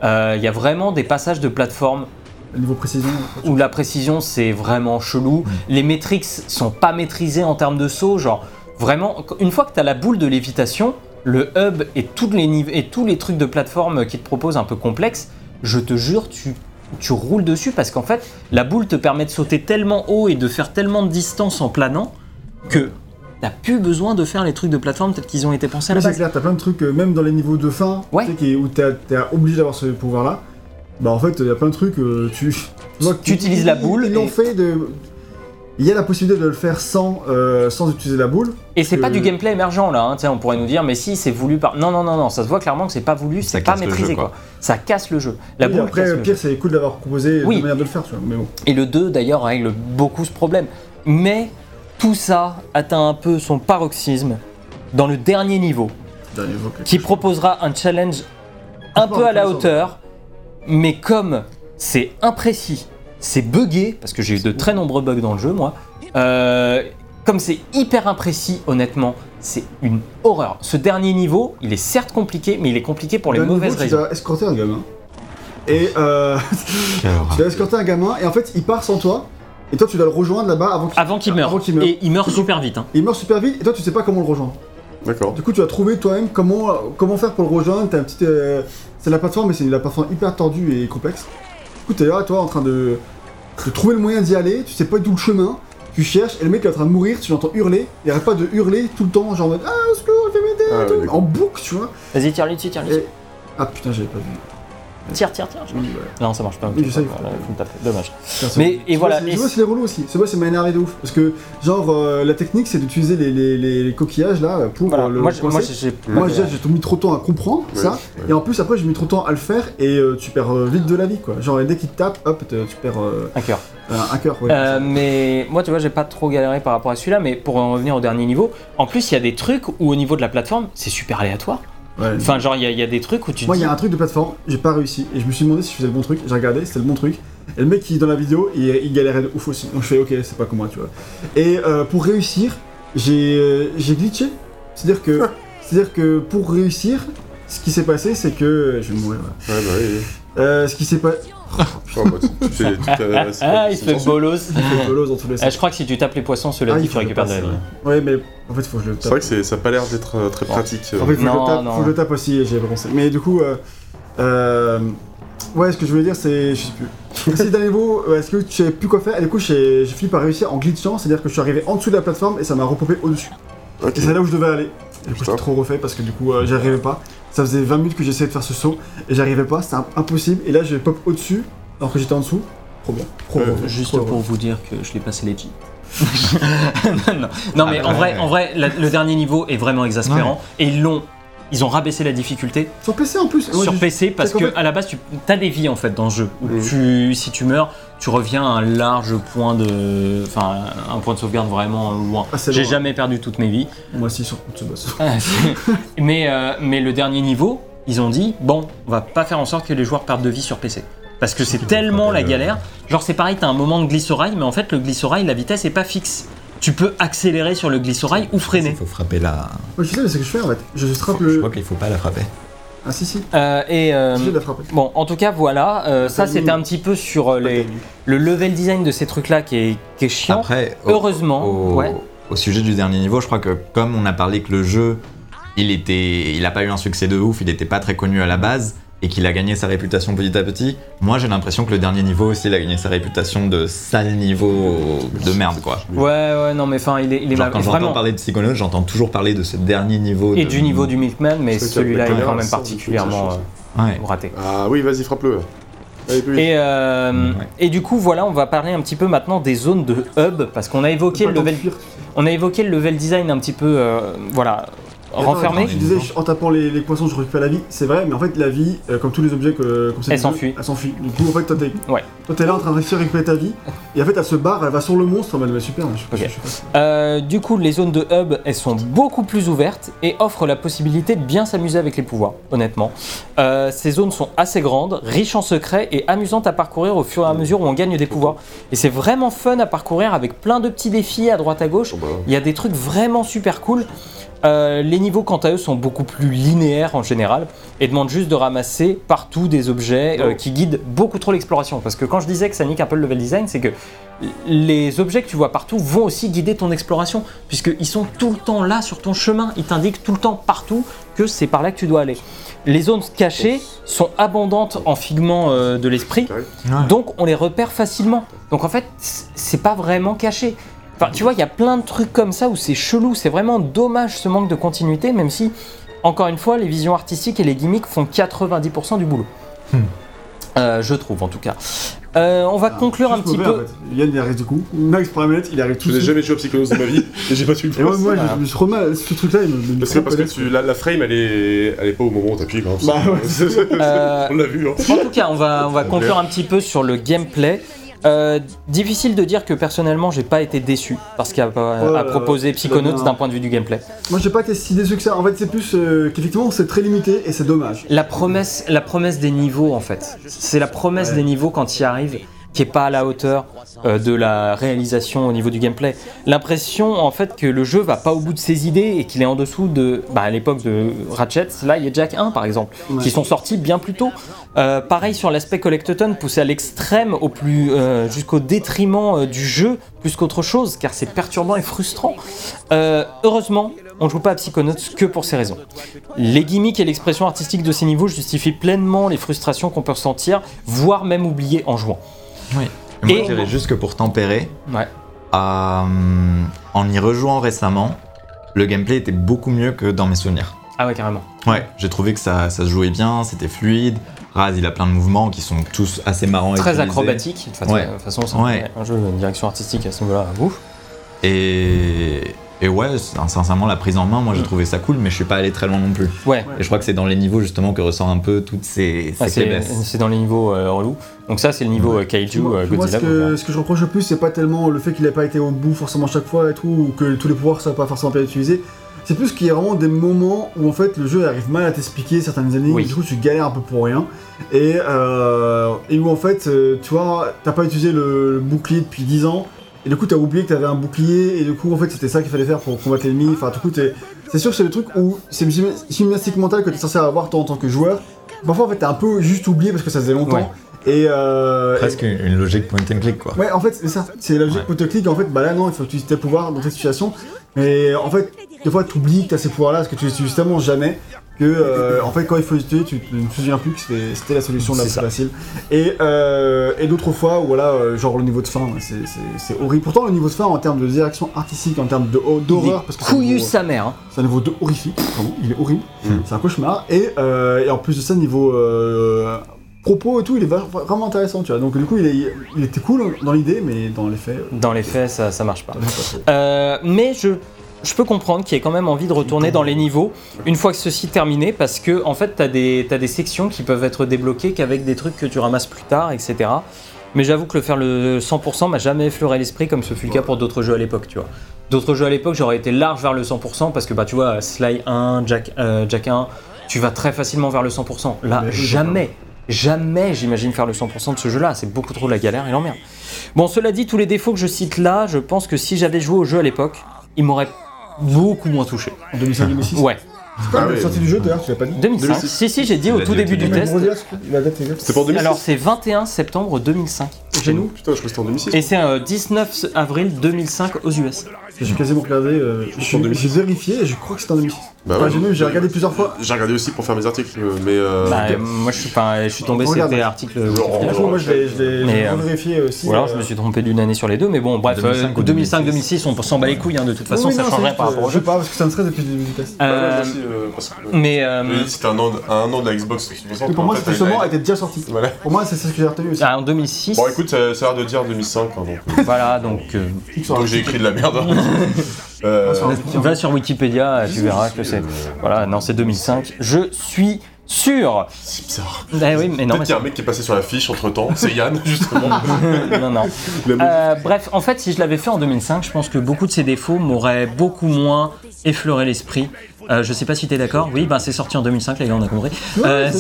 Euh, Il y a vraiment des passages de plateforme Au niveau précision. où la précision c'est vraiment chelou. Les métriques sont pas maîtrisées en termes de saut. Genre, vraiment, une fois que tu as la boule de lévitation, le hub et, tous les niveaux, et tous les trucs de plateforme qui te proposent un peu complexes, je te jure, tu, tu roules dessus parce qu'en fait, la boule te permet de sauter tellement haut et de faire tellement de distance en planant que t'as plus besoin de faire les trucs de plateforme peut-être qu'ils ont été pensés à Mais la c'est base. clair, t'as plein de trucs, euh, même dans les niveaux de fin, Ouais. tu sais, qui- où t'es obligé d'avoir ce pouvoir-là. Bah en fait, il y a plein de trucs, euh, tu... <laughs> vois Tu utilises la boule Ils l'ont et- fait de... Il y a la possibilité de le faire sans, euh, sans utiliser la boule. Et c'est pas que- du gameplay émergent là, hein. On pourrait nous dire, mais si c'est voulu par. Non, non, non, non, ça se voit clairement que c'est pas voulu, c'est pas maîtrisé jeu, quoi. quoi. Ça casse le jeu. La Oui, boule après, casse le pire, c'est cool d'avoir proposé Oui. une manière de le faire, tu vois. Mais bon. Et le 2 d'ailleurs règle beaucoup ce problème. Mais tout ça atteint un peu son paroxysme dans le dernier niveau, Dernier qui proposera un challenge un peu à la hauteur, mais comme c'est imprécis, c'est buggé, parce que j'ai eu de très nombreux bugs dans le jeu moi, euh, comme c'est hyper imprécis honnêtement, c'est une horreur. Ce dernier niveau, il est certes compliqué, mais il est compliqué pour les mauvaises niveau, raisons. Tu dois escorter un gamin. Et euh, tu dois escorter un gamin, et en fait, il part sans toi. Et toi, tu dois le rejoindre là-bas avant qu'il Avant qu'il meure. Avant qu'il meure. Et il meurt super vite. hein. Il meurt super vite, et toi, tu sais pas comment le rejoindre. D'accord. Du coup, tu vas trouver toi-même comment, comment faire pour le rejoindre. T'as un petit. euh, c'est la plateforme, mais c'est la plateforme hyper tordue et complexe. Du coup, t'es là, toi, en train de, de trouver le moyen d'y aller. Tu sais pas d'où le chemin. Tu cherches, et le mec est en train de mourir. Tu l'entends hurler. Il arrête pas de hurler tout le temps, genre en mode Ah, au secours, fais m'aider Ah, et tout. ouais, d'accord. En boucle, tu vois. Vas-y, tire-lui dessus, tire-lui dessus. Et- Ah putain, j'avais pas vu. Tire, tire, tire. Non, ça marche pas. Oui, je sais. Voilà, faut me taper. Dommage. Mais, et voilà. boss, et Ce boss, il est relou aussi. Ce boss, il m'a énervé de ouf. Parce que, genre, euh, la technique, c'est d'utiliser les, les, les, les coquillages là pour voilà, euh, le moi, j'ai- moi, j'ai. Moi, j'ai mis trop de temps à comprendre Ouais, ça. ouais. Et en plus, après, j'ai mis trop de temps à le faire et euh, tu perds euh, vite de la vie quoi. Genre, dès qu'il te tape, hop, tu perds euh, Un cœur. un- un cœur. Ouais. Euh, mais moi, tu vois, j'ai pas trop galéré par rapport à celui-là, mais pour en revenir au dernier niveau, en plus, il y a des trucs où au niveau de la plateforme, c'est super aléatoire. Ouais. Enfin, genre, il y, a- il y a des trucs où tu Moi, il dis. y a un truc de plateforme, j'ai pas réussi. Et je me suis demandé si je faisais le bon truc. J'ai regardé, c'était le bon truc. Et le mec qui, dans la vidéo, il, il galérait de ouf aussi. Donc je fais, ok, c'est pas comme moi, tu vois. Et euh, pour réussir, j'ai euh, j'ai glitché. C'est-à-dire que, c'est-à-dire que pour réussir, ce qui s'est passé, c'est que. Je vais mourir là. Ouais, bah oui. oui. Euh, ce qui s'est passé. Oh, bah, tu- fais <laughs> c'est Ah, pas- il se c'est fait bolos. dans tous les Ah, je crois que si tu tapes les poissons, cela Ah, dit, il tu faut je récupères de la vie. Ouais, mais en fait, faut que je le C'est tape. vrai que c'est- ça a pas l'air d'être euh, très pratique. euh. En fait, faut, que, je Non, le tape, non. faut que je le tape aussi, j'ai pensé. Mais du coup, euh, euh, ouais, ce que je voulais dire, c'est. Je sais plus. Si d'un niveau, euh, est-ce que tu savais plus quoi faire? Et du coup, j'ai j'ai fini par réussir en glitchant, c'est-à-dire que je suis arrivé en dessous de la plateforme et ça m'a repopé au-dessus. Ok. Et c'est là où je devais aller. Et du coup, Putain. j'ai trop refait parce que du coup, euh, j'y arrivais pas. Ça faisait 20 minutes que j'essayais de faire ce saut et j'arrivais pas, c'était impossible. Et là, je pop au-dessus alors que j'étais en dessous. Trop bien. Trop Euh, bien. Juste Trop pour vous dire que je l'ai passé legit. <laughs> non, non. Non, mais Ah, en vrai, ouais. en vrai la- le dernier niveau est vraiment exaspérant. Et ils l'ont. Ils ont rabaissé la difficulté Sur PC en plus. Sur PC parce que à la base tu as des vies en fait dans le jeu. Où tu, si tu meurs, tu reviens à un large point de, enfin un point de sauvegarde vraiment loin. Ah, J'ai jamais perdu toutes mes vies. Moi aussi, sur ce boss. Ah, <laughs> mais, euh, mais le dernier niveau, ils ont dit bon, on va pas faire en sorte que les joueurs perdent de vie sur PC. Parce que c'est tellement la galère. Genre, c'est pareil, t'as un moment de glissorail, mais en fait, le glissorail, la vitesse est pas fixe. Tu peux accélérer sur le glissorail ou Il freiner. faut frapper la. Moi, je sais, mais c'est ce que je fais en fait. Je frappe Je le. crois qu'il faut pas la frapper. Ah, si, si. Euh, et euh, J'ai de la frapper. bon, en tout cas, voilà. euh, ça, c'était un petit peu sur euh, les, le level design de ces trucs-là qui est, qui est chiant. Après, au- Heureusement, au, ouais. au sujet du dernier niveau, je crois que comme on a parlé que le jeu, il était, il a pas eu un succès de ouf, il était pas très connu à la base et qu'il a gagné sa réputation petit à petit. Moi, j'ai l'impression que le dernier niveau aussi, il a gagné sa réputation de sale niveau de merde, quoi. Ouais, ouais, non, mais enfin, il est, il est Genre, ma- quand j'entends vraiment. parler de Psychonaut, j'entends toujours parler de ce dernier niveau. Et de- du niveau du Milkman, mais celui-là est quand même particulièrement Ouais. euh, raté. Ah oui, vas-y, frappe-le. Allez, plus vite. Et, euh, Ouais. et du coup, voilà, on va parler un petit peu maintenant des zones de hub, parce qu'on a évoqué le level, on a évoqué le level design un petit peu, euh, voilà, renfermé. Tu disais, en tapant les, les poissons, je récupère la vie. C'est vrai, mais en fait, la vie, euh, comme tous les objets que, comme ça, Elle s'enfuit. Elle s'enfuit. Du coup, en fait, toi, t'es Ouais. toi, t'es là en train de réussir à récupérer ta vie. Et en fait, elle se barre, elle va sur le monstre. En mode, bah, super, je sais pas Ok. je sais pas. Euh, du coup, les zones de hub, elles sont beaucoup plus ouvertes et offrent la possibilité de bien s'amuser avec les pouvoirs, honnêtement. Euh, ces zones sont assez grandes, riches en secrets et amusantes à parcourir au fur et à mesure où on gagne des pouvoirs. Et c'est vraiment fun à parcourir avec plein de petits défis à droite à gauche. Bon, bah, Il y a des trucs vraiment super cool. Euh, les niveaux, quant à eux, sont beaucoup plus linéaires en général et demandent juste de ramasser partout des objets euh, Oh. qui guident beaucoup trop l'exploration. Parce que quand je disais que ça nique un peu le level design, c'est que les objets que tu vois partout vont aussi guider ton exploration, puisqu'ils sont tout le temps là sur ton chemin. Ils t'indiquent tout le temps partout que c'est par là que tu dois aller. Les zones cachées sont abondantes en figments euh, de l'esprit, donc on les repère facilement. Donc en fait, c'est pas vraiment caché. Enfin, tu vois, il y a plein de trucs comme ça où c'est chelou. C'est vraiment dommage ce manque de continuité, même si, encore une fois, les visions artistiques et les gimmicks font 90% du boulot. Hmm. Euh, je trouve en tout cas. Euh, on va Ah, conclure un petit mauvais, peu. en fait. Yann, il arrive du coup. Max manette, il arrive tout Je n'ai jamais joué à Psychonauts de ma vie et j'ai pas su le Et moi, faire. moi, je, je me suis remis à ce truc-là, il me. me Parce que, parce que tu, la, la frame, elle est, elle est pas au moment où t'appuies quand même. Bah ouais. Euh, <laughs> On l'a vu, hein. En tout cas, on va, on va conclure un petit peu sur le gameplay. Euh, difficile de dire que personnellement j'ai pas été déçu parce qu'il a, Ouais, a proposé ouais, Psychonauts d'un point de vue du gameplay. Moi, j'ai pas été si déçu que ça. En fait, c'est plus euh, qu'effectivement, c'est très limité et c'est dommage. La promesse, la promesse des niveaux en fait, c'est la promesse Ouais. des niveaux quand il arrive qui est pas à la hauteur euh, de la réalisation au niveau du gameplay. L'impression en fait que le jeu va pas au bout de ses idées et qu'il est en dessous de, bah, à l'époque de Ratchet, là il y a Jack 1 par exemple, Ouais. qui sont sortis bien plus tôt. Euh, pareil sur l'aspect collectathon, poussé à l'extrême, au plus euh, jusqu'au détriment du jeu plus qu'autre chose, car c'est perturbant et frustrant. Heureusement, on joue pas à Psychonauts que pour ces raisons. Les gimmicks et l'expression artistique de ces niveaux justifient pleinement les frustrations qu'on peut ressentir, voire même oublier en jouant. Oui. Et moi, Et- je dirais juste que pour tempérer, Ouais. euh, en y rejouant récemment, le gameplay était beaucoup mieux que dans mes souvenirs. Ah ouais, carrément. Ouais, j'ai trouvé que ça, ça se jouait bien, c'était fluide. Raz, il a plein de mouvements qui sont tous assez marrants. Très acrobatique. De toute Ouais. façon, c'est Ouais. un jeu de direction artistique à ce niveau-là. Ouf. Et, et ouais, sincèrement, la prise en main, moi j'ai trouvé ça cool, mais je suis pas allé très loin non plus. Ouais. Et je crois que c'est dans les niveaux justement que ressort un peu toutes ces, ces Ah, c'est faiblesses. c'est dans les niveaux euh, relous. Donc ça, c'est le niveau euh, Kaiju, Moi, euh, moi, Godzilla. ce, que, ce que je reproche le plus, c'est pas tellement le fait qu'il ait pas été au bout forcément chaque fois et tout, ou que tous les pouvoirs soient pas forcément bien utilisés. C'est plus qu'il y a vraiment des moments où en fait le jeu arrive mal à t'expliquer certaines énigmes, Oui. du coup tu galères un peu pour rien. Et, euh, et où en fait, euh, tu vois, t'as pas utilisé le, le bouclier depuis 10 ans, et du coup t'as oublié que t'avais un bouclier, et du coup en fait c'était ça qu'il fallait faire pour combattre l'ennemi. Enfin, du coup, t'es- c'est sûr que c'est le truc où c'est une gymna- gymnastique mentale que t'es censé avoir toi en tant que joueur. Parfois en fait t'as un peu juste oublié parce que ça faisait longtemps. Ouais. Et, euh, Presque une, une logique point and click quoi. Ouais, en fait, c'est ça. C'est la logique Ouais. ouais. clic En fait, bah là, non, il faut utiliser tes pouvoirs dans cette situation. Mais en fait, des fois, tu oublies que tu as ces pouvoirs-là parce que tu les utilises tellement jamais que, euh, en fait, quand il faut les utiliser, tu ne te souviens plus que c'était c'était la solution la C'est plus ça. facile. Et, euh, et d'autres fois, où, voilà, euh, genre le niveau de fin, c'est- c'est c'est horrible. Pourtant, le niveau de fin, en termes de direction artistique, en termes de- d'horreur, parce que Couillu sa mère. hein. c'est un niveau de horrifique, il est horrible, Mm. c'est un cauchemar. Et, euh, et en plus de ça, niveau euh, propos et tout, il est vraiment intéressant, tu vois. Donc du coup, il, est- il était cool dans l'idée, mais dans les faits, Dans les faits, ça, ça marche pas. ça marche pas trop. Euh, mais je, je peux comprendre qu'il y ait quand même envie de retourner dans les niveaux une fois que ceci est terminé parce que en fait t'as des, t'as des sections qui peuvent être débloquées qu'avec des trucs que tu ramasses plus tard, etc. Mais j'avoue que le faire le 100% m'a jamais effleuré l'esprit comme ce fut le cas pour d'autres jeux à l'époque, tu vois. D'autres jeux à l'époque, j'aurais été large vers le 100% parce que bah tu vois, Sly 1, Jack, euh, Jack 1, tu vas très facilement vers le 100%. Là, jamais, jamais j'imagine faire le 100% de ce jeu-là. C'est beaucoup trop la galère et l'emmerde. Bon, cela dit, tous les défauts que je cite là, je pense que si j'avais joué au jeu à l'époque, il m'aurait beaucoup moins touché. En 2005-2006 Ouais. C'est quoi Ah la ouais. sortie du jeu d'ailleurs Tu l'as pas dit 2005. 2006. Si, si, j'ai dit au tout début du test. C'était pas en 2006 Alors, c'est 21 septembre 2005 chez nous? Putain, je crois que c'était en 2006. Et c'est euh, 19 avril 2005 aux US. J'ai quasiment regardé, euh, en j'ai 2006. j'ai vérifié et je crois que c'était en 2006. Bah ouais. j'ai regardé plusieurs fois. J'ai regardé aussi pour faire mes articles, mais. Euh... Bah, euh, moi, je suis, pas, je suis tombé, Regarde. c'était article. Oh, Franchement, moi je l'ai euh, vérifié aussi. Ou alors euh, je me suis trompé d'une année sur les deux, mais bon, bref, 2005 ou 2005-2006, on s'en bat les couilles, hein, de toute façon, oui, ça non, changerait par rapport au euh, Je sais pas, parce que ça me stresse depuis le début du test. Bah, ouais, Euh, euh, mais euh, C'était un an, de la Xbox 360. Et pour moi, c'était seulement elle- était déjà sorti. Pour moi, c'est ce que j'ai retenu aussi. ah, en 2006, Bon, écoute, ça, a l'air de dire 2005, hein, euh, voilà, donc euh, donc j'ai écrit de la merde. <laughs> euh, va sur Wikipédia, tu verras que c'est. Voilà, non, c'est 2005. Je suis sûr. c'est bizarre. Eh oui, mais non, Peut-être qu'il y a un mec qui est passé sur la fiche entre temps, c'est Yann, <laughs> justement. <laughs> non, non. Euh, bref, en fait, si je l'avais fait en 2005, je pense que beaucoup de ces défauts m'auraient beaucoup moins effleuré l'esprit. Euh, je sais pas si t'es d'accord. Oui, bah c'est sorti en 2005, les gars, on a compris. Euh,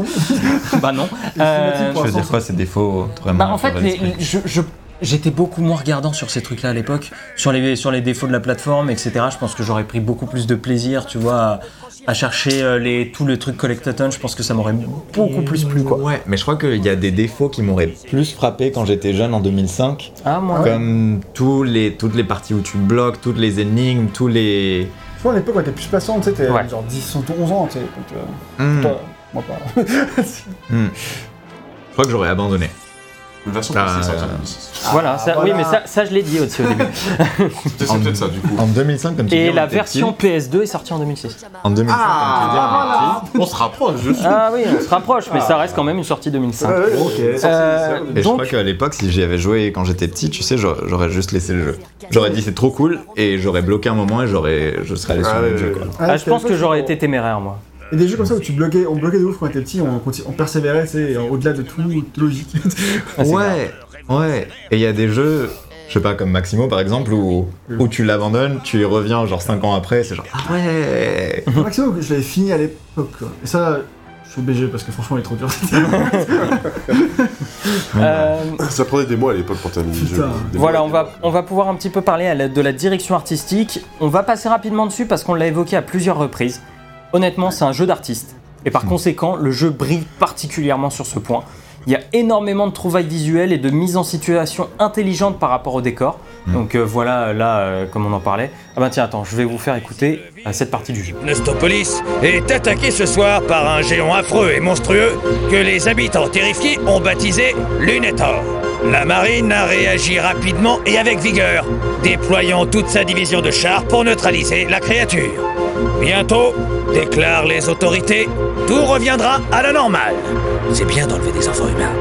<laughs> bah non. Euh, Je veux dire quoi, ces défauts vraiment Bah, en fait, les- je, je- j'étais beaucoup moins regardant sur ces trucs-là à l'époque, sur les, sur les défauts de la plateforme, etc. Je pense que j'aurais pris beaucoup plus de plaisir, tu vois, à, à chercher euh, les, tout le truc collectathon. Je pense que ça m'aurait beaucoup plus plu, quoi. Ouais, mais je crois qu'il y a des défauts qui m'auraient plus frappé quand j'étais jeune en 2005. Ah, moi. Comme tous les, toutes les parties où tu bloques, toutes les énigmes, tous les. Je crois à l'époque, on était plus patient, tu sais, t'es Ouais. genre 10, 11 ans, tu sais. donc, euh, Hmm, Toi, moi pas. <laughs> hmm. Je crois que j'aurais abandonné. Une version Ah, PC sortie en euh, 2006. Voilà, Ah, ça, voilà. oui, mais ça, ça je l'ai dit aussi au début. C'était <laughs> c'est peut-être ça, du coup. En 2005, comme tu dis, Et la version petits. PS2 est sortie en 2006. En 2005, comme tu dis, on se rapproche, je suis. Ah oui, on se rapproche, mais ça reste quand même une sortie 2005. Ouais, ouais, ok. Euh, Et je crois qu'à l'époque, si j'y avais joué quand j'étais petit, tu sais, j'aurais juste laissé le jeu. J'aurais dit c'est trop cool et j'aurais bloqué un moment et j'aurais, je serais allé sur Ah, le ouais, jeu. Quoi. ah, je pense que j'aurais été téméraire, moi. Et des jeux comme ça où tu bloquais, on bloquait de ouf quand on était petit, on, on persévérait, tu sais, au-delà de tout logique. Ah, c'est ouais, ouais. Et il y a des jeux, je sais pas, comme Maximo par exemple, où, où tu l'abandonnes, tu y reviens genre 5 ans après, c'est genre ah ouais. Maximum que je l'avais fini à l'époque, quoi. Et ça, je suis obligé parce que franchement, il est trop dur. Euh, Ça prenait des mois à l'époque pour terminer le jeu. Voilà, on va, on va pouvoir un petit peu parler de la direction artistique. On va passer rapidement dessus parce qu'on l'a évoqué à plusieurs reprises. Honnêtement, c'est un jeu d'artiste. Et par conséquent, le jeu brille particulièrement sur ce point. Il y a énormément de trouvailles visuelles et de mise en situation intelligente par rapport au décor. Donc euh, voilà, là, euh, comme on en parlait. Ah bah tiens, attends, je vais vous faire écouter euh, cette partie du jeu. Nostopolis est attaqué ce soir par un géant affreux et monstrueux que les habitants terrifiés ont baptisé Lunator. La marine a réagi rapidement et avec vigueur, déployant toute sa division de chars pour neutraliser la créature. Bientôt, déclarent les autorités, tout reviendra à la normale. C'est bien d'enlever des enfants humains.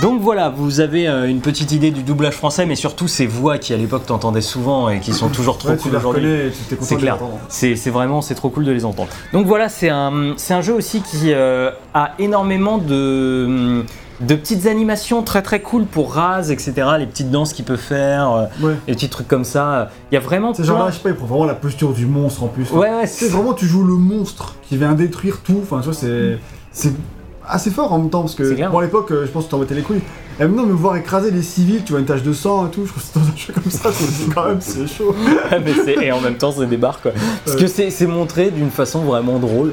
Donc voilà, vous avez euh, une petite idée du doublage français, mais surtout ces voix qui à l'époque t'entendais souvent et qui sont toujours trop Ouais, cool aujourd'hui. C'est clair. entendre. C'est vraiment, c'est trop cool de les entendre. Donc voilà, c'est un, c'est un jeu aussi qui euh, a énormément de, de petites animations très très cool pour Raz, etc. Les petites danses qu'il peut faire, euh, Ouais. les petits trucs comme ça. Il y a vraiment C'est genre là, je sais pas, il prend vraiment la posture du monstre en plus. Ouais, ouais, C'est c'est vraiment, tu joues le monstre qui vient détruire tout. Enfin, tu vois, c'est. Assez fort en même temps parce que. clair. Bon, à l'époque, euh, je pense que t'en mettais les couilles. Et maintenant, me voir écraser les civils, tu vois une tache de sang et tout, je trouve que c'est dans un jeu comme ça, c'est quand même, c'est chaud. <laughs> Mais et en même temps, c'est des barres quoi. Parce que c'est c'est montré d'une façon vraiment drôle.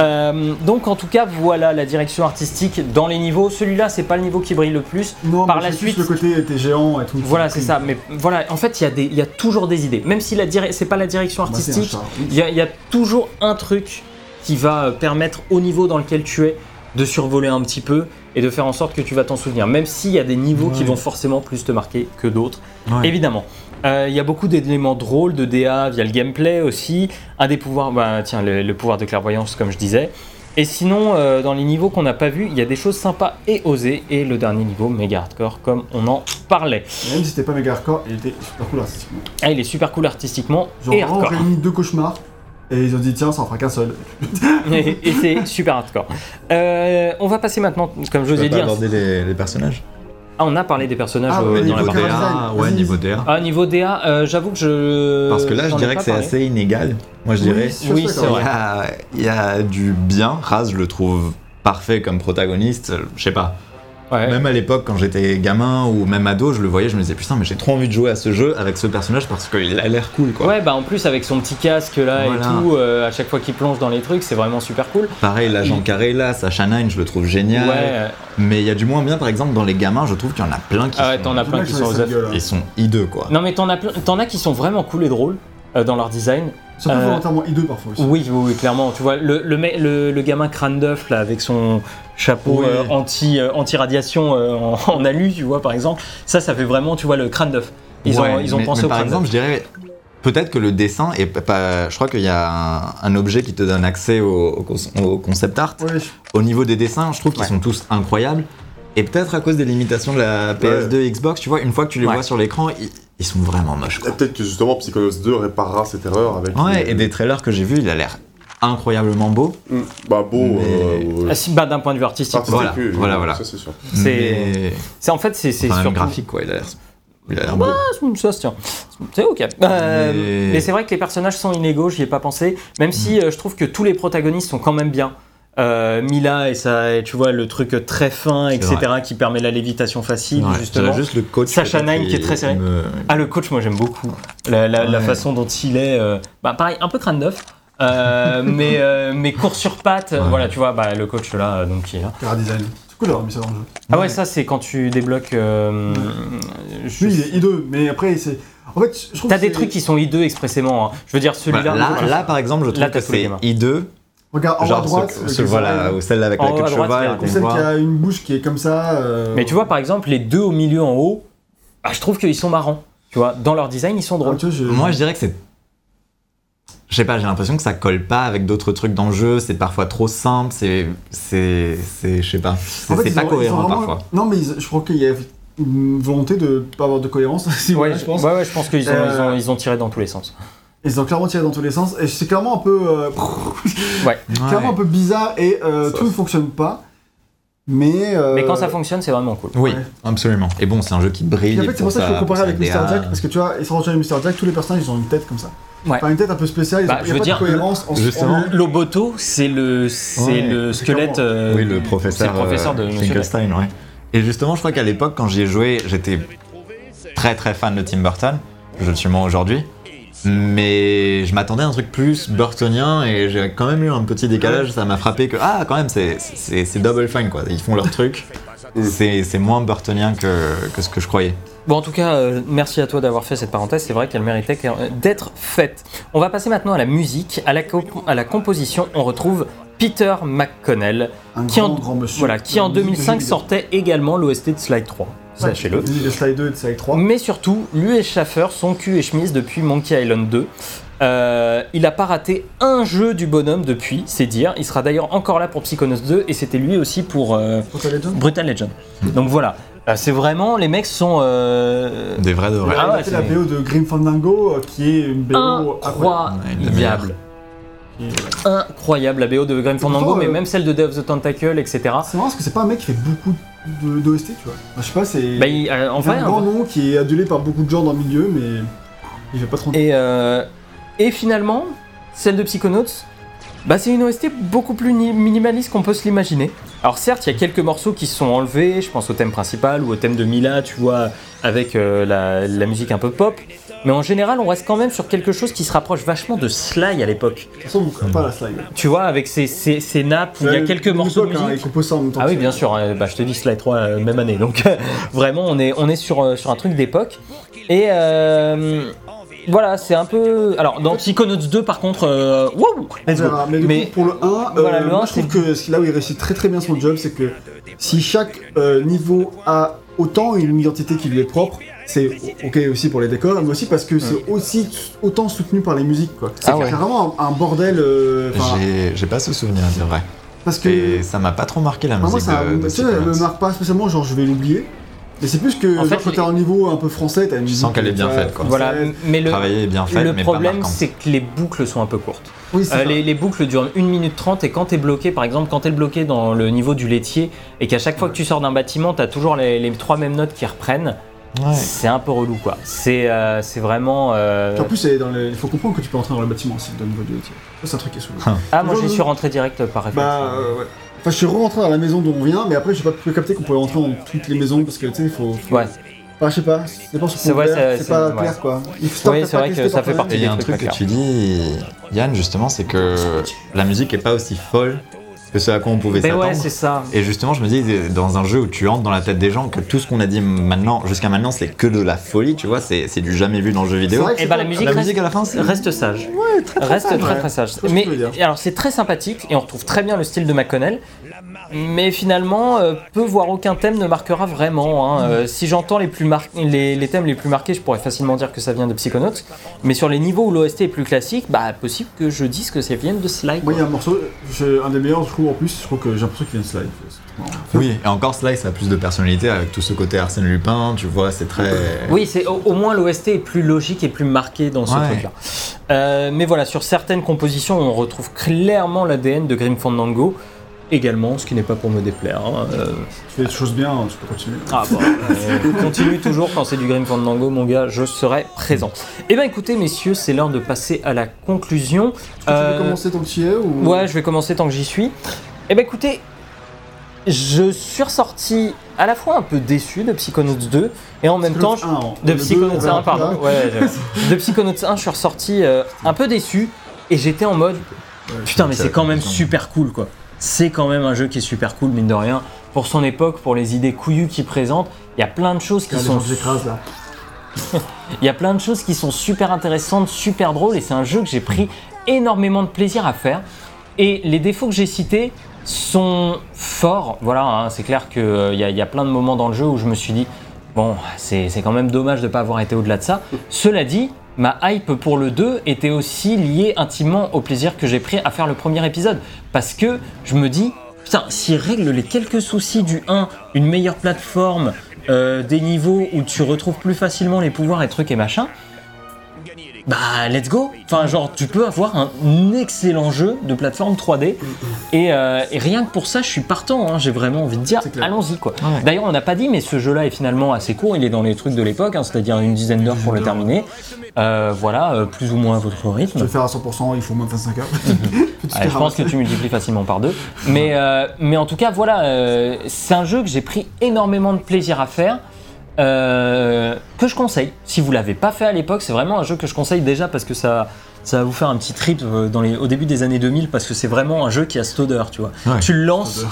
Euh, donc en tout cas, voilà la direction artistique dans les niveaux. Celui-là, c'est pas le niveau qui brille le plus. Non, Par mais la suite- le côté t'es géant et tout. Voilà, c'est ça. Mais voilà, en fait, il y, a des- il y a toujours des idées. Même si la dire- c'est pas la direction Bah, artistique, char. il y, a- il y a toujours un truc qui va euh, permettre au niveau dans lequel tu es de survoler un petit peu et de faire en sorte que tu vas t'en souvenir. Même s'il y a des niveaux qui vont forcément plus te marquer que d'autres. Ouais. Évidemment. Euh, Il y a beaucoup d'éléments drôles de DA via le gameplay aussi. Un des pouvoirs, bah, tiens, le, le pouvoir de clairvoyance, comme je disais. Et sinon, euh, dans les niveaux qu'on n'a pas vus, il y a des choses sympas et osées. Et le dernier niveau, méga hardcore, comme on en parlait. Et Même si c'était pas méga hardcore, il était super cool artistiquement. Ah, il est super cool artistiquement Genre, et hardcore. j'ai mis deux cauchemars. Et ils ont dit, tiens, ça en fera qu'un seul. <laughs> et et c'est super hardcore. Euh, on va passer maintenant, comme je vous ai dit, pas aborder les, les personnages. ah, on a parlé des personnages Ah, euh, dans la niveau partie. DA. ouais, niveau. DA. Ah, niveau DA, euh, j'avoue que je. Parce que là, je dirais que c'est assez inégal. Moi, je Oui, dirais. Oui, c'est d'accord. Il y, a, il y a du bien. Raz, je le trouve parfait comme protagoniste. Je sais pas. Ouais. Même à l'époque, quand j'étais gamin ou même ado, je le voyais, je me disais putain, mais j'ai trop envie de jouer à ce jeu avec ce personnage parce qu'il a l'air cool, quoi. Ouais, bah en plus avec son petit casque là Voilà. et tout, euh, à chaque fois qu'il plonge dans les trucs, c'est vraiment super cool. Pareil, l'agent carré là, Sacha Nine, je le trouve génial. Ouais, euh, Mais il y a du moins bien, par exemple, dans les gamins, je trouve qu'il y en a plein qui ah ouais, sont, t'en as plein qui sont hein. ils sont hideux, quoi. Non, mais t'en as, plein- t'en as qui sont vraiment cool et drôles euh, dans leur design. C'est un peu Euh, volontairement hideux parfois aussi. Oui, oui, oui, clairement. Tu vois, le, le, me- le, le gamin crâne d'œuf là, avec son chapeau Oui. euh, anti, euh, anti-radiation euh, en, en alu, tu vois, par exemple, ça, ça fait vraiment, tu vois, le crâne d'œuf. Ils, ont, ils ont mais- pensé mais au par crâne exemple, je dirais peut-être que le dessin est pas. Je crois qu'il y a un, un objet qui te donne accès au, au con- au concept art. Ouais, Au niveau des dessins, je trouve qu'ils Ouais. sont tous incroyables. Et peut-être à cause des limitations de la PS2 Xbox, tu vois, une fois que tu les Ouais. vois sur l'écran, ils, ils sont vraiment moches. Et. Peut-être que justement Psychonauts 2 réparera cette erreur avec. Ouais, les- et des trailers que j'ai vus, il a l'air incroyablement beau. Mm. Bah beau. Mais- euh, Ah, si, bah, d'un point de vue artistique, artistique, Voilà, oui, voilà, voilà. Ça c'est sûr. C'est- Mais- c'est en fait, c'est c'est Enfin, même surtout. graphique, quoi, il a l'air. Il a l'air beau. Ah, ça se tient. C'est ok. Euh, Mais- mais c'est vrai que les personnages sont inégaux, j'y ai pas pensé. Même si euh, je trouve que tous les protagonistes sont quand même bien. Euh, Mila et ça, et tu vois le truc très fin, C'est etc., qui permet la lévitation facile, Ouais, justement. juste le coach. Sacha Nine qui est très serré. me- Ah, le coach, moi j'aime beaucoup. La, la- la Ouais. façon dont il est. euh, bah, pareil, un peu crâne neuf. euh, <laughs> mais, euh, mais court sur Ouais. voilà, tu vois, bah, le coach là, euh, donc qui est là. Design. C'est cool d'avoir mis ça dans le jeu. Ah ouais, ça c'est quand tu débloques. euh, je- Lui, il est hideux, mais après, c'est. En fait, je trouve T'as des trucs qui sont hideux expressément. hein. Je veux dire, celui-là. Bah, là, là, par exemple, je trouve Là, que c'est hideux. Regarde, en à Genre, droite, ce- avec ce- les voilà, ou celle avec En la haut queue de cheval ou celle qui a une bouche qui est comme ça. euh, Mais tu vois, par exemple, les deux au milieu en haut, ah, je trouve qu'ils sont marrants. Tu vois, dans leur design, ils sont ah, drôles. tu vois, je- Moi, je dirais que c'est. Je sais pas, j'ai l'impression que ça colle pas avec d'autres trucs dans le jeu. C'est parfois trop simple. C'est. C'est. c'est- Je sais pas. C'est En fait, pas ont- cohérent vraiment- parfois. Non, mais ils- je crois qu'il y a une volonté de pas avoir de cohérence. <laughs> si Ouais, je pense. ouais, ouais, je pense qu'ils ont, Euh, ils ont, ils ont tiré dans tous les sens. Ils ont clairement tiré dans tous les sens. Et c'est clairement un peu. euh, <laughs> Ouais. clairement un peu bizarre et euh, tout ne fonctionne pas. Mais. euh, Mais quand ça fonctionne, c'est vraiment cool. Oui, Ouais. absolument. Et bon, c'est un jeu qui brille. Et en fait, c'est pour ça qu'il faut comparer avec Mr. Jack, parce que tu vois, ils sont Mr. Jack, tous les personnages ils ont une tête comme ça. Ouais. Enfin, une tête un peu spéciale, ils Bah, ont, il je y a veux pas dire, de cohérence. en- justement. en- Loboto, c'est le, c'est Ouais, le squelette. euh, Oui, le professeur, c'est le professeur de Finkelstein, ouais. Et justement, je crois qu'à l'époque, quand j'y ai joué, j'étais très très fan de Tim Burton. Je le suis moins aujourd'hui. Mais je m'attendais à un truc plus burtonien et j'ai quand même eu un petit décalage. Ça m'a frappé que, ah, quand même, c'est- Double Fine quoi. Ils font leur truc. C'est c'est moins burtonien que, que ce que je croyais. Bon, en tout cas, euh, merci à toi d'avoir fait cette parenthèse. C'est vrai qu'elle méritait qu'elle- d'être faite. On va passer maintenant à la musique, à la, à la composition. On retrouve Peter McConnell, Un qui grand, en, grand monsieur. voilà, qui en Musique de jeux 2005 vidéo. sortait également l'OST de Slide 3. Sachez-le. Le Slide 2 et le Slide 3. Mais surtout, lui et Schaffer sont cul et chemise depuis Monkey Island 2. Euh, il a pas raté un jeu du bonhomme depuis, c'est dire. Il sera d'ailleurs encore là pour Psychonauts 2 et c'était lui aussi pour euh, Brutal Legend Brutal Legend. Donc voilà, Euh, c'est vraiment, les mecs sont euh, Des vrais de vrais. Ah Il a ouais, c'est- la BO de Grim Fandango, qui est une BO incroyable. incroyable. Incroyable la BO de Grim Fandango, pourtant, mais euh, même celle de Day of the Tentacle, etc. C'est marrant parce que c'est pas un mec qui fait beaucoup de- d'OST, tu vois. Enfin, je sais pas, c'est Bah, il- euh, en c'est vrai, un grand vrai- nom qui est adulé par beaucoup de gens dans le milieu, mais il fait pas trop Et, euh, et finalement, celle de Psychonauts, bah c'est une OST beaucoup plus ni- minimaliste qu'on peut se l'imaginer. Alors certes, il y a quelques morceaux qui se sont enlevés, je pense au thème principal ou au thème de Mila, tu vois, avec euh, la, la musique un peu pop. Mais en général, on reste quand même sur quelque chose qui se rapproche vachement de Sly à l'époque. toute façon, vous pas la slide. Tu vois, avec ces, ces, ces nappes où il y a Ouais, quelques morceaux de hein, musique. il compose ça en même temps Ah oui, bien sûr. euh, bah, je te dis Sly 3 euh, même année. Donc euh, <laughs> vraiment, on est, on est sur, euh, sur un truc d'époque. Et euh, voilà, c'est un peu. Alors dans Psychonauts 2, par contre, euh, let's go. Mais, du Mais- coup, pour le 1, Voilà, euh, le moi, 1, je trouve que là où il réussit très très bien son job, c'est que si chaque euh, niveau a autant une identité qui lui est propre, c'est ok aussi pour les décors, mais aussi parce que c'est aussi autant soutenu par les musiques. quoi. Ah ouais. C'est vraiment un, un bordel. euh, J'ai pas ce souvenir, c'est vrai. parce que Et ça m'a pas trop marqué la Enfin, moi, musique ça, de, de me marque pas spécialement, genre je vais l'oublier. Mais c'est plus que En fait, quand t'es en niveau un peu français, t'as une Tu musique. sens qu'elle est bien tu faite, quoi. Voilà, mais le, et bien faite, le mais problème, c'est que les boucles sont un peu courtes. Oui, c'est Euh, ça. les, les boucles durent 1 minute 30 et quand t'es bloqué, par exemple, quand t'es bloqué dans le niveau du laitier et qu'à chaque fois que tu sors d'un bâtiment, t'as toujours les, les trois mêmes notes qui reprennent, Ouais. c'est un peu relou quoi. C'est euh, c'est vraiment. euh, En plus, c'est dans les- il faut comprendre que tu peux rentrer dans le bâtiment aussi, dans le niveau du. Ça, c'est un truc qui est souvent. Ah, moi j'y suis rentré direct par réflexe. Bah, euh, ouais. Enfin, je suis rentré dans la maison d'où on vient, mais après, j'ai pas pu capter qu'on pouvait rentrer dans toutes les maisons parce que tu sais, il faut. faut- Ouais. Enfin, je sais pas, c'est pas sur C'est pas ouais. clair quoi. Il faut Oui, c'est vrai que ça fait par partie Et il y a un truc que tu dis, Yann, justement, c'est que la musique est pas aussi folle que ce à quoi on pouvait Mais s'attendre. ouais, c'est ça. Et justement, je me dis, dans un jeu où tu entres dans la tête des gens, que tout ce qu'on a dit maintenant, jusqu'à maintenant, c'est que de la folie, tu vois, c'est c'est du jamais vu dans le jeu vidéo. Et c'est bah pas- la musique, La reste, musique à la fin, c'est. reste sage. reste sage, très ouais. très sage. ce que Mais alors c'est très sympathique et on retrouve très bien le style de McConnell. Mais finalement, euh, peu voire aucun thème ne marquera vraiment. hein. Euh, si j'entends les, plus mar- les, les thèmes les plus marqués, je pourrais facilement dire que ça vient de Psychonauts. Mais sur les niveaux où l'OST est plus classique, bah possible que je dise que ça vienne de Sly. Moi, il y a un morceau, un des meilleurs, je trouve en plus, je trouve que j'ai l'impression qu'il vient de slide. Oui, et encore Sly, ça a plus de personnalité avec tout ce côté Arsène Lupin, tu vois, c'est très. Oui, c'est au, au moins l'OST est plus logique et plus marqué dans ce Ouais. truc-là. Euh, mais voilà, sur certaines compositions, on retrouve clairement l'ADN de Grim Fandango. Également, ce qui n'est pas pour me déplaire. hein. Euh, Tu fais des choses bien, tu peux continuer. Ah bon, <laughs> euh, continue toujours quand c'est du Grim Fandango, mon gars, je serai présent. Eh bien écoutez, messieurs, c'est l'heure de passer à la conclusion. Est-ce que tu Euh, veux commencer tant que tu y es ou... Ouais, je vais commencer tant que j'y suis. Eh bien écoutez, je suis ressorti à la fois un peu déçu de Psychonauts 2 et en même temps... Psychonauts 1, hein. De Psychonauts verra 1, pardon. Ouais, de Psychonauts 1, je suis ressorti euh, un peu déçu et j'étais en mode putain, mais c'est quand même super cool quoi. C'est quand même un jeu qui est super cool, mine de rien. Pour son époque, pour les idées couillues qu'il présente, il y a plein de choses qui les sont <laughs> il y a plein de choses qui sont super intéressantes, super drôles, et c'est un jeu que j'ai pris énormément de plaisir à faire. Et les défauts que j'ai cités sont forts. Voilà, hein, c'est clair qu'il y, a- il y a plein de moments dans le jeu où je me suis dit, bon, c'est c'est quand même dommage de ne pas avoir été au-delà de ça. Cela dit, ma hype pour le 2 était aussi liée intimement au plaisir que j'ai pris à faire le premier épisode. Parce que je me dis, putain, s'il règle les quelques soucis du 1, une meilleure plateforme, euh, des niveaux où tu retrouves plus facilement les pouvoirs et trucs et machin, bah let's go Enfin genre tu peux avoir un excellent jeu de plateforme 3D et, euh, et rien que pour ça je suis partant, hein. j'ai vraiment envie de dire allons-y quoi. Ouais. D'ailleurs on n'a pas dit mais ce jeu là est finalement assez court, il est dans les trucs de l'époque, hein, c'est-à-dire une dizaine d'heures pour le terminer. Euh, voilà, euh, plus ou moins à votre Je vais rythme. le faire à 100%, il faut moins de 25 heures. <laughs> <laughs> Ouais, je pense que tu multiplies facilement par deux. Mais, mais en tout cas, voilà, c'est un jeu que j'ai pris énormément de plaisir à faire. Euh, que je conseille. Si vous l'avez pas fait à l'époque, c'est vraiment un jeu que je conseille déjà parce que ça, ça va vous faire un petit trip euh, dans les, au début des années 2000 parce que c'est vraiment un jeu qui a cette odeur, tu vois. Ouais. Tu le lances.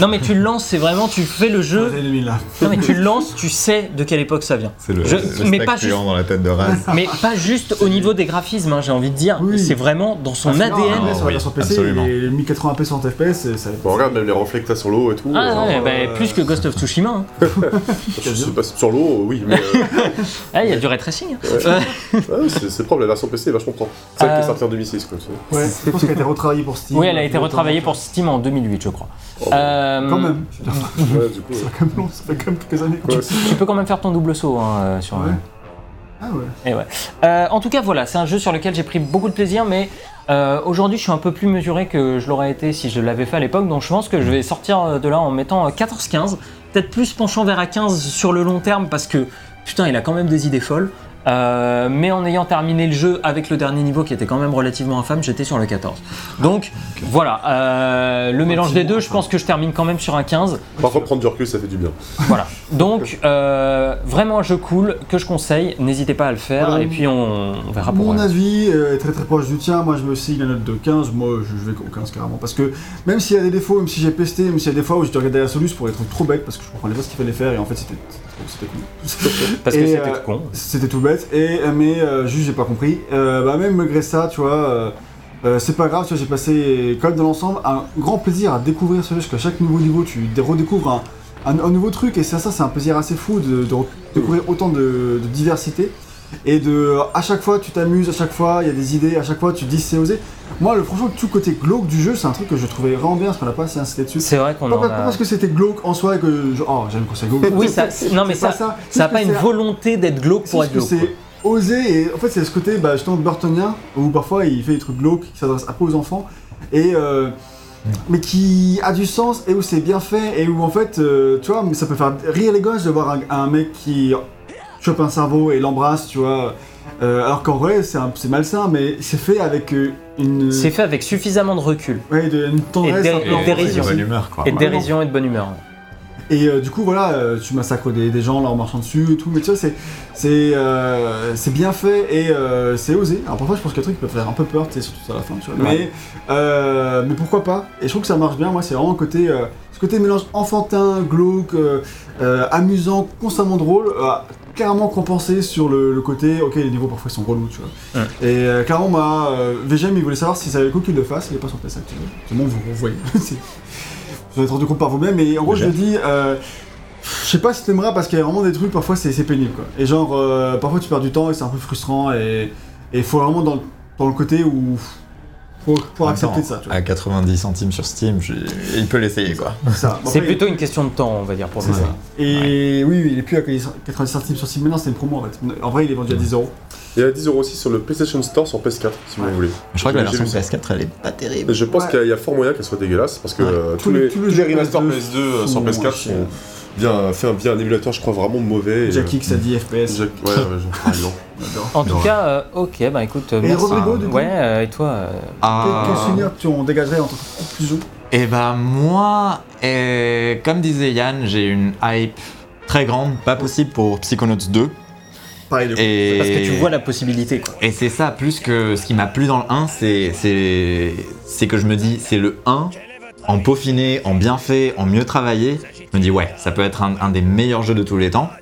Non mais tu le lances, c'est vraiment, tu fais le jeu. Les 2000, là. Non mais tu le lances, tu sais de quelle époque ça vient. c'est le, Je- le mais pas juste- dans la tête de Raz. Mais pas juste au niveau des graphismes, hein, j'ai envie de dire. Oui. C'est vraiment dans son Ah, ADN. non, mais sur oui, PC, absolument. les 1080p 60 FPS, c'est- ça. Bon, regarde, même les reflets que t'as sur l'eau et tout. Ah euh, ouais, genre, bah, euh, plus que Ghost of Tsushima. hein. <laughs> je sais pas, sur l'eau, oui, mais. euh, <laughs> Ah, il y a du ray tracing. hein. ouais, c'est c'est propre, la version PC est vachement propre. Euh, qui est sorti en 2006, quoi. Ouais, je pense qu'elle a été retravaillée pour Steam. Oui, elle a été retravaillée pour Steam en 2008, je crois. Oh, Euh, Quand même. Ouais, du coup. <laughs> Ça fait quand même long, ça fait quand même quelques années. quoi. Ouais, Tu peux quand même faire ton double saut hein, euh, sur. Ouais. Ah ouais. Et ouais. Euh, en tout cas, voilà, c'est un jeu sur lequel j'ai pris beaucoup de plaisir, mais euh, aujourd'hui, je suis un peu plus mesuré que je l'aurais été si je l'avais fait à l'époque. Donc, je pense que je vais sortir de là en mettant euh, 14-15, peut-être plus penchant vers à 15 sur le long terme, parce que putain, il a quand même des idées folles. Euh, mais en ayant terminé le jeu avec le dernier niveau qui était quand même relativement infâme, j'étais sur le 14. Donc voilà, euh, le mélange des deux, je pense que je termine quand même sur un 15. Parfois, prendre du recul, ça fait du bien. Voilà. Donc, euh, vraiment un jeu cool que je conseille. N'hésitez pas à le faire Voilà. et puis on, on verra pour Mon avis est très très proche du tien. Moi, je me signe la note de 15. Moi, je vais au 15 carrément. Parce que même s'il y a des défauts, même si j'ai pesté, même s'il y a des fois où j'étais regardé la solus pour être trop bête parce que je comprenais pas ce qu'il fallait faire et en fait c'était c'était. <laughs> Parce que c'était euh, tout con. C'était tout bête. Et euh, mais euh, juste j'ai pas compris. Euh, bah même malgré ça, tu vois. euh, euh, c'est pas grave, tu vois, j'ai passé quand même dans l'ensemble un grand plaisir à découvrir ce jeu, parce qu'à chaque nouveau niveau, tu dé- redécouvres un, un- un nouveau truc, et ça, ça c'est un plaisir assez fou de, découvrir autant de, de diversité, et de, à chaque fois tu t'amuses, à chaque fois il y a des idées, à chaque fois tu te dis c'est osé. Moi, le, franchement, tout côté glauque du jeu, c'est un truc que je trouvais vraiment bien, parce qu'on n'a pas assez insisté dessus. C'est vrai qu'on Pas, en pas- pas a. parce que c'était glauque en soi et que je- oh j'aime quand c'est glauque. Oui, ça, non mais pas ça, ça. ça n'a pas une volonté d'être glauque pour être que glauque. c'est osé et en fait c'est ce côté bah, justement burtonien où parfois il fait des trucs glauques qui s'adressent un peu aux enfants et euh, mais qui a du sens et où c'est bien fait et où en fait euh, tu vois ça peut faire rire les gosses de voir un, un mec qui chope un cerveau et l'embrasse tu vois Euh, alors qu'en vrai c'est un- c'est malsain mais c'est fait avec euh, une C'est fait avec suffisamment de recul ouais, de- une tendresse Et peu et enfantine dérision. aussi. bonne humeur, quoi. et de dérision et de bonne humeur. Et euh, du coup, voilà, euh, tu massacres des, des gens en leur marchant dessus et tout, mais tu vois, c'est, c'est, euh, c'est bien fait et euh, c'est osé. Alors parfois, je pense qu'il y a des trucs qui peuvent faire un peu peur, tu sais, surtout à la fin, tu vois. Mais, euh, mais pourquoi pas? Et je trouve que ça marche bien. Moi, c'est vraiment le côté, euh, ce côté mélange enfantin, glauque, euh, euh, amusant, constamment drôle, euh, clairement compensé sur le, le côté, ok, les niveaux parfois ils sont relous, tu vois. Ouais. Et euh, clairement, moi, euh, VGM, il voulait savoir si ça avait le coup qu'il le fasse, il est pas sur PS actuellement. C'est bon, vous, <laughs> vous voyez. Vous en êtes rendu compte par vous-même, et en gros, je le dis. euh, je sais pas si t'aimeras parce qu'il y a vraiment des trucs parfois c'est pénible quoi. Et genre parfois tu perds du temps et c'est un peu frustrant et il faut vraiment dans, dans le côté où En accepter ça. temps, Tu vois. À 90 centimes sur Steam, je- il peut l'essayer, quoi. C'est plutôt une question de temps, on va dire, pour ça. Et oui, oui, il est plus à 90 centimes sur Steam maintenant, c'est une promo en fait. En vrai, il est vendu à 10 euros. Il y a 10 euros aussi sur le PlayStation Store sur PS4, si vous voulez. Je crois que la version vu ça. PS4, elle est pas terrible. Je pense Ouais. qu'il y a- il y a fort moyen qu'elle soit dégueulasse parce que Ouais. euh, Tous tous, les- les, tous les remasters PS2 PS2 euh, sur sont PS4 chiés. sont bien fait un, bien un émulateur, je crois, vraiment mauvais. Jack X a 10 FPS. Jack- ouais, ouais, je- par exemple. J'adore. En tout cas, euh, ok, bah écoute, euh, Et merci. Rodrigo, du coup Ouais, euh, et toi euh, Quel, Ah. quel souvenir tu en dégagerais en tant que conclusion Et bah moi, eh, comme disait Yann, j'ai une hype très grande, pas possible pour Psychonauts 2. Pareil, du coup. Et... Parce que tu vois la possibilité, quoi. Et c'est ça, plus que ce qui m'a plu dans le 1, c'est, c'est, c'est que je me dis, c'est le 1, en peaufiné, en bien fait, en mieux travaillé. Je me dis, ouais, ça peut être un, un des meilleurs jeux de tous les temps. <laughs>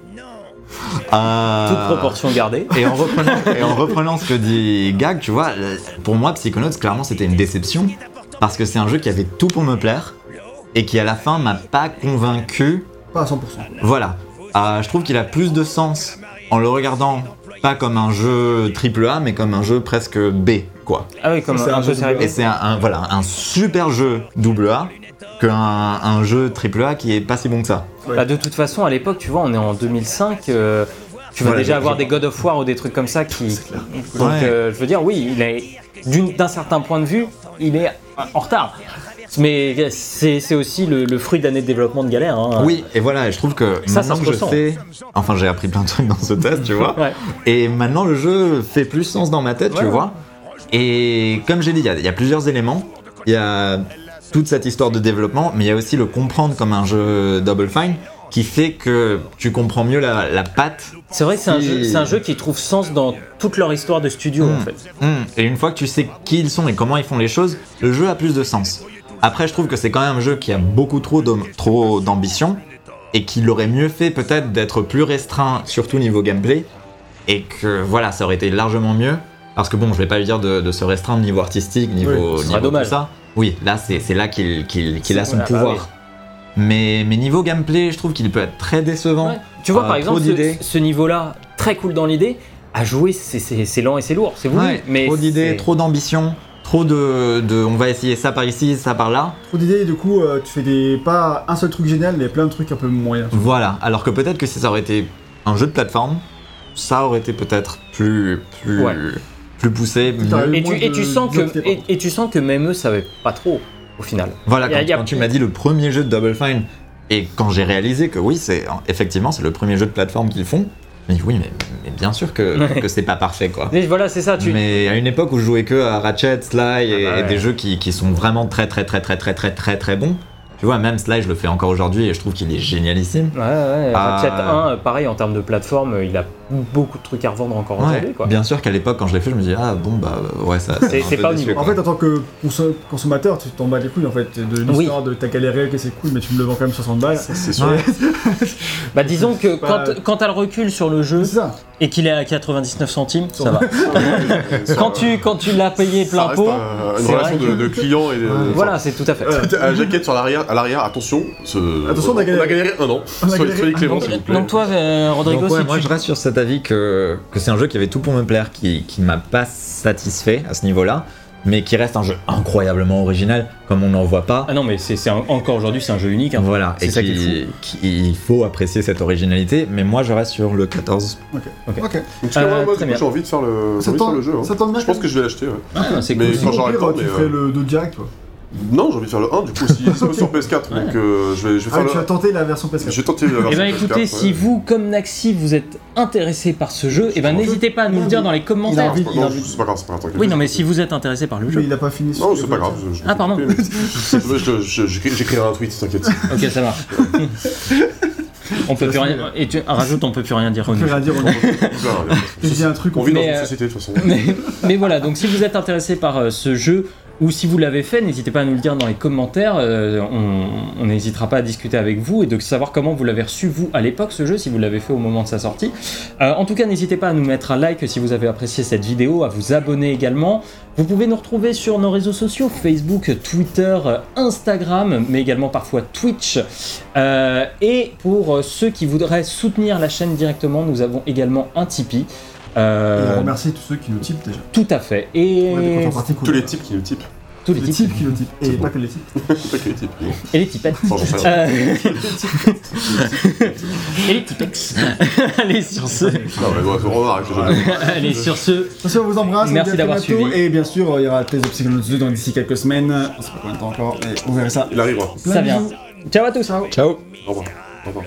Euh, Toute proportion gardée. Et en, reprenant, et en reprenant ce que dit Gag, tu vois, pour moi, Psychonauts, clairement, c'était une déception. Parce que c'est un jeu qui avait tout pour me plaire. Et qui, à la fin, m'a pas convaincu Pas à 100%. voilà. Euh, je trouve qu'il a plus de sens en le regardant pas comme un jeu AAA, mais comme un jeu presque B, quoi. Ah oui, comme C'est un, un jeu sérieux. Et c'est un, un- voilà, un super jeu AA qu'un un jeu AAA qui est pas si bon que ça. Bah, de toute façon, à l'époque, tu vois, on est en 2005. euh, tu vas Voilà, déjà avoir des God of War ou des trucs comme ça qui. Donc, Ouais. euh, je veux dire, oui, il est d'un certain point de vue, il est en retard. Mais c'est aussi le, le fruit d'années de développement de galère. hein. Oui, et voilà, je trouve que Ça, ça maintenant se que je sais, enfin j'ai appris plein de trucs dans ce test, tu vois, Ouais. et maintenant le jeu fait plus sens dans ma tête, Ouais, tu vois. Et comme j'ai dit, il y y, a plusieurs éléments. Il y a toute cette histoire de développement, mais il y a aussi le comprendre comme un jeu Double Fine qui fait que tu comprends mieux la, la patte C'est vrai que c'est un, Si- jeu- c'est un jeu qui trouve sens dans toute leur histoire de studio en Hmm. fait. Hmm. Et une fois que tu sais qui ils sont et comment ils font les choses, le jeu a plus de sens. Après, je trouve que c'est quand même un jeu qui a beaucoup trop d'am- trop d'ambition et qu'il aurait mieux fait peut-être d'être plus restreint, surtout niveau gameplay, et que voilà, ça aurait été largement mieux. Parce que bon, je vais pas lui dire de, de se restreindre niveau artistique, niveau, niveau dommage. tout ça. Oui, là c'est c'est là qu'il qu'il- qu'il a son Voilà, bah pouvoir. oui. Mais, mais niveau gameplay, je trouve qu'il peut être très décevant. Ouais. Tu vois Euh, par trop exemple d'idées. ce, ce niveau-là, très cool dans l'idée, à jouer c'est- lent et c'est lourd, c'est voulu. Ouais, mais trop d'idées, trop d'ambition, trop de, de on va essayer ça par ici, ça par là. Trop d'idées, et du coup, euh, tu fais des. Pas un seul truc génial, mais plein de trucs un peu moyens. Voilà, alors que peut-être que si ça aurait été un jeu de plateforme, ça aurait été peut-être plus, plus, Ouais plus poussé. Mieux. Et, tu, et, tu, sens que, et, et, tu sens que même eux savaient pas trop au final. Voilà, quand, a, quand tu m'as dit le premier jeu de Double Fine, et quand j'ai réalisé que oui, c'est effectivement c'est le premier jeu de plateforme qu'ils font, mais oui, mais, mais, bien sûr que, que c'est pas parfait, quoi. Mais voilà, c'est ça. Tu... Mais à une époque où je jouais que à Ratchet, Sly ah et, ah bah ouais. des jeux qui, qui, sont vraiment très, très, très, très, très, très, très, très bons. Tu vois, même Sly, je le fais encore aujourd'hui et je trouve qu'il est génialissime. Ouais, ouais, euh, Ratchet euh... 1, pareil, en termes de plateforme, il a beaucoup de trucs à revendre encore Ouais, aujourd'hui. quoi. bien sûr qu'à l'époque quand je l'ai fait, je me dis ah bon bah ouais ça. C'est- pas au déçu, niveau. En fait, en tant que conso- consommateur, tu t'en bats les couilles en fait de Oui. l'histoire de ta galéré, que c'est cool, mais tu me le vends quand même 60 balles. C'est sûr. Ouais. <laughs> Bah disons que pas- quand, quand t'as le recul sur le jeu et qu'il est à 99 centimes, ça va. <laughs> Quand tu, quand tu l'as payé plein pot, un- une relation de, que- de client et de. voilà, c'est tout à fait. <laughs> La jaquette sur l'arrière, à l'arrière, attention, ce- Attention, on a galéré. un an. Soyez, clément, an. s'il vous plaît. Donc toi, euh, Rodrigo, si moi tu... je reste sur cet avis que, que c'est un jeu qui avait tout pour me plaire, qui, qui ne m'a pas satisfait à ce niveau-là, mais qui reste un jeu incroyablement original, comme on n'en voit pas. Ah non, mais c'est c'est un- encore aujourd'hui, c'est un jeu unique. hein. Voilà, C'est et ça qui qui, qui- il faut apprécier cette originalité, mais moi je reste sur le 14. Ok. Ok. Ok. Donc, tu vois, Euh, moi, très coup, bien. j'ai envie de faire le, j'ai Ça envie de faire tombe le jeu. hein. ça tombe bien. Je pense que je vais l'acheter. ouais. Ah, c'est Mais cool. quand j'aurai le temps, tu mais, ferais euh, le 2 direct, toi. Non, j'ai envie de faire le 1 du coup, si <laughs> c'est sur PS4. Donc euh, je vais, je vais Ah, faire tu vas le. tenter la version PS4. Je vais tenter la version Eh ben PS4, écoutez, ouais. si vous, comme Naxi, vous êtes intéressé par ce jeu, eh ben Je- n'hésitez pas à nous le dire dans les commentaires. envie- Non, c'est pas grave, c'est pas grave. t'inquiète. Oui, non, mais si vous êtes intéressé par le Mais jeu. il a pas fini. Non, c'est pas grave. je- je Ah, pardon. m'occupe, mais- Je- je- je- J'écrirai un tweet, t'inquiète. <laughs> Ok, ça marche. <laughs> on peut plus rien. Et tu rajoute, on peut plus rien dire. On peut rien dire, on On Je dis un truc, on vit dans Mais, une euh, société de toute façon. mais, mais voilà, donc si vous êtes intéressé par euh, ce jeu ou si vous l'avez fait, n'hésitez pas à nous le dire dans les commentaires. euh, on n'hésitera pas à discuter avec vous et de savoir comment vous l'avez reçu vous à l'époque ce jeu, si vous l'avez fait au moment de sa sortie. Euh, en tout cas, n'hésitez pas à nous mettre un like si vous avez apprécié cette vidéo, à vous abonner également. Vous pouvez nous retrouver sur nos réseaux sociaux Facebook, Twitter, euh, Instagram, mais également parfois Twitch. Et pour ceux qui voudraient soutenir la chaîne directement, nous avons également un Tipeee. Et Euh, on remercie tous ceux qui nous typent déjà. tout à fait. Et On a des contreparties cool. Tous les types qui nous typent. tous les Les types. types qui nous typent. Et pas que les types. <laughs> Pas que les types. non. Et les tipettes. Enfin, j'en sais rien. Euh, <laughs> et les tipex. <laughs> Allez, sur ce. Non, mais bon, on remarque, je- Allez, sur ce. Attention, on vous embrasse. on Merci vous dit à d'avoir très bientôt. suivi. Et bien sûr, il y aura Tales of Psychonauts 2 dans d'ici quelques semaines. On sait pas combien de temps encore, mais vous verrez ça. Il arrivera. Plein Ça de vient. bisous. Ciao à tous. Ciao Au revoir. Au revoir.